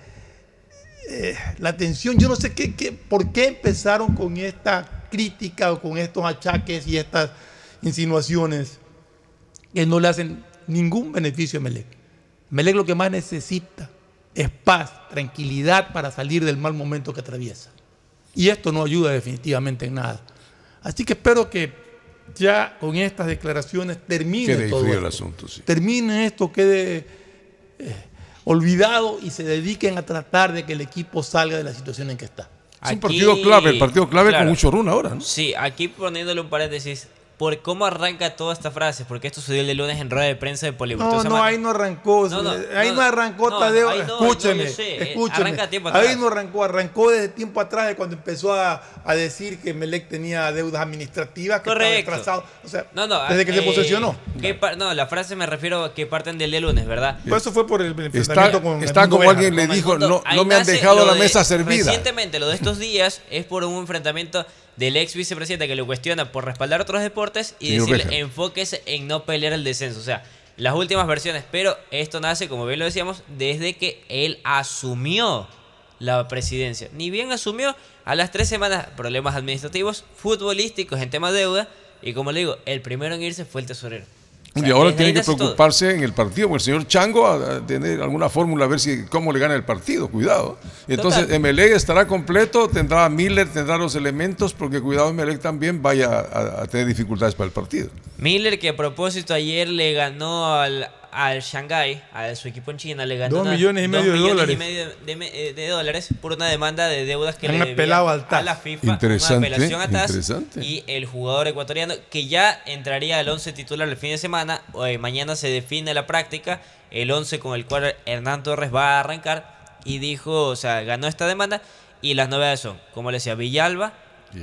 eh, la atención. Yo no sé qué, qué- por qué empezaron con esta crítica o con estos achaques y estas insinuaciones que no le hacen ningún beneficio a Melec. Melec lo que más necesita es paz, tranquilidad para salir del mal momento que atraviesa. Y esto no ayuda definitivamente en nada. Así que espero que ya con estas declaraciones termine Quede todo esto. el asunto, sí. Termine esto, quede eh, olvidado y se dediquen a tratar de que el equipo salga de la situación en que está. Es un partido clave, el partido clave claro. con mucho run ahora, ¿no? Sí, aquí poniéndole un paréntesis, por cómo arranca toda esta frase, porque esto sucedió el de lunes en rueda de prensa de No, Polivortiosa no, Mata. ahí no arrancó. No, no, ahí no, no, arrancó no, Tadeo. ahí no, escúcheme, no, yo sé, eh, escúcheme. arranca tiempo ahí atrás. no arrancó, arrancó desde tiempo atrás, de cuando empezó a, a decir que Melec tenía deudas administrativas, que Correcto. estaba retrasado. O sea, No, no, desde que se eh, posesionó. ¿qué par- no, la frase me refiero a que parten del de lunes, ¿verdad? Pues eso fue por el Está, enfrentamiento con está como alguien le dijo, no, no me han dejado la de- mesa servida. Recientemente, lo de estos días es por un enfrentamiento del ex vicepresidente que lo cuestiona por respaldar otros deportes y Señor decirle Béjar. enfóquese en no pelear el descenso. O sea, las últimas versiones, pero esto nace, como bien lo decíamos, desde que él asumió la presidencia. Ni bien asumió, a las tres semanas problemas administrativos, futbolísticos en tema de deuda, y como le digo, el primero en irse fue el tesorero. O sea, Y ahora tiene que todo. preocuparse en el partido, porque el señor Chango a, a tener alguna fórmula a ver si cómo le gana el partido, cuidado. Entonces Total. Emelec estará completo, tendrá a Miller, tendrá los elementos, porque cuidado Emelec también vaya a, a tener dificultades para el partido. Miller, que a propósito ayer le ganó al, al Shanghai, a su equipo en China, le ganó Dos una- millones y dos medio de millones dólares. y medio de, me- eh, de dólares por una demanda de deudas que Han le debía al a TAS. la FIFA. Interesante, una apelación a TAS interesante. y el jugador ecuatoriano que ya entraría al 11 titular el fin de semana. eh, mañana se define la práctica, el 11 con el cual Hernán Torres va a arrancar y dijo, o sea, ganó esta demanda y las novedades son, como le decía, Villalba,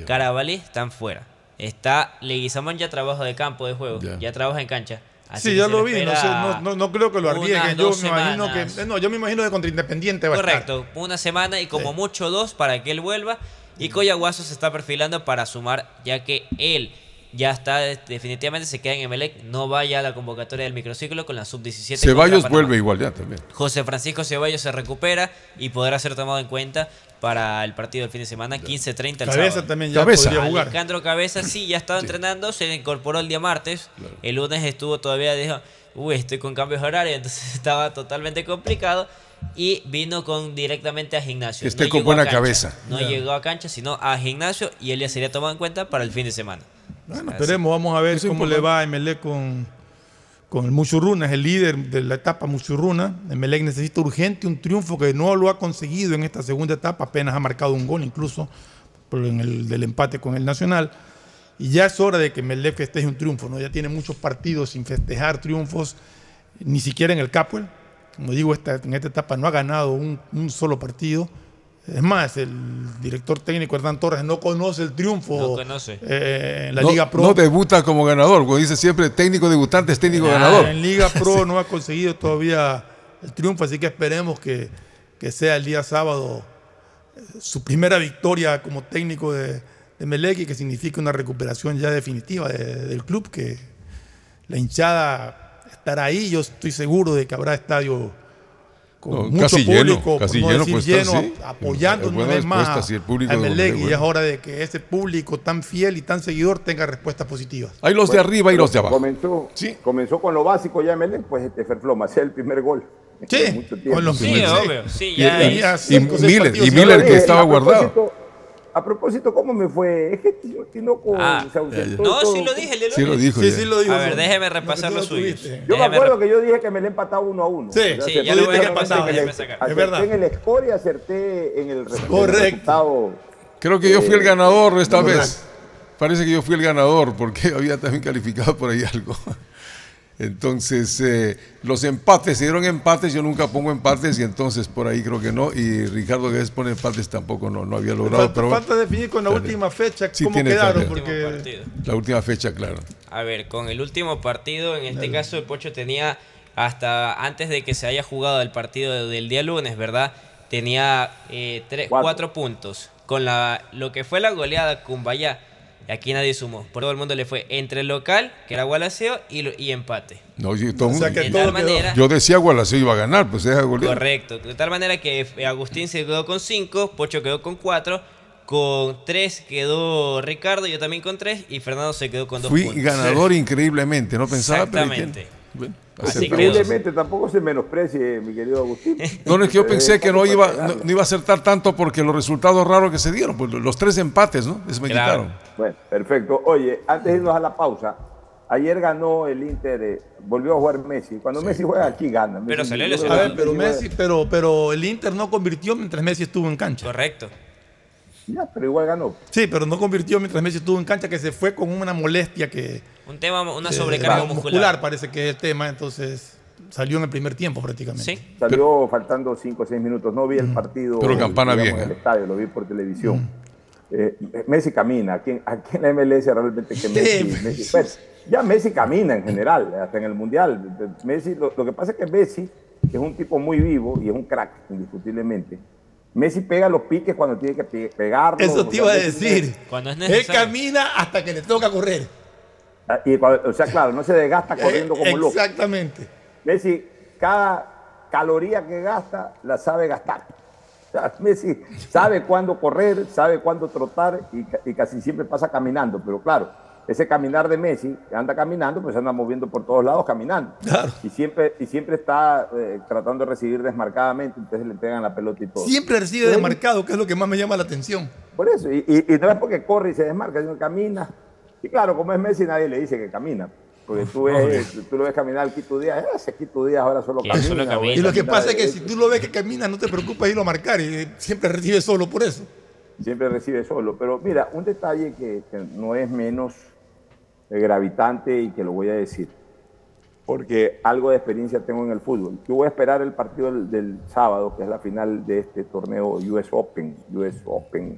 Carabalí están fuera. Está Leguizamón ya trabajo de campo de juego, ya, trabaja en cancha. Así Sí, se lo vi, no, sé, no, no- no creo que lo arriesguen. Yo me imagino que. No, yo me imagino que contra Independiente va a estar. Correcto, una semana y como mucho dos para que él vuelva. Y Coyaguazo se está perfilando para sumar, ya que él ya está, definitivamente se queda en Emelec, no vaya a la convocatoria del microciclo con la sub-17. Ceballos vuelve igual ya también. José Francisco Ceballos se recupera y podrá ser tomado en cuenta para el partido del fin de semana, 15-30 el Cabeza sábado. también ya Cabeza. podría jugar. Alejandro Cabeza sí, ya estaba entrenando, se incorporó el día martes. El lunes estuvo todavía, dijo, uy, estoy con cambios horarios, entonces estaba totalmente complicado. Y vino con directamente a gimnasio. Que esté No con buena cancha, cabeza. No Ya. llegó a cancha, sino a gimnasio y él ya sería tomado en cuenta para el fin de semana. Bueno, Así. esperemos, vamos a ver es cómo le va a Emelec con, con el Muchurruna, es el líder de la etapa Muchurruna. Emelec necesita urgente un triunfo que no lo ha conseguido en esta segunda etapa, apenas ha marcado un gol incluso en el del empate con el Nacional. Y ya es hora de que Emelec festeje un triunfo, ¿no? Ya tiene muchos partidos sin festejar triunfos, ni siquiera en el Capuel. como digo, esta, en esta etapa no ha ganado un, un solo partido. Es más, el director técnico Hernán Torres no conoce el triunfo No conoce. eh, en la no, Liga Pro. no debuta como ganador, como dice siempre, técnico debutante es técnico Ah, ganador. En Liga Pro no ha conseguido todavía el triunfo, así que esperemos que, que sea el día sábado eh, su primera victoria como técnico de, de Melec y que signifique una recuperación ya definitiva de- del club, que la hinchada estará ahí. Yo estoy seguro de que habrá estadio con No, mucho casi lleno, público, casi no lleno decir estar, lleno, sí. ap- apoyando una vez más sí, público a de Melec Melec, y es hora de que ese público tan fiel y tan seguidor tenga respuestas positivas. Hay los de arriba y los de abajo. Comenzó, comenzó con lo básico ya Melec, pues este Ferfloma, hacía el primer gol. Sí, con los Sí, obvio. Sí, Y- ya. y- es- y Miller, y Miller que estaba guardado. A propósito, ¿cómo me fue? Es que Tino- Tinoco Ah, se ausentó. no, sí lo dije Sí lo dijo Sí, lo digo. A ver, déjeme repasar los suyos. Yo me acuerdo que yo dije que me le he empatado uno a uno. Sí, Sí, ya lo voy a déjeme sacar. acerté Es verdad. en el score y acerté en el, Correcto. resultado. Creo que yo fui el ganador esta vez. Parece que yo fui el ganador porque había también calificado por ahí algo. Entonces, eh, los empates, se dieron empates, yo nunca pongo empates y entonces por ahí creo que no. Y Ricardo Guedes pone empates tampoco, no, no había logrado. Falta, pero falta definir con la última fecha Sí, cómo tiene quedaron, tarea. Porque la última fecha, claro. A ver, con el último partido, en este caso el Pocho tenía hasta antes de que se haya jugado el partido del día lunes, ¿verdad? Tenía eh, tres, Cuatro. cuatro puntos. Con la, lo que fue la goleada Cumbayá, aquí nadie sumó. Por todo el mundo le fue entre el local, que era Gualaceo, y, lo- y empate. No, yo, todo O sea mundo- que de todo tal manera, yo decía Gualaceo iba a ganar, pues deja golear. correcto. De tal manera que eh, Agustín se quedó con cinco, Pocho quedó con cuatro, con tres quedó Ricardo, yo también con tres, y Fernando se quedó con dos Fui puntos. ganador increíblemente, no pensaba. Exactamente. Increíblemente, tampoco se menosprecie, mi querido Agustín. No, no, es que yo Eh, pensé que no iba, no iba a acertar tanto porque los resultados raros que se dieron, pues los tres empates, ¿no? Se me Claro. quitaron. Bueno, perfecto. Oye, antes de irnos a la pausa, ayer ganó el Inter, eh, volvió a jugar Messi. Cuando Messi juega aquí gana. Pero Messi- salió yo lesionado. A ver, pero Messi, pero, pero el Inter no convirtió mientras Messi estuvo en cancha. Correcto. Ya, pero igual ganó. Sí, pero no convirtió mientras Messi estuvo en cancha, que se fue con una molestia que Un tema, una que sobrecarga va- muscular. parece que es el tema, entonces salió en el primer tiempo prácticamente. Sí. Salió faltando 5 o 6 minutos. No vi el partido Pero Campana digamos, bien, en el ¿eh? estadio, lo vi por televisión. Eh, Messi camina. Aquí, en- aquí en la MLS realmente que Messi, Messi- pues, ya Messi camina en general, hasta en el Mundial. Messi, lo, lo que pasa es que Messi es un tipo muy vivo y es un crack, indiscutiblemente. Messi pega los piques cuando tiene que pe- pegarlos. Eso o te sea, iba a decir. Cuando es Él camina hasta que le toca correr. Ah, Y cuando- o sea, claro, no se desgasta corriendo como loco. Exactamente. Messi, cada caloría que gasta, la sabe gastar. Sea, Messi sabe cuándo correr, sabe cuándo trotar y, ca- y casi siempre pasa caminando. Pero claro, ese caminar de Messi, que anda caminando, pues anda moviendo por todos lados caminando. Y siempre, y siempre está eh, tratando de recibir desmarcadamente, entonces le pegan la pelota y todo. Siempre recibe desmarcado, que es lo que más me llama la atención. Por eso, y, y- y no es porque corre y se desmarca, sino que camina. Y claro, como es Messi, nadie le dice que camina. Porque tú, ves, tú lo ves caminar Quito Díaz, "Ah, ese Quito Díaz ahora solo camina. solo camina. Y lo que pasa es que derecho". si tú lo ves que camina, no te preocupes irlo a marcar y siempre recibe solo por eso. siempre recibe solo. Pero mira, un detalle que, que no es menos eh, gravitante y que lo voy a decir, porque algo de experiencia tengo en el fútbol. Yo voy a esperar el partido del, del sábado, que es la final de este torneo US Open, US Open,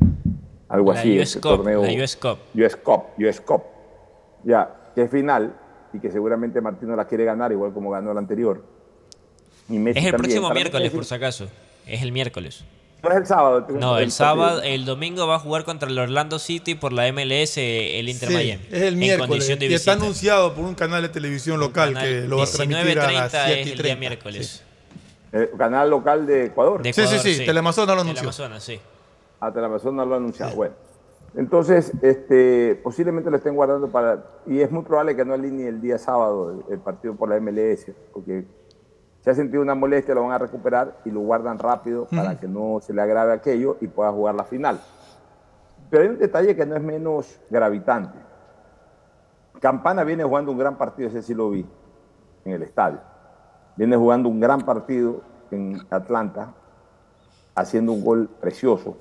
algo La así. US este Cup, torneo, la US Cup. US Cup, US Cup. Ya, que es final y que seguramente Martino la quiere ganar, igual como ganó la anterior. Y Messi Es el también. próximo miércoles, por si acaso. Es el miércoles. No es el sábado. No, el sábado, el domingo va a jugar contra el Orlando City por la MLS, el Inter Sí, Miami. es el En miércoles. condición de Y está anunciado por un canal de televisión local que lo va a transmitir a las 19:30 7 es el día 30. miércoles. Eh, canal local de Ecuador. De Sí, sí, Ecuador, sí, Teleamazonas lo anunció. Teleamazonas, sí. A Teleamazonas lo ha anunciado. Bueno, entonces, este, posiblemente lo estén guardando para. Y es muy probable que no alinee el día sábado el, el partido por la MLS, porque si ha sentido una molestia, lo van a recuperar y lo guardan rápido para que no se le agrave aquello y pueda jugar la final. Pero hay un detalle que no es menos gravitante. Campana viene jugando un gran partido, ese sí lo vi, en el estadio. Viene jugando un gran partido en Atlanta, haciendo un gol precioso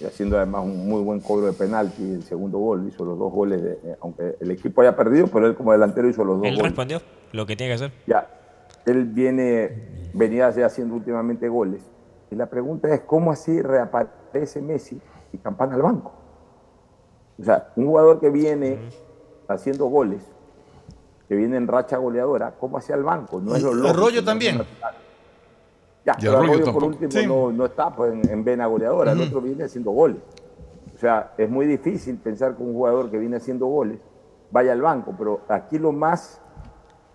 y haciendo además un muy buen cobro de penalti. El segundo gol hizo los dos goles, de- eh, aunque el equipo haya perdido, pero él como delantero hizo los dos Él goles. respondió lo que tiene que hacer. Ya, él viene venía ya haciendo últimamente goles. Y la pregunta es, ¿cómo así reaparece Messi y Campana al banco? O sea, un jugador que viene haciendo goles, que viene en racha goleadora, ¿cómo hacia el banco? No es lo lógico. Arroyo también. Ya, Y pero Arroyo Arroyo por último Sí. no, no está pues, en, en vena goleadora, el otro viene haciendo goles. O sea, es muy difícil pensar que un jugador que viene haciendo goles vaya al banco, pero aquí lo más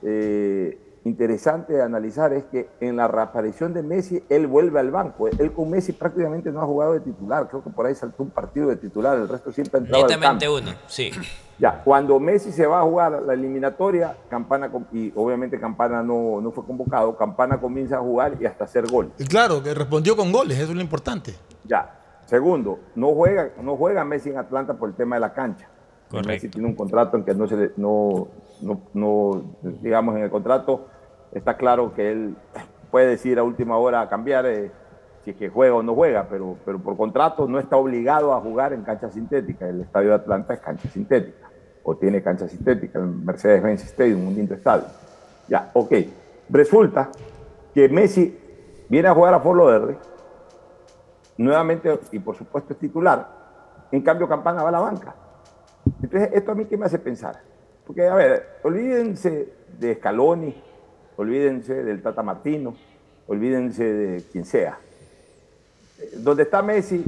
eh, interesante de analizar es que en la reaparición de Messi, él vuelve al banco. Él con Messi prácticamente no ha jugado de titular, creo que por ahí saltó un partido de titular, el resto siempre ha entrado al Netamente uno, sí. Ya, cuando Messi se va a jugar la eliminatoria, Campana, y obviamente Campana no, no fue convocado, Campana comienza a jugar y hasta hacer gol. Y claro, que respondió con goles, eso es lo importante. Ya. Segundo, no juega, no juega Messi en Atlanta por el tema de la cancha. Correcto. Messi tiene un contrato en que no se le, no, no, digamos, en el contrato está claro que él puede decir a última hora cambiar eh, si es que juega o no juega, pero, pero por contrato no está obligado a jugar en cancha sintética. El estadio de Atlanta es cancha sintética, o tiene cancha sintética, el Mercedes-Benz Stadium, un lindo estadio. Ya, ok. Resulta que Messi viene a jugar a Fort Lauderdale, nuevamente, y por supuesto es titular. En cambio, Campana va a la banca. Entonces, esto a mí qué me hace pensar. Porque, a ver, olvídense de Scaloni, olvídense del Tata Martino, olvídense de quien sea. Donde está Messi,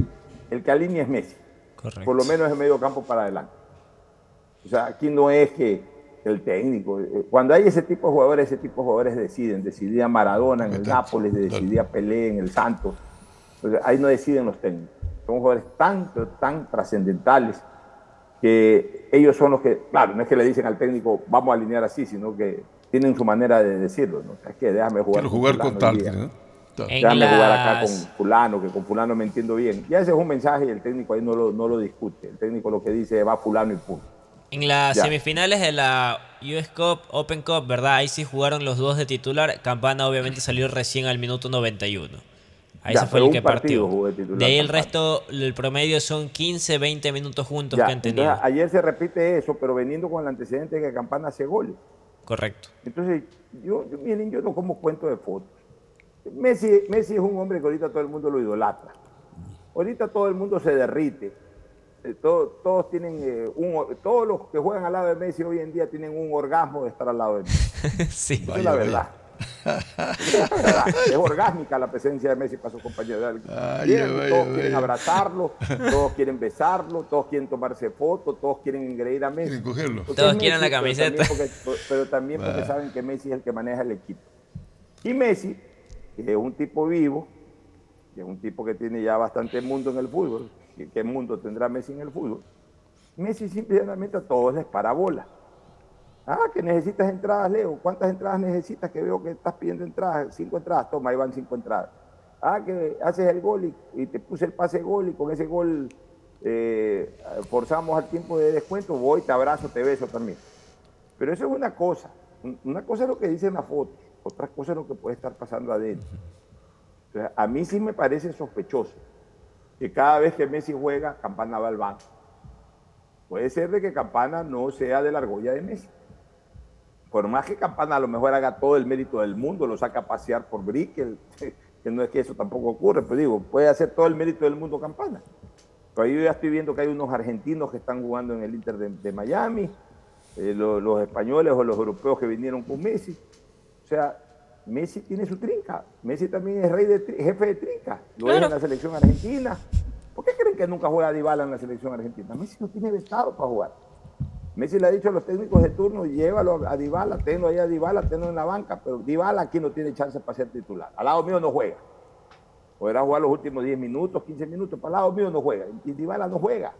el que alinea es Messi. Correcto. Por lo menos en medio campo para adelante. O sea, aquí no es que el técnico. eh, Cuando hay ese tipo de jugadores, ese tipo de jugadores deciden. Decidía Maradona en el Nápoles, decidía Pelé en el Santos. Ahí no deciden los técnicos. Son jugadores tan, tan trascendentales que ellos son los que, claro, no es que le dicen al técnico, vamos a alinear así, sino que tienen su manera de decirlo. ¿no? O sea, es que déjame jugar Quiero jugar fulano con tal. Déjame jugar acá con las- fulano, que con fulano me entiendo bien. Ya ese es un mensaje y el técnico ahí no lo, no lo discute. El técnico lo que dice es va fulano y punto. En las Ya. semifinales de la US Cup, Open Cup, ¿verdad? Ahí sí jugaron los dos de titular. Campana obviamente salió recién al minuto 91. Ahí Ya, se fue el que partido partió. de titular De ahí el resto, el promedio son 15, 20 minutos juntos Ya, que han tenido. entonces, ayer se repite eso, pero veniendo con el antecedente de que Campana hace goles. Correcto. Entonces, yo, yo, miren, yo no como cuento de fotos. Messi, Messi es un hombre que ahorita todo el mundo lo idolatra. Ahorita todo el mundo se derrite. Eh, todo- todos tienen eh, un, todos los que juegan al lado de Messi hoy en día tienen un orgasmo de estar al lado de Messi. sí. Esa es la verdad. Es orgásmica la presencia de Messi para sus compañeros. Ay, Vienen, ay, todos ay, quieren abrazarlo, todos quieren besarlo, todos quieren tomarse fotos, todos quieren engreír a Messi. Quieren cogerlo. Todos quieren la pero camiseta. también porque- pero también porque saben que Messi es el que maneja el equipo. Y Messi, que es un tipo vivo, que es un tipo que tiene ya bastante mundo en el fútbol, ¿qué, qué mundo tendrá Messi en el fútbol? Messi simplemente a todos les para bola. Ah, que necesitas entradas, Leo. ¿Cuántas entradas necesitas? Que veo que estás pidiendo entradas. Cinco entradas. Toma, ahí van cinco entradas. Ah, que haces el gol y, te puse el pase gol y con ese gol eh, forzamos al tiempo de descuento. Voy, te abrazo, te beso también. Pero eso es una cosa. Un- Una cosa es lo que dice en la foto. Otra cosa es lo que puede estar pasando adentro. Entonces, a mí sí me parece sospechoso que cada vez que Messi juega, Campana va al banco. Puede ser de que Campana no sea de la argolla de Messi. Por más que Campana a lo mejor haga todo el mérito del mundo, lo saca a pasear por Brickell, que no es que eso tampoco ocurre, pero digo, puede hacer todo el mérito del mundo Campana. Pero yo ya estoy viendo que hay unos argentinos que están jugando en el Inter de, de Miami, eh, lo- los españoles o los europeos que vinieron con Messi. O sea, Messi tiene su trinca. Messi también es rey de jefe de trinca. Lo es en la selección argentina. ¿Por qué creen que nunca juega Dybala en la selección argentina? Messi no tiene vetado para jugar. Messi le ha dicho a los técnicos de turno, llévalo a Dybala, tenlo ahí a Dybala, tenlo en la banca, pero Dybala aquí no tiene chance para ser titular. Al lado mío no juega. Podrá jugar los últimos 10 minutos, 15 minutos, para al lado mío no juega. Y Dybala no juega.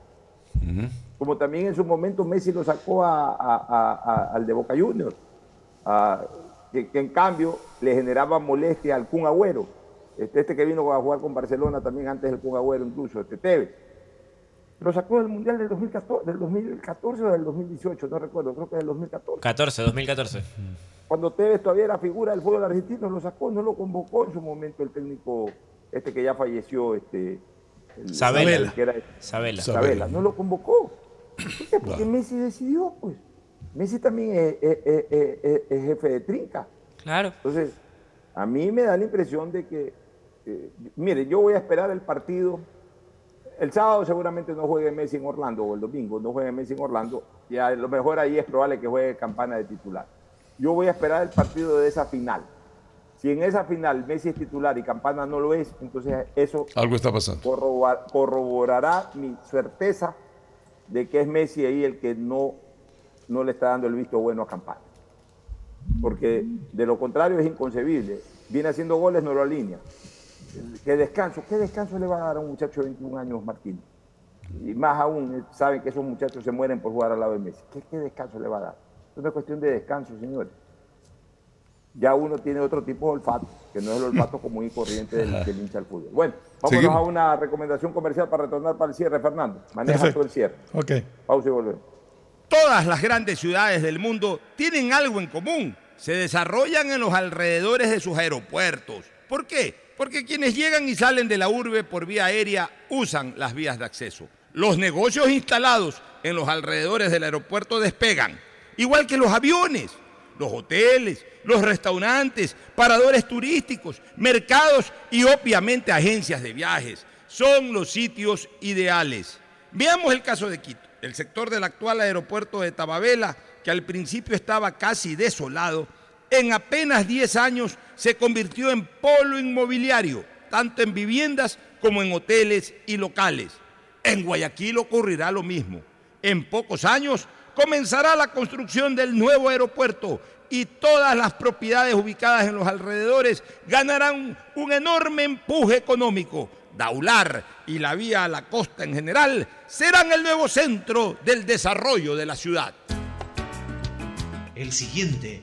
Como también en su momento Messi lo sacó a- a- a- a- al de Boca Juniors, que en cambio le generaba molestia al Kun Agüero. Este, este que vino a jugar con Barcelona también antes del Kun Agüero incluso, este Tevez. Lo sacó del Mundial del 2014, del 2014 o del 2018, no recuerdo, creo que del 2014. 14, 2014. Cuando Tevez todavía era figura del fútbol argentino, lo sacó, no lo convocó en su momento el técnico, este que ya falleció, este... el- Sabela. el que era- Sabela. Sabela, no lo convocó. ¿Por qué? Porque Messi decidió, pues. Messi también es, es- es- es- es jefe de trinca. Claro. Entonces, A mí me da la impresión de que, eh, mire, yo voy a esperar el partido. El sábado seguramente no juegue Messi en Orlando, o el domingo no juegue Messi en Orlando. Y a lo mejor ahí es probable que juegue campana de titular. Yo voy a esperar el partido de esa final. Si en esa final Messi es titular y Campana no lo es, entonces eso Algo está pasando. corroborará mi certeza de que es Messi ahí el que no, no le está dando el visto bueno a Campana. Porque de lo contrario es inconcebible. Viene haciendo goles, no lo alinea. ¿Qué descanso? ¿Qué descanso le va a dar a un muchacho de 21 años, Martín? Y más aún, saben que esos muchachos se mueren por jugar al lado de Messi. ¿Qué, qué descanso le va a dar? Es una cuestión de descanso, señores. Ya uno tiene otro tipo de olfato, que no es el olfato común y corriente del, del hincha del fútbol. Bueno, vámonos Seguimos. a una recomendación comercial para retornar para el cierre, Fernando. Maneja Perfecto. tú el cierre. Ok. Pausa y volvemos. Todas las grandes ciudades del mundo tienen algo en común. Se desarrollan en los alrededores de sus aeropuertos. ¿Por qué? Porque quienes llegan y salen de la urbe por vía aérea usan las vías de acceso. Los negocios instalados en los alrededores del aeropuerto despegan, igual que los aviones, los hoteles, los restaurantes, paradores turísticos, mercados y obviamente agencias de viajes. Son los sitios ideales. Veamos el caso de Quito, el sector del actual aeropuerto de Tababela, que al principio estaba casi desolado, en apenas 10 años se convirtió en polo inmobiliario, tanto en viviendas como en hoteles y locales. En Guayaquil ocurrirá lo mismo. En pocos años comenzará la construcción del nuevo aeropuerto y todas las propiedades ubicadas en los alrededores ganarán un enorme empuje económico. Daular y la vía a la costa en general serán el nuevo centro del desarrollo de la ciudad. El siguiente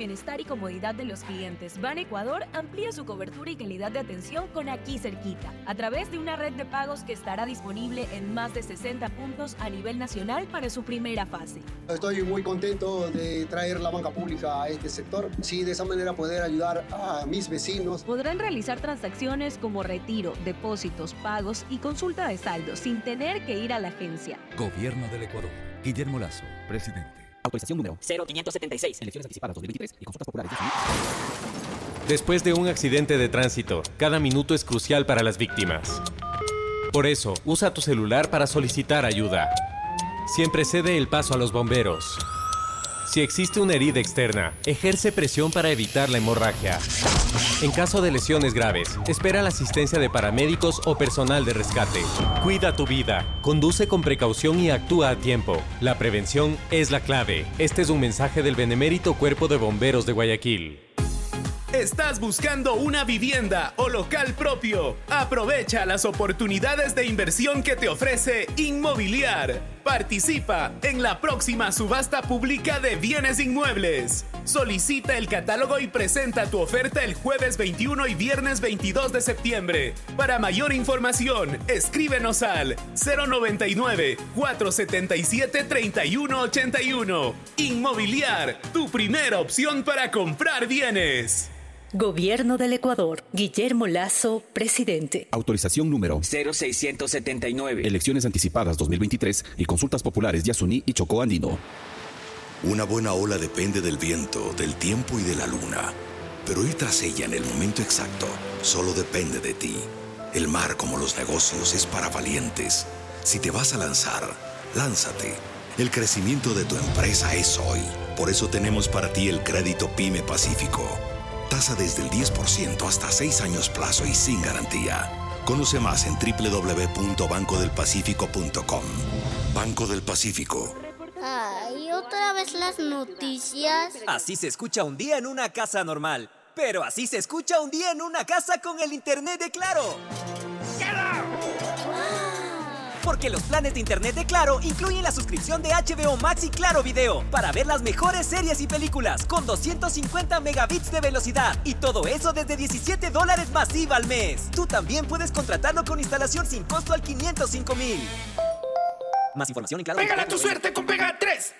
Bienestar y comodidad de los clientes, Ban Ecuador amplía su cobertura y calidad de atención con aquí cerquita, a través de una red de pagos que estará disponible en más de 60 puntos a nivel nacional para su primera fase. Estoy muy contento de traer la banca pública a este sector. Sí, de esa manera poder ayudar a mis vecinos. Podrán realizar transacciones como retiro, depósitos, pagos y consulta de saldo sin tener que ir a la agencia. Gobierno del Ecuador. Guillermo Lazo, presidente. Autorización número 0576. Elecciones anticipadas 2023 y consultas populares. Después de un accidente de tránsito, cada minuto es crucial para las víctimas. Por eso, usa tu celular para solicitar ayuda. Siempre cede el paso a los bomberos. Si existe una herida externa, ejerce presión para evitar la hemorragia. En caso de lesiones graves, espera la asistencia de paramédicos o personal de rescate. Cuida tu vida, conduce con precaución y actúa a tiempo. La prevención es la clave. Este es un mensaje del Benemérito Cuerpo de Bomberos de Guayaquil. ¿Estás buscando una vivienda o local propio? Aprovecha las oportunidades de inversión que te ofrece Inmobiliar. Participa en la próxima subasta pública de bienes inmuebles. Solicita el catálogo y presenta tu oferta el jueves 21 y viernes 22 de septiembre. Para mayor información, escríbenos al 099 477 3181. Inmobiliar, tu primera opción para comprar bienes. Gobierno del Ecuador. Guillermo Lazo, presidente. Autorización número 0679. Elecciones anticipadas 2023 y consultas populares Yasuní y Chocó Andino. Una buena ola depende del viento, del tiempo y de la luna. Pero ir tras ella en el momento exacto solo depende de ti. El mar, como los negocios, es para valientes. Si te vas a lanzar, lánzate. El crecimiento de tu empresa es hoy. Por eso tenemos para ti el crédito Pyme Pacífico. Tasa desde el 10% hasta 6 años plazo y sin garantía. Conoce más en www.bancodelpacifico.com. Banco del Pacífico. Ay, otra vez las noticias. Así se escucha un día en una casa normal. Pero así se escucha un día en una casa con el internet de Claro. Porque los planes de internet de Claro incluyen la suscripción de HBO Max y Claro Video para ver las mejores series y películas con 250 megabits de velocidad y todo eso desde 17 dólares masiva al mes. Tú también puedes contratarlo con instalación sin costo al 505 mil. Más información en Claro. Pégala tu suerte con Pega 3.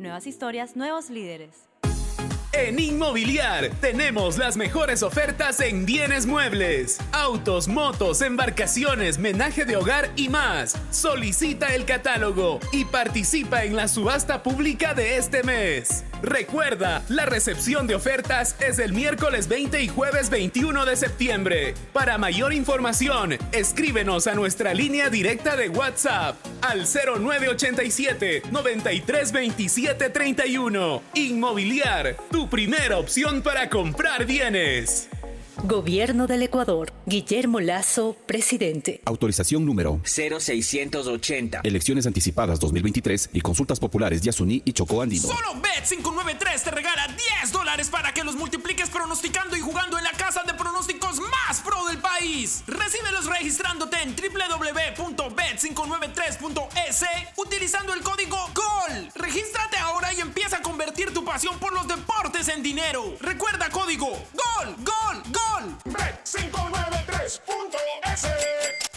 Nuevas historias, nuevos líderes. En Inmobiliar tenemos las mejores ofertas en bienes muebles, autos, motos, embarcaciones, menaje de hogar y más. Solicita el catálogo y participa en la subasta pública de este mes. Recuerda, la recepción de ofertas es el miércoles 20 y jueves 21 de septiembre. Para mayor información, escríbenos a nuestra línea directa de WhatsApp al 0987 9327 31. Inmobiliar, tu primera opción para comprar bienes. Gobierno del Ecuador. Guillermo Lazo, presidente. Autorización número 0680. Elecciones anticipadas 2023 y consultas populares Yasuní y Chocó Andino. Solo Bet593 te regala 10 dólares para que los multipliques pronosticando y jugando en la casa de pronósticos más pro del país. Recíbelos registrándote en www.bet593.es utilizando el código GOL. Regístrate ahora y empieza a convertir tu pasión por los deportes en dinero. Recuerda código GOL, GOL, GOL. Bet593.es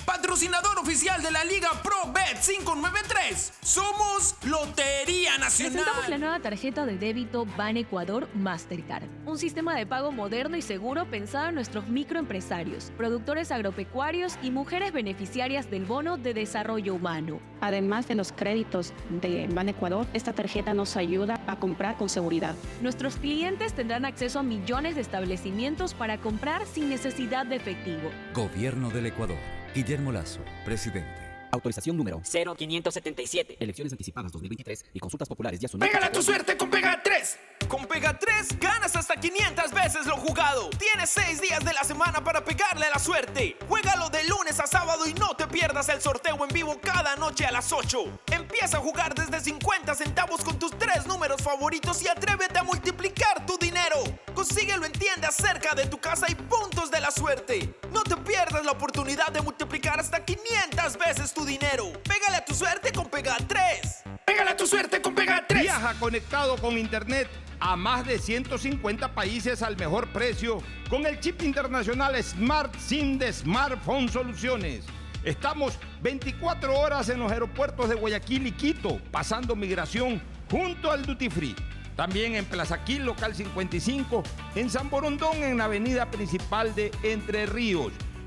Patrocinador oficial de la Liga Pro Bet 593. Somos Lotería Nacional. Presentamos la nueva tarjeta de débito Ban Ecuador Mastercard, un sistema de pago moderno y seguro pensado en nuestros microempresarios, productores agropecuarios y mujeres beneficiarias del bono de desarrollo humano. Además de los créditos de Ban Ecuador, esta tarjeta nos ayuda a comprar con seguridad. Nuestros clientes tendrán acceso a millones de establecimientos para comprar sin necesidad de efectivo. Gobierno del Ecuador. Guillermo Lazo, presidente. Autorización número 0577. Elecciones anticipadas 2023 y consultas populares Yasuní. Pégale a tu suerte con Pega 3. Con Pega 3 ganas hasta 500 veces lo jugado. Tienes 6 días de la semana para pegarle a la suerte. Juégalo de lunes a sábado y no te pierdas el sorteo en vivo cada noche a las 8. Empieza a jugar desde 50 centavos con tus tres números favoritos y atrévete a multiplicar tu dinero. Consíguelo en tiendas cerca de tu casa y puntos de la suerte. No te pierdas la oportunidad de multiplicar hasta 500 veces tu dinero. Pégale a tu suerte con Pega 3. Pégale a tu suerte con Pega 3. Viaja conectado con internet a más de 150 países al mejor precio con el chip internacional Smart SIM de Smartphone Soluciones. Estamos 24 horas en los aeropuertos de Guayaquil y Quito, pasando migración junto al Duty Free. También en Plaza Quil, local 55, en San Borondón, en la avenida principal de Entre Ríos.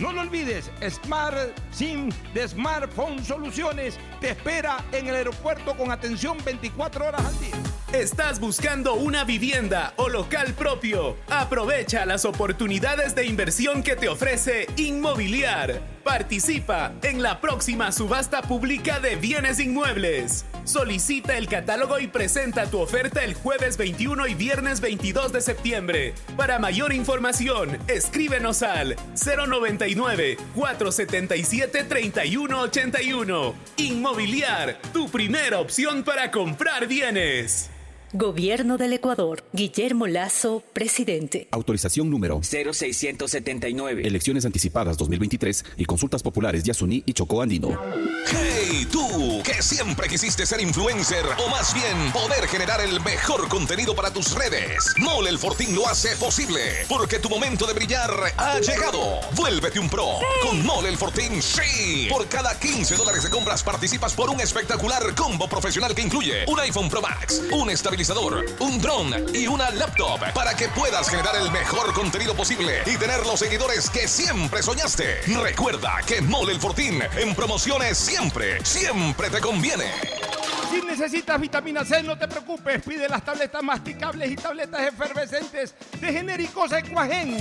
No lo olvides, Smart SIM de Smartphone Soluciones te espera en el aeropuerto con atención 24 horas al día. ¿Estás buscando una vivienda o local propio? Aprovecha las oportunidades de inversión que te ofrece Inmobiliar. Participa en la próxima subasta pública de bienes inmuebles. Solicita el catálogo y presenta tu oferta el jueves 21 y viernes 22 de septiembre. Para mayor información, escríbenos al 099 477 3181. Inmobiliar, tu primera opción para comprar bienes. Gobierno del Ecuador. Guillermo Lazo, presidente. Autorización número 0679. Elecciones anticipadas 2023 y consultas populares Yasuní y Chocó Andino. ¡Hey, tú! Que siempre quisiste ser influencer o más bien poder generar el mejor contenido para tus redes. Mole el Fortín lo hace posible porque tu momento de brillar ha llegado. Vuélvete un pro con Mole el Fortín. ¡Sí! Por cada 15 dólares de compras participas por un espectacular combo profesional que incluye un iPhone Pro Max, un estabilizador un dron y una laptop para que puedas generar el mejor contenido posible y tener los seguidores que siempre soñaste. Recuerda que Mole el Fortín en promociones siempre, siempre te conviene. Si necesitas vitamina C, no te preocupes. Pide las tabletas masticables y tabletas efervescentes de genéricos Equagen.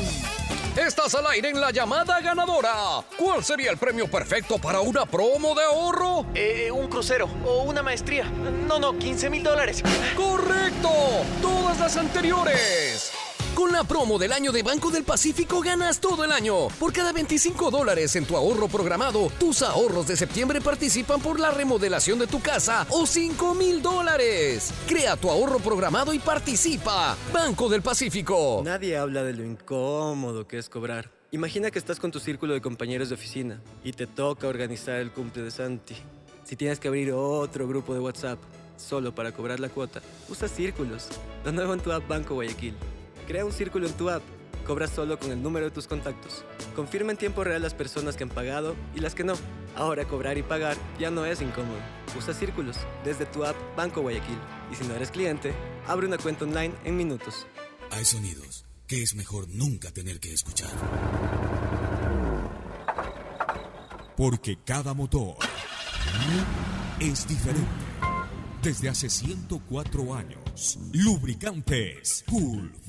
Estás al aire en la llamada ganadora. ¿Cuál sería el premio perfecto para una promo de ahorro? Eh, un crucero o una maestría. No, no, 15 mil dólares. ¡Correcto! Todas las anteriores. Con la promo del año de Banco del Pacífico ganas todo el año. Por cada 25 dólares en tu ahorro programado, tus ahorros de septiembre participan por la remodelación de tu casa o 5 mil dólares. Crea tu ahorro programado y participa. Banco del Pacífico. Nadie habla de lo incómodo que es cobrar. Imagina que estás con tu círculo de compañeros de oficina y te toca organizar el cumple de Santi. Si tienes que abrir otro grupo de WhatsApp solo para cobrar la cuota, usa círculos. Lo nuevo en tu app Banco Guayaquil. Crea un círculo en tu app. Cobra solo con el número de tus contactos. Confirma en tiempo real las personas que han pagado y las que no. Ahora cobrar y pagar ya no es incómodo. Usa círculos desde tu app Banco Guayaquil. Y si no eres cliente, abre una cuenta online en minutos. Hay sonidos que es mejor nunca tener que escuchar. Porque cada motor es diferente. Desde hace 104 años, Lubricantes Gulf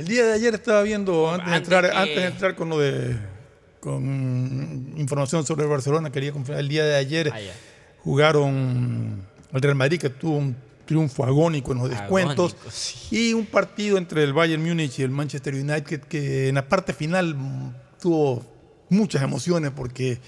el día de ayer estaba viendo, antes, de, entrar, que- antes de entrar con lo de con información sobre el Barcelona, quería confirmar, el día de ayer Ah, jugaron el Real Madrid, que tuvo un triunfo agónico en los descuentos, Agónico, y un partido entre el Bayern Múnich y el Manchester United, que en la parte final tuvo muchas emociones, porque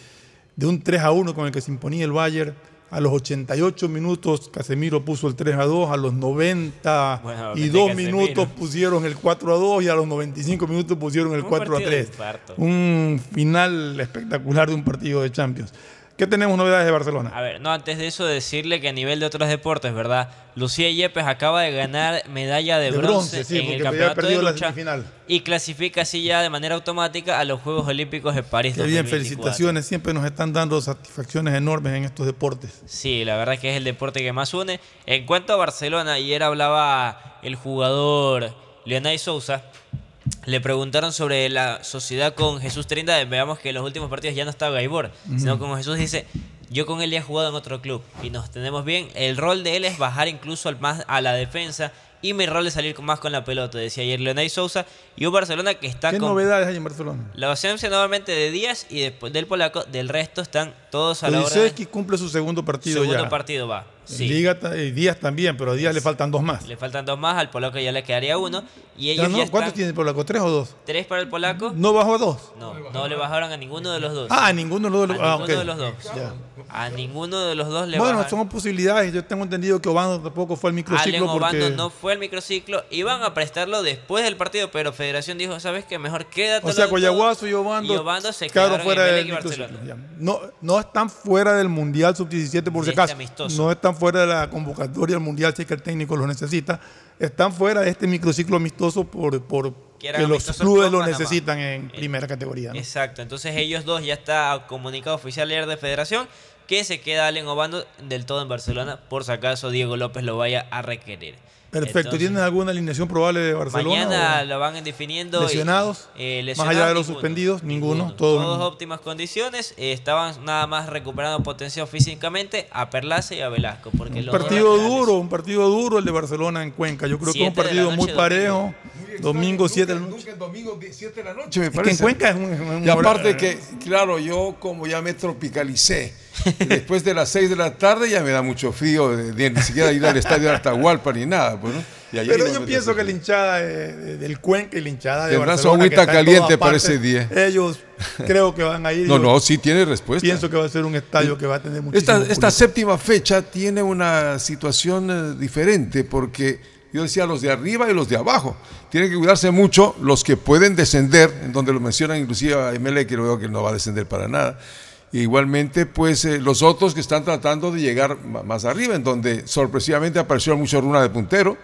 de un 3 a 1 con el que se imponía el Bayern, a los 88 minutos Casemiro puso el 3 a 2, a los 90 Bueno, y de dos Casemiro. minutos pusieron el 4 a 2 y a los 95 minutos pusieron el Un 4 a partido de 3. infarto. Un final espectacular de un partido de Champions. ¿Qué tenemos novedades de Barcelona? A ver, no, antes de eso decirle que a nivel de otros deportes, ¿verdad? Lucía Yepes acaba de ganar medalla de, De bronce, bronce, sí, en el campeonato de lucha y clasifica así ya de manera automática a los Juegos Olímpicos de París Qué bien, 2024. felicitaciones. Siempre nos están dando satisfacciones enormes en estos deportes. Sí, la verdad que es el deporte que más une. En cuanto a Barcelona, ayer hablaba el jugador Leonay Sousa. Le preguntaron sobre la sociedad con Jesús Trinidad. Veamos que en los últimos partidos ya no estaba Gaibor, sino con Jesús dice, yo con él ya he jugado en otro club y nos tenemos bien. El rol de él es bajar incluso al más a la defensa y mi rol es salir más con la pelota, decía ayer Leonay Sousa. Y un Barcelona que está ¿Qué con novedades hay en Barcelona? la ausencia nuevamente de Díaz y después del polaco, del resto están todos a la hora de... Odisevsky cumple su segundo partido Segundo ya. partido va. Sí. Liga y Díaz también, pero a Díaz le faltan dos más. Le faltan dos más, al polaco ya le quedaría uno. Y Ya ellos no, ya ¿Cuántos están tiene el polaco? ¿Tres o dos? tres para el polaco. ¿No bajó a dos? No, no le bajaron a ninguno de los dos. Ah, a ninguno de los A ah, ninguno de los dos. A ninguno de los dos le Bueno, bajaron. son posibilidades. Yo tengo entendido que Obando tampoco fue al Allen microciclo Obando porque... no fue al microciclo. Iban a prestarlo después del partido, pero Federación dijo, ¿sabes qué? Mejor quédate. O sea, Coyaguazo y Obando, Y Obando se quedaron quedaron fuera en del microciclo. No, no están fuera del Mundial Sub-17 por si acaso. No están fuera de la convocatoria al Mundial si es que el técnico los necesita. Están fuera de este microciclo amistoso por, por Que los clubes lo necesitan en primera categoría. ¿no? Exacto, entonces ellos dos ya está comunicado oficial ayer de federación que se queda Allen Obando del todo en Barcelona por si acaso Diego López lo vaya a requerir. Perfecto. Entonces, ¿Tienen alguna alineación probable de Barcelona? Mañana lo van definiendo. ¿Lesionados? eh, Más allá de los ninguno. suspendidos, ninguno. Todos Todo óptimas condiciones. eh, estaban nada más recuperando potencia físicamente a Perlaza y a Velasco. Porque Un los partido duro, un partido duro el de Barcelona en Cuenca. Yo creo que es un partido muy parejo. Domingo 7 de la noche. Nunca el domingo 7 de la noche, me Es que parece. en Cuenca es un- Y aparte hora- que, claro, yo como ya me tropicalicé, después de las 6 de la tarde ya me da mucho frío, de- de ni siquiera ir al estadio de Atahualpa ni nada, pues, ¿no? Y ayer Pero yo pienso que la hinchada de- de- del Cuenca y la hinchada de Tendrán su agüita caliente para ese día. Ellos creo que van a ir. No, no, sí tiene respuesta. Pienso que va a ser un estadio que va a tener muchísimo Esta, esta séptima fecha tiene una situación eh, diferente porque yo decía los de arriba y los de abajo. Tienen que cuidarse mucho los que pueden descender, en donde lo mencionan inclusive a ML, que veo que no va a descender para nada. Igualmente, pues eh, los otros que están tratando de llegar más arriba, en donde sorpresivamente apareció mucho Runa de puntero.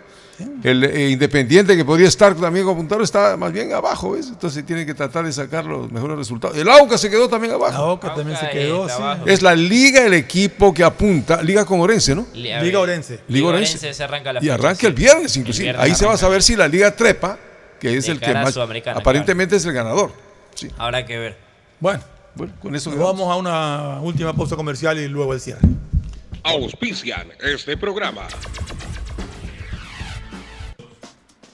El eh, Independiente que podría estar también como puntero está más bien abajo, ¿ves? Entonces tiene que tratar de sacar los mejores resultados. El AUCA se quedó también abajo. La Oca también se quedó, sí. Es la liga el equipo que apunta, liga con Orense, ¿no? Li- Liga Orense. Liga Orense. se arranca la Y arranca el viernes, El inclusive. viernes Ahí se va a saber si la liga trepa, que es el que más aparentemente es el ganador. Sí. Habrá que ver. Bueno, Bueno, con eso nos vamos a una última pausa comercial y luego el cierre. Auspician este programa.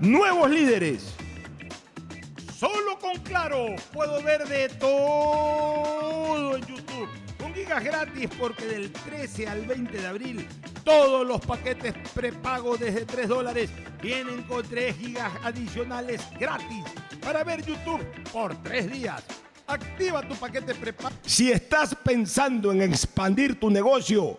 nuevos líderes. Solo con Claro puedo ver de todo en YouTube. Con gigas gratis porque del 13 al 20 de abril todos los paquetes prepago desde 3 dólares vienen con 3 gigas adicionales gratis para ver YouTube por 3 días. Activa tu paquete prepago. Si estás pensando en expandir tu negocio,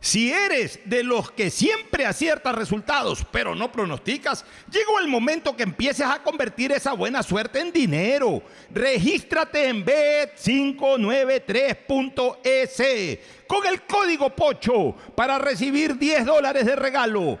Si eres de los que siempre aciertas resultados, pero no pronosticas, llegó el momento que empieces a convertir esa buena suerte en dinero. Regístrate en bet593.es con el código POCHO para recibir 10 dólares de regalo.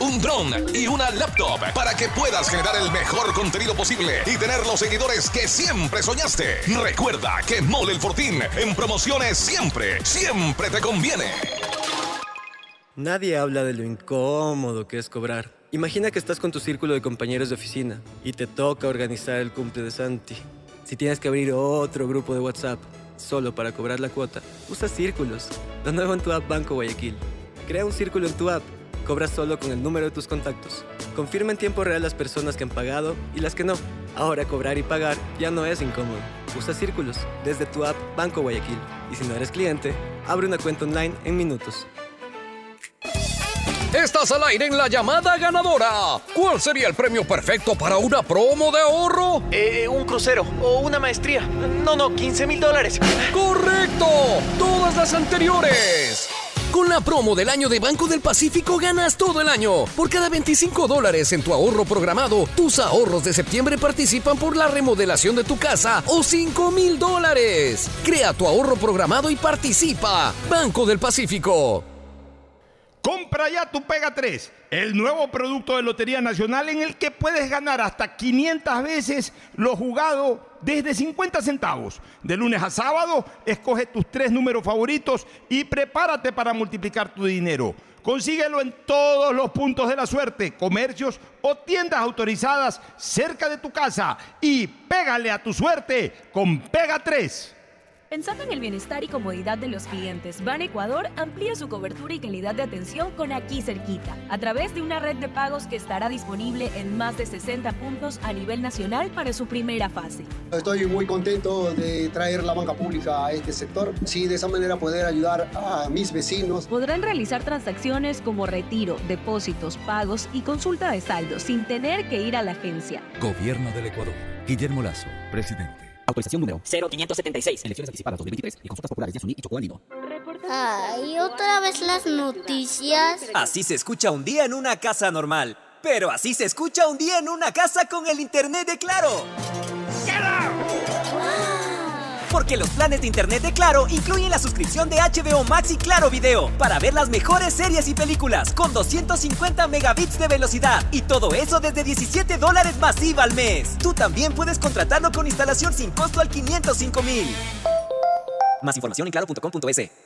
un drone y una laptop para que puedas generar el mejor contenido posible y tener los seguidores que siempre soñaste. Recuerda que Mole el Fortín en promociones siempre, siempre te conviene. Nadie habla de lo incómodo que es cobrar. Imagina que estás con tu círculo de compañeros de oficina y te toca organizar el cumple de Santi. Si tienes que abrir otro grupo de WhatsApp solo para cobrar la cuota, usa círculos. Lo nuevo en tu app Banco Guayaquil. Crea un círculo en tu app. Cobra solo con el número de tus contactos. Confirma en tiempo real las personas que han pagado y las que no. Ahora cobrar y pagar ya no es incómodo. Usa círculos desde tu app Banco Guayaquil. Y si no eres cliente, abre una cuenta online en minutos. Estás al aire en la llamada ganadora. ¿Cuál sería el premio perfecto para una promo de ahorro? Eh, un crucero o una maestría. No, no, 15 mil dólares. ¡Correcto! Todas las anteriores. Con la promo del año de Banco del Pacífico ganas todo el año. Por cada 25 dólares en tu ahorro programado, tus ahorros de septiembre participan por la remodelación de tu casa o 5 mil dólares. Crea tu ahorro programado y participa. Banco del Pacífico. Compra ya tu Pega 3, el nuevo producto de Lotería Nacional en el que puedes ganar hasta 500 veces lo jugado desde 50 centavos. De lunes a sábado, escoge tus tres números favoritos y prepárate para multiplicar tu dinero. Consíguelo en todos los puntos de la suerte, comercios o tiendas autorizadas cerca de tu casa y pégale a tu suerte con Pega 3. Pensando en el bienestar y comodidad de los clientes, Ban Ecuador amplía su cobertura y calidad de atención con aquí cerquita, a través de una red de pagos que estará disponible en más de 60 puntos a nivel nacional para su primera fase. Estoy muy contento de traer la banca pública a este sector, sí, de esa manera poder ayudar a mis vecinos. Podrán realizar transacciones como retiro, depósitos, pagos y consulta de saldo sin tener que ir a la agencia. Gobierno del Ecuador. Guillermo Lazo, presidente. Autorización número 0576. Elecciones anticipadas 2023 y consultas populares de Asuní y Chocó Andino. Ay, otra vez las noticias. Así se escucha un día en una casa normal. Pero así se escucha un día en una casa con el internet de Claro. Porque los planes de internet de Claro incluyen la suscripción de HBO Max y Claro Video para ver las mejores series y películas con 250 megabits de velocidad y todo eso desde 17 dólares masiva al mes. Tú también puedes contratarlo con instalación sin costo al 505 mil. Más información en claro.com.es.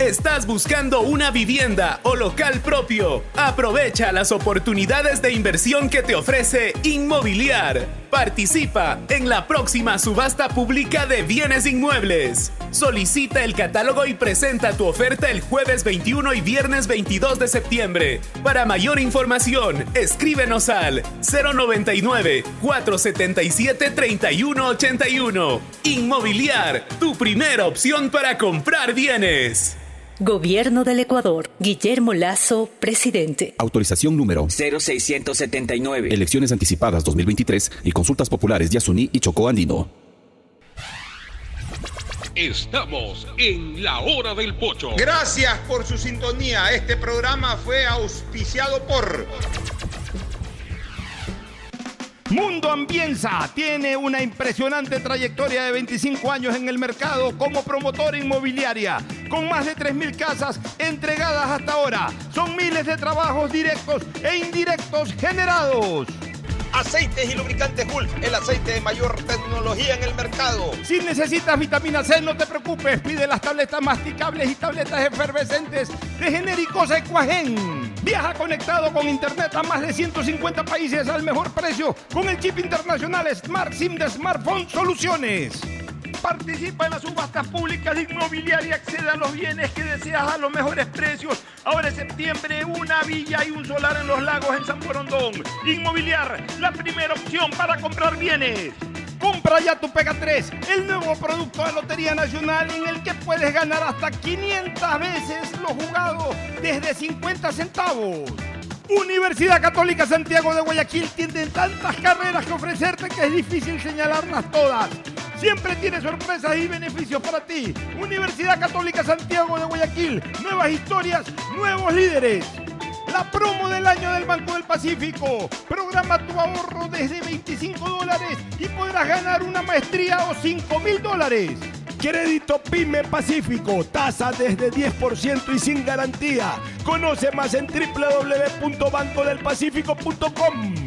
¿Estás buscando una vivienda o local propio? Aprovecha las oportunidades de inversión que te ofrece Inmobiliar. Participa en la próxima subasta pública de bienes inmuebles. Solicita el catálogo y presenta tu oferta el jueves 21 y viernes 22 de septiembre. Para mayor información, escríbenos al 099 477 3181. Inmobiliar, tu primera opción para comprar bienes. Gobierno del Ecuador. Guillermo Lazo, presidente. Autorización número 0679. Elecciones anticipadas 2023 y consultas populares de Asuní y Chocó Andino. Estamos en la hora del pocho. Gracias por su sintonía. Este programa fue auspiciado por Mundo Ambienza tiene una impresionante trayectoria de 25 años en el mercado como promotora inmobiliaria, con más de 3.000 casas entregadas hasta ahora. Son miles de trabajos directos e indirectos generados. Aceites y lubricantes Gulf, el aceite de mayor tecnología en el mercado. Si necesitas vitamina C, no te preocupes. Pide las tabletas masticables y tabletas efervescentes de genéricos Equagen. Viaja conectado con internet a más de 150 países al mejor precio con el chip internacional Smart SIM de Smartphone Soluciones. Participa en las subastas públicas de inmobiliaria y accede a los bienes que deseas a los mejores precios. Ahora en septiembre, una villa y un solar en los lagos en San Borondón. Inmobiliar, la primera opción para comprar bienes. Compra ya tu Pega 3, el nuevo producto de Lotería Nacional en el que puedes ganar hasta 500 veces lo jugado desde 50 centavos. Universidad Católica Santiago de Guayaquil tiene tantas carreras que ofrecerte que es difícil señalarlas todas. siempre tiene sorpresas y beneficios para ti. Universidad Católica Santiago de Guayaquil, nuevas historias, nuevos líderes. La promo del año del Banco del Pacífico. Programa tu ahorro desde 25 dólares y podrás ganar una maestría o 5 mil dólares. Crédito PYME Pacífico, tasa desde 10% y sin garantía. Conoce más en www.bancodelpacifico.com.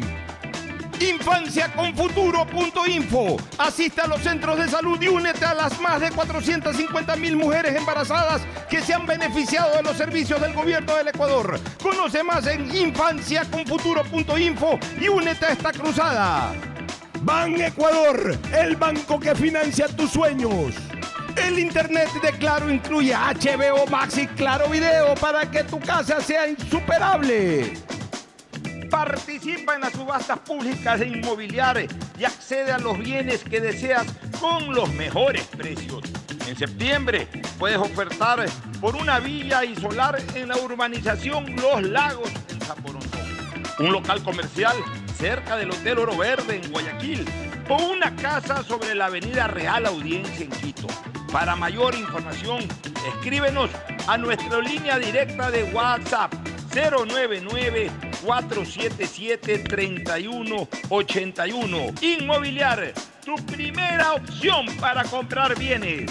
Infanciaconfuturo.info. Asista a los centros de salud y únete a las más de 450 mil mujeres embarazadas que se han beneficiado de los servicios del gobierno del Ecuador. Conoce más en infanciaconfuturo.info y únete a esta cruzada. Ban Ecuador, el banco que financia tus sueños. El internet de Claro incluye HBO Max y Claro Video para que tu casa sea insuperable. Participa en las subastas públicas de inmobiliarias y accede a los bienes que deseas con los mejores precios. En septiembre puedes ofertar por una villa y solar en la urbanización Los Lagos en Zaporonzón. Un local comercial cerca del Hotel Oro Verde en Guayaquil o una casa sobre la Avenida Real Audiencia en Quito. Para mayor información, escríbenos a nuestra línea directa de WhatsApp 099-477-3181. Inmobiliar, tu primera opción para comprar bienes.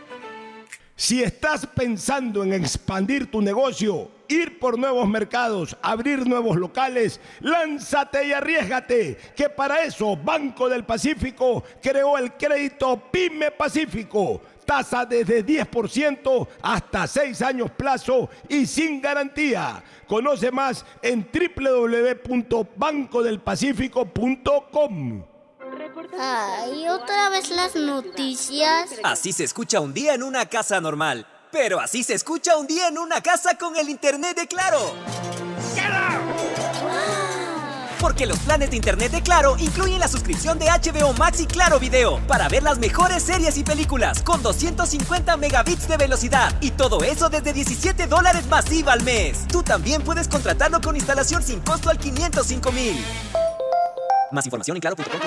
Si estás pensando en expandir tu negocio, ir por nuevos mercados, abrir nuevos locales, lánzate y arriesgate, que para eso Banco del Pacífico creó el crédito PYME Pacífico. Tasa desde 10% hasta 6 años plazo y sin garantía. Conoce más en www.bancodelpacifico.com. Ay, otra vez las noticias. Así se escucha un día en una casa normal. Pero así se escucha un día en una casa con el internet de Claro. Porque los planes de internet de Claro incluyen la suscripción de HBO Max y Claro Video para ver las mejores series y películas con 250 megabits de velocidad y todo eso desde 17 dólares masiva al mes. Tú también puedes contratarlo con instalación sin costo al 505 mil. Más información en claro.com.